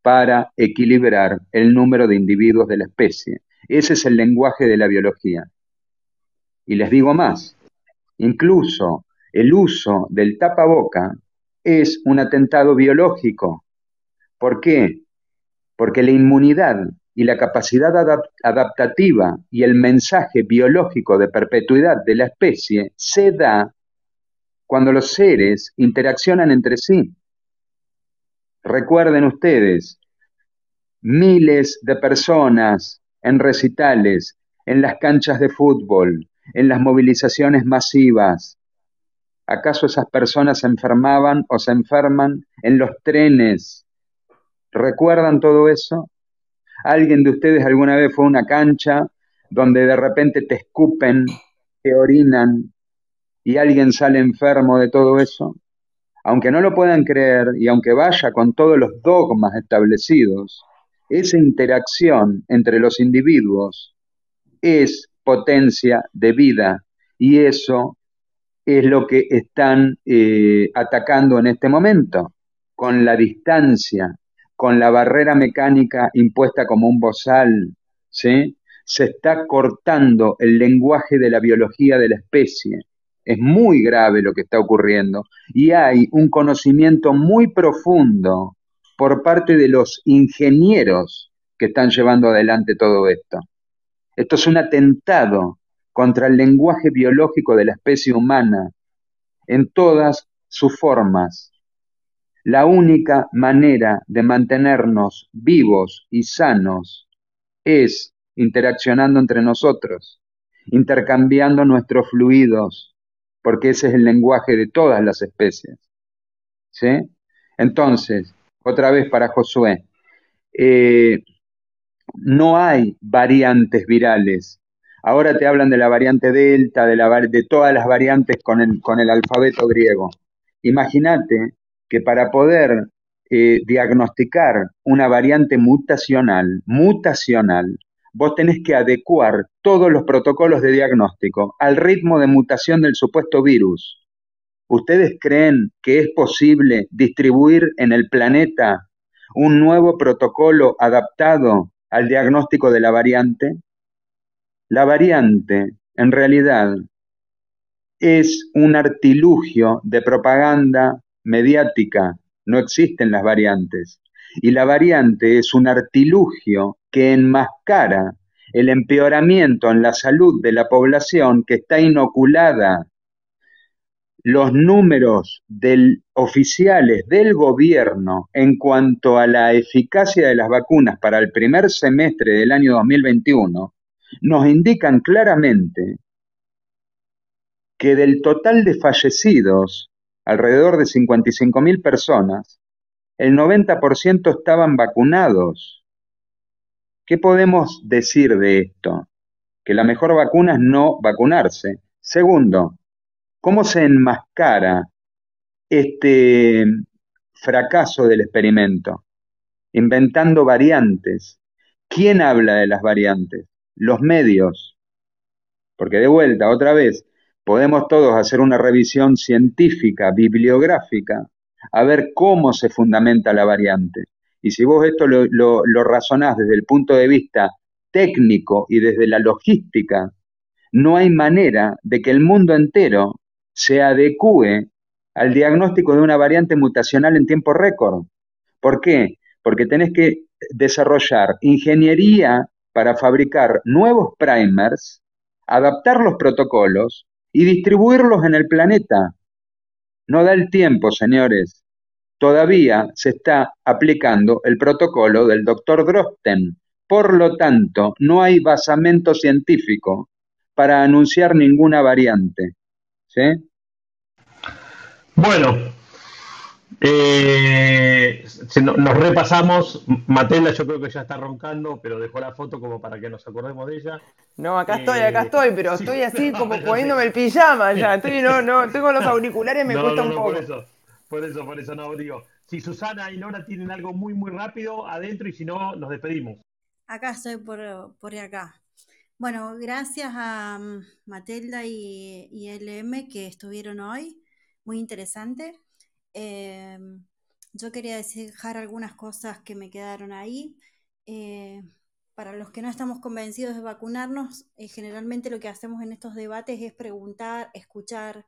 para equilibrar el número de individuos de la especie. Ese es el lenguaje de la biología. Y les digo más, incluso el uso del tapaboca es un atentado biológico. ¿Por qué? Porque la inmunidad y la capacidad adaptativa y el mensaje biológico de perpetuidad de la especie se da cuando los seres interaccionan entre sí. Recuerden ustedes, miles de personas en recitales, en las canchas de fútbol, en las movilizaciones masivas. ¿Acaso esas personas se enfermaban o se enferman en los trenes? ¿Recuerdan todo eso? ¿Alguien de ustedes alguna vez fue a una cancha donde de repente te escupen, te orinan y alguien sale enfermo de todo eso? Aunque no lo puedan creer y aunque vaya con todos los dogmas establecidos, esa interacción entre los individuos es potencia de vida y eso es lo que están eh, atacando en este momento, con la distancia, con la barrera mecánica impuesta como un bozal, se está cortando el lenguaje de la biología de la especie. Es muy grave lo que está ocurriendo y hay un conocimiento muy profundo por parte de los ingenieros que están llevando adelante todo esto. Esto es un atentado contra el lenguaje biológico de la especie humana en todas sus formas. La única manera de mantenernos vivos y sanos es interaccionando entre nosotros, intercambiando nuestros fluidos, porque ese es el lenguaje de todas las especies. Entonces, otra vez para Josué, eh, no hay variantes virales. Ahora te hablan de la variante delta, de, la, de todas las variantes con el, con el alfabeto griego. Imagínate que para poder eh, diagnosticar una variante mutacional, mutacional, vos tenés que adecuar todos los protocolos de diagnóstico al ritmo de mutación del supuesto virus. ¿Ustedes creen que es posible distribuir en el planeta un nuevo protocolo adaptado al diagnóstico de la variante? La variante, en realidad, es un artilugio de propaganda mediática. No existen las variantes. Y la variante es un artilugio que enmascara el empeoramiento en la salud de la población que está inoculada los números del, oficiales del gobierno en cuanto a la eficacia de las vacunas para el primer semestre del año 2021 nos indican claramente que del total de fallecidos, alrededor de 55.000 personas, el 90% estaban vacunados. ¿Qué podemos decir de esto? Que la mejor vacuna es no vacunarse. Segundo, ¿Cómo se enmascara este fracaso del experimento? Inventando variantes. ¿Quién habla de las variantes? Los medios. Porque de vuelta, otra vez, podemos todos hacer una revisión científica, bibliográfica, a ver cómo se fundamenta la variante. Y si vos esto lo, razonás desde el punto de vista técnico y desde la logística, no hay manera de que el mundo entero se adecue al diagnóstico de una variante mutacional en tiempo récord. ¿Por qué? Porque tenés que desarrollar ingeniería para fabricar nuevos primers, adaptar los protocolos y distribuirlos en el planeta. No da el tiempo, señores. Todavía se está aplicando el protocolo del doctor Drosten. Por lo tanto, no hay basamento científico para anunciar ninguna variante. ¿Sí? Bueno, eh, nos repasamos. Matela, yo creo que ya está roncando, pero dejó la foto como para que nos acordemos de ella. No, acá estoy, acá eh, estoy, pero estoy así como [LAUGHS] poniéndome el pijama ya. [LAUGHS] Estoy, no, no, tengo los auriculares, me cuesta un poco. Por eso, por eso, por eso no digo. Si Susana y Nora tienen algo muy, muy rápido adentro y si no, nos despedimos. Acá estoy por, por acá. Bueno, gracias a mm, Matilda y, y LM que estuvieron hoy. Muy interesante. Em, yo quería dejar algunas cosas que me quedaron ahí. Eh, para los que no estamos convencidos de vacunarnos, eh, generalmente lo que hacemos en estos debates es preguntar, escuchar,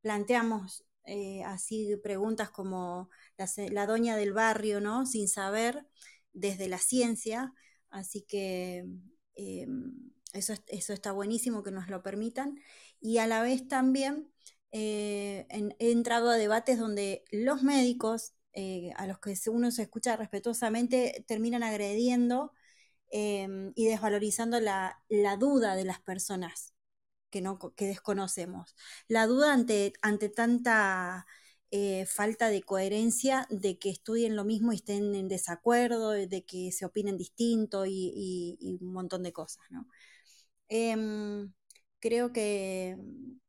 planteamos eh, así preguntas como la, doña del barrio, ¿no? Sin saber, desde la ciencia. Así que em, eso, eso está buenísimo que nos lo permitan. Y a la vez también eh, he entrado a debates donde los médicos, eh, a los que uno se escucha respetuosamente, terminan agrediendo em, y desvalorizando la, duda de las personas que, no, que desconocemos. La duda ante, ante tanta eh, falta de coherencia de que estudien lo mismo y estén en desacuerdo, de que se opinen distinto y, un montón de cosas. Em, creo que,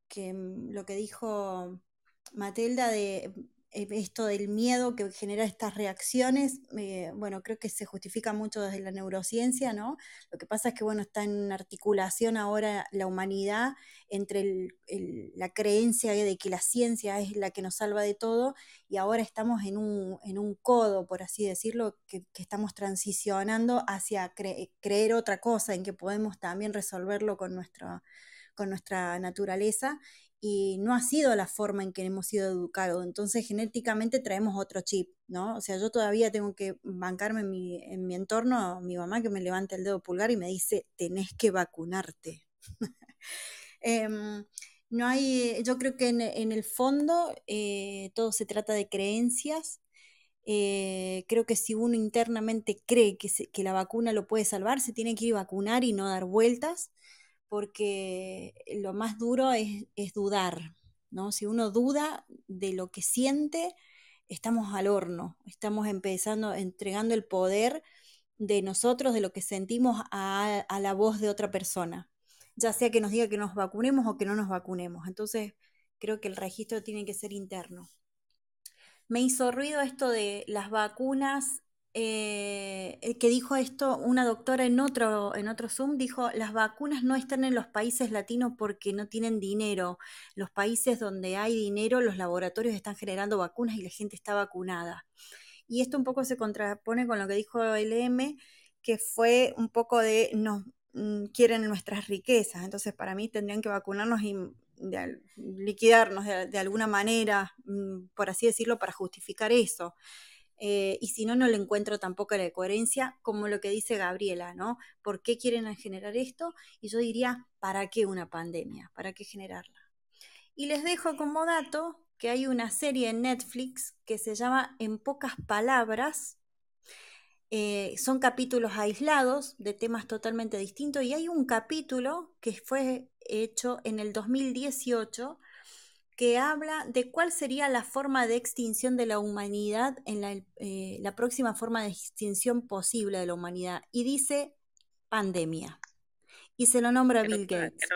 que mm, lo que dijo Matilda de eh, esto del miedo que genera estas reacciones, eh, bueno, creo que se justifica mucho desde la neurociencia, ¿no? Lo que pasa es que, bueno, está en articulación ahora la humanidad entre la creencia de que la ciencia es la que nos salva de todo y ahora estamos en un, en un codo, por así decirlo, que, estamos transicionando hacia creer otra cosa, en que podemos también resolverlo con nuestra con nuestra naturaleza y no ha sido la forma en que hemos sido educados. Entonces, genéticamente traemos otro chip, ¿no? O sea, yo todavía tengo que bancarme en mi, en mi entorno, mi mamá que me levanta el dedo pulgar y me dice, tenés que vacunarte. [LAUGHS] Em, no hay, yo creo que en, el fondo eh, todo se trata de creencias. Eh, creo que si uno internamente cree que, que la vacuna lo puede salvar, se tiene que ir a vacunar y no dar vueltas porque lo más duro es, dudar, ¿no? Si uno duda de lo que siente, estamos al horno, estamos empezando, entregando el poder de nosotros, de lo que sentimos a, a, la voz de otra persona, ya sea que nos diga que nos vacunemos o que no nos vacunemos. Entonces, creo que el registro tiene que ser interno. Me hizo ruido esto de las vacunas eh, que dijo esto una doctora en otro, en otro Zoom, dijo, las vacunas no están en los países latinos porque no tienen dinero. Los países donde hay dinero, los laboratorios están generando vacunas y la gente está vacunada. Y esto un poco se contrapone con lo que dijo LM, que fue un poco de nos mm, quieren nuestras riquezas. Entonces, para mí tendrían que vacunarnos y liquidarnos de, alguna manera, mm, por así decirlo, para justificar eso. Eh, y si no, no le encuentro tampoco la coherencia, como lo que dice Gabriela, ¿no? ¿Por qué quieren generar esto? Y yo diría, ¿para qué una pandemia? ¿Para qué generarla? Y les dejo como dato que hay una serie en Netflix que se llama En pocas palabras. Eh, son capítulos aislados de temas totalmente distintos y hay un capítulo que fue hecho en el 2018 que habla de cuál sería la forma de extinción de la humanidad en la, eh, próxima forma de extinción posible de la humanidad. Y dice pandemia. Y se lo nombra Bill Gates.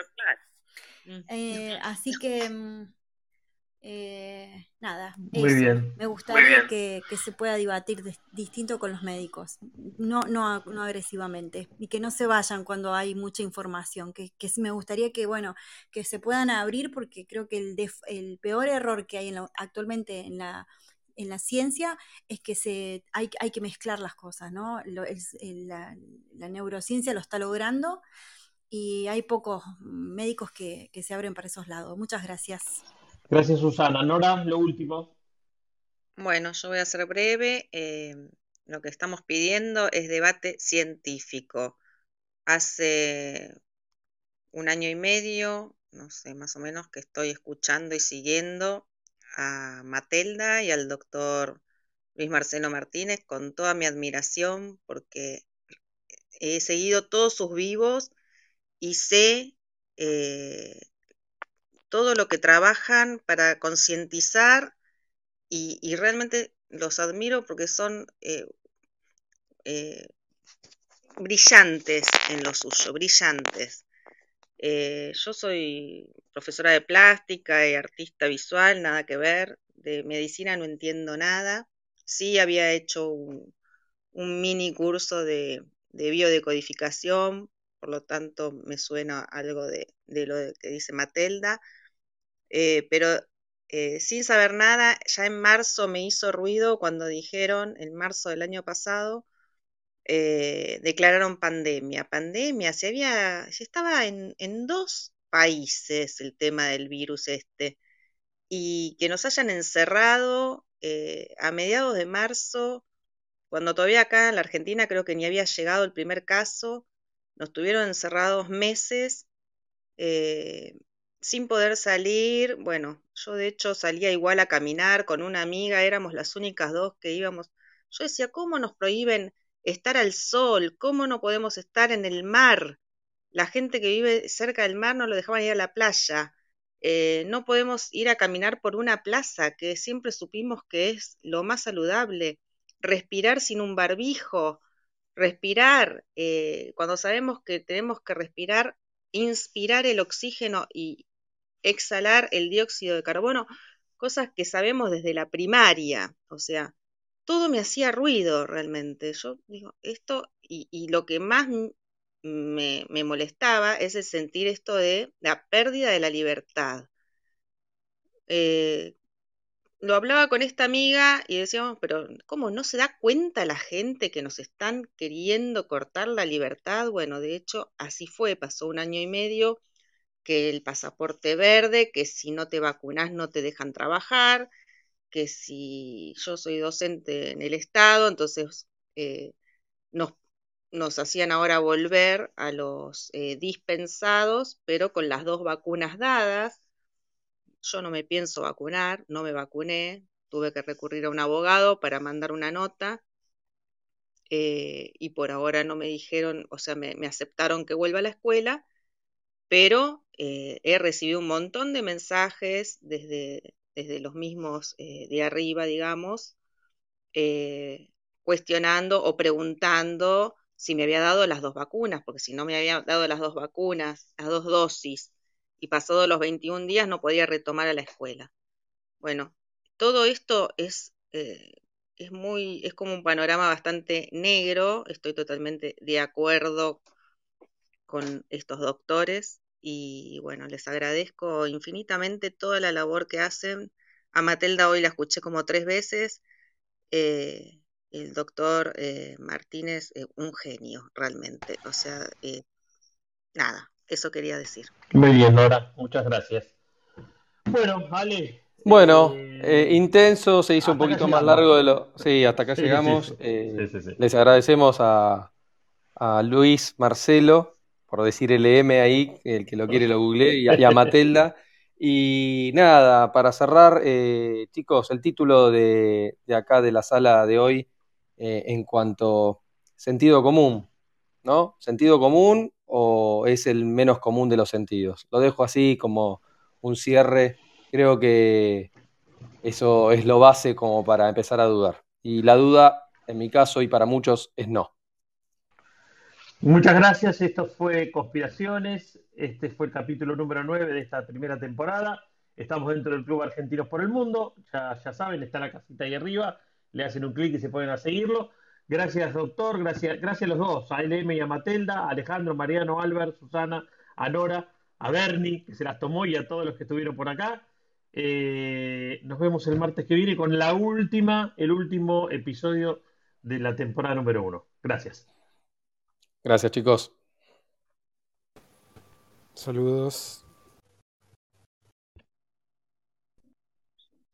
Eh, así que mm, eh, nada, Muy bien. me gustaría que, se pueda debatir distinto con los médicos, no, no, no agresivamente, y que no se vayan cuando hay mucha información, que, me gustaría que, bueno, que se puedan abrir porque creo que el, el peor error que hay actualmente en la en la ciencia es que se, hay, hay que mezclar las cosas, ¿no? la, neurociencia lo está logrando y hay pocos médicos que, se abren para esos lados. Muchas gracias. Gracias, Susana. Nora, lo último. Bueno, yo voy a ser breve. Eh, lo que estamos pidiendo es debate científico. Hace un año y medio, no sé, más o menos, que estoy escuchando y siguiendo a Matelda y al doctor Luis Marcelo Martínez con toda mi admiración porque he seguido todos sus vivos y sé eh, todo lo que trabajan para concientizar y, realmente los admiro porque son eh, eh, brillantes en lo suyo, brillantes. Eh, yo soy profesora de plástica y artista visual, nada que ver. De medicina no entiendo nada. Sí había hecho un, mini curso de, biodecodificación, por lo tanto me suena algo de, lo que dice Matelda, eh, pero eh, sin saber nada, ya en marzo me hizo ruido cuando dijeron, en marzo del año pasado, eh, declararon pandemia. Pandemia, se había, se estaba en, dos países el tema del virus este, y que nos hayan encerrado a mediados de marzo, cuando todavía acá en la Argentina creo que ni había llegado el primer caso, nos tuvieron encerrados meses sin poder salir. Bueno, yo de hecho salía igual a caminar con una amiga, éramos las únicas dos que íbamos. Yo decía, ¿cómo nos prohíben estar al sol, ¿cómo no podemos estar en el mar? La gente que vive cerca del mar no lo dejaban ir a la playa. Eh, no podemos ir a caminar por una plaza, que siempre supimos que es lo más saludable. Respirar sin un barbijo, respirar, eh, cuando sabemos que tenemos que respirar, inspirar el oxígeno y exhalar el dióxido de carbono, cosas que sabemos desde la primaria, o sea, todo me hacía ruido realmente. Yo digo, esto, y, lo que más me, molestaba es el sentir esto de la pérdida de la libertad. Eh, lo hablaba con esta amiga y decíamos, pero ¿cómo no se da cuenta la gente que nos están queriendo cortar la libertad? Bueno, de hecho, así fue, pasó un año y medio que el pasaporte verde, que si no te vacunas no te dejan trabajar, que si yo soy docente en el Estado, entonces eh, nos, hacían ahora volver a los eh, dispensados, pero con las dos vacunas dadas. Yo no me pienso vacunar, no me vacuné, tuve que recurrir a un abogado para mandar una nota eh, y por ahora no me dijeron, o sea, me aceptaron que vuelva a la escuela, pero he recibido un montón de mensajes desde desde los mismos eh, de arriba, digamos, eh, cuestionando o preguntando si me había dado las dos vacunas, porque si no me había dado las dos vacunas, las dos dosis, y pasado los 21 días no podía retomar a la escuela. Bueno, todo esto es, eh, es muy, es como un panorama bastante negro, estoy totalmente de acuerdo con estos doctores y bueno, les agradezco infinitamente toda la labor que hacen. A Matelda hoy la escuché como tres veces. Eh, el doctor eh, Martínez, eh, un genio realmente. O sea, nada, eso quería decir. Muy bien, Nora, muchas gracias. Bueno, vale. Bueno, intenso, se hizo un poquito más largo de lo... Sí, hasta acá llegamos. les agradecemos a, a Luis Marcelo por decir LM ahí, el que lo quiere lo googleé, y, a [LAUGHS] Matelda. Y nada, para cerrar, eh, chicos, el título de, acá de la sala de hoy eh, en cuanto sentido común, ¿no? ¿Sentido común o es el menos común de los sentidos? Lo dejo así como un cierre. Creo que eso es lo base como para empezar a dudar. Y la duda, en mi caso y para muchos, es no. Muchas gracias. Esto fue Conspiraciones. Este fue el capítulo número 9 de esta primera temporada. Estamos dentro del Club Argentinos por el Mundo. Ya, ya saben, está la casita ahí arriba. Le hacen un clic y se pueden seguirlo. Gracias, doctor. Gracias, gracias a los dos, a LM y a Matelda, a Alejandro, Mariano, Albert, Susana, a Nora, a Bernie, que se las tomó, y a todos los que estuvieron por acá. Eh, nos vemos el martes que viene con la última, el último episodio de la temporada número uno. Gracias. Gracias, chicos. Saludos.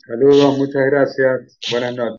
Saludos, muchas gracias. Buenas noches.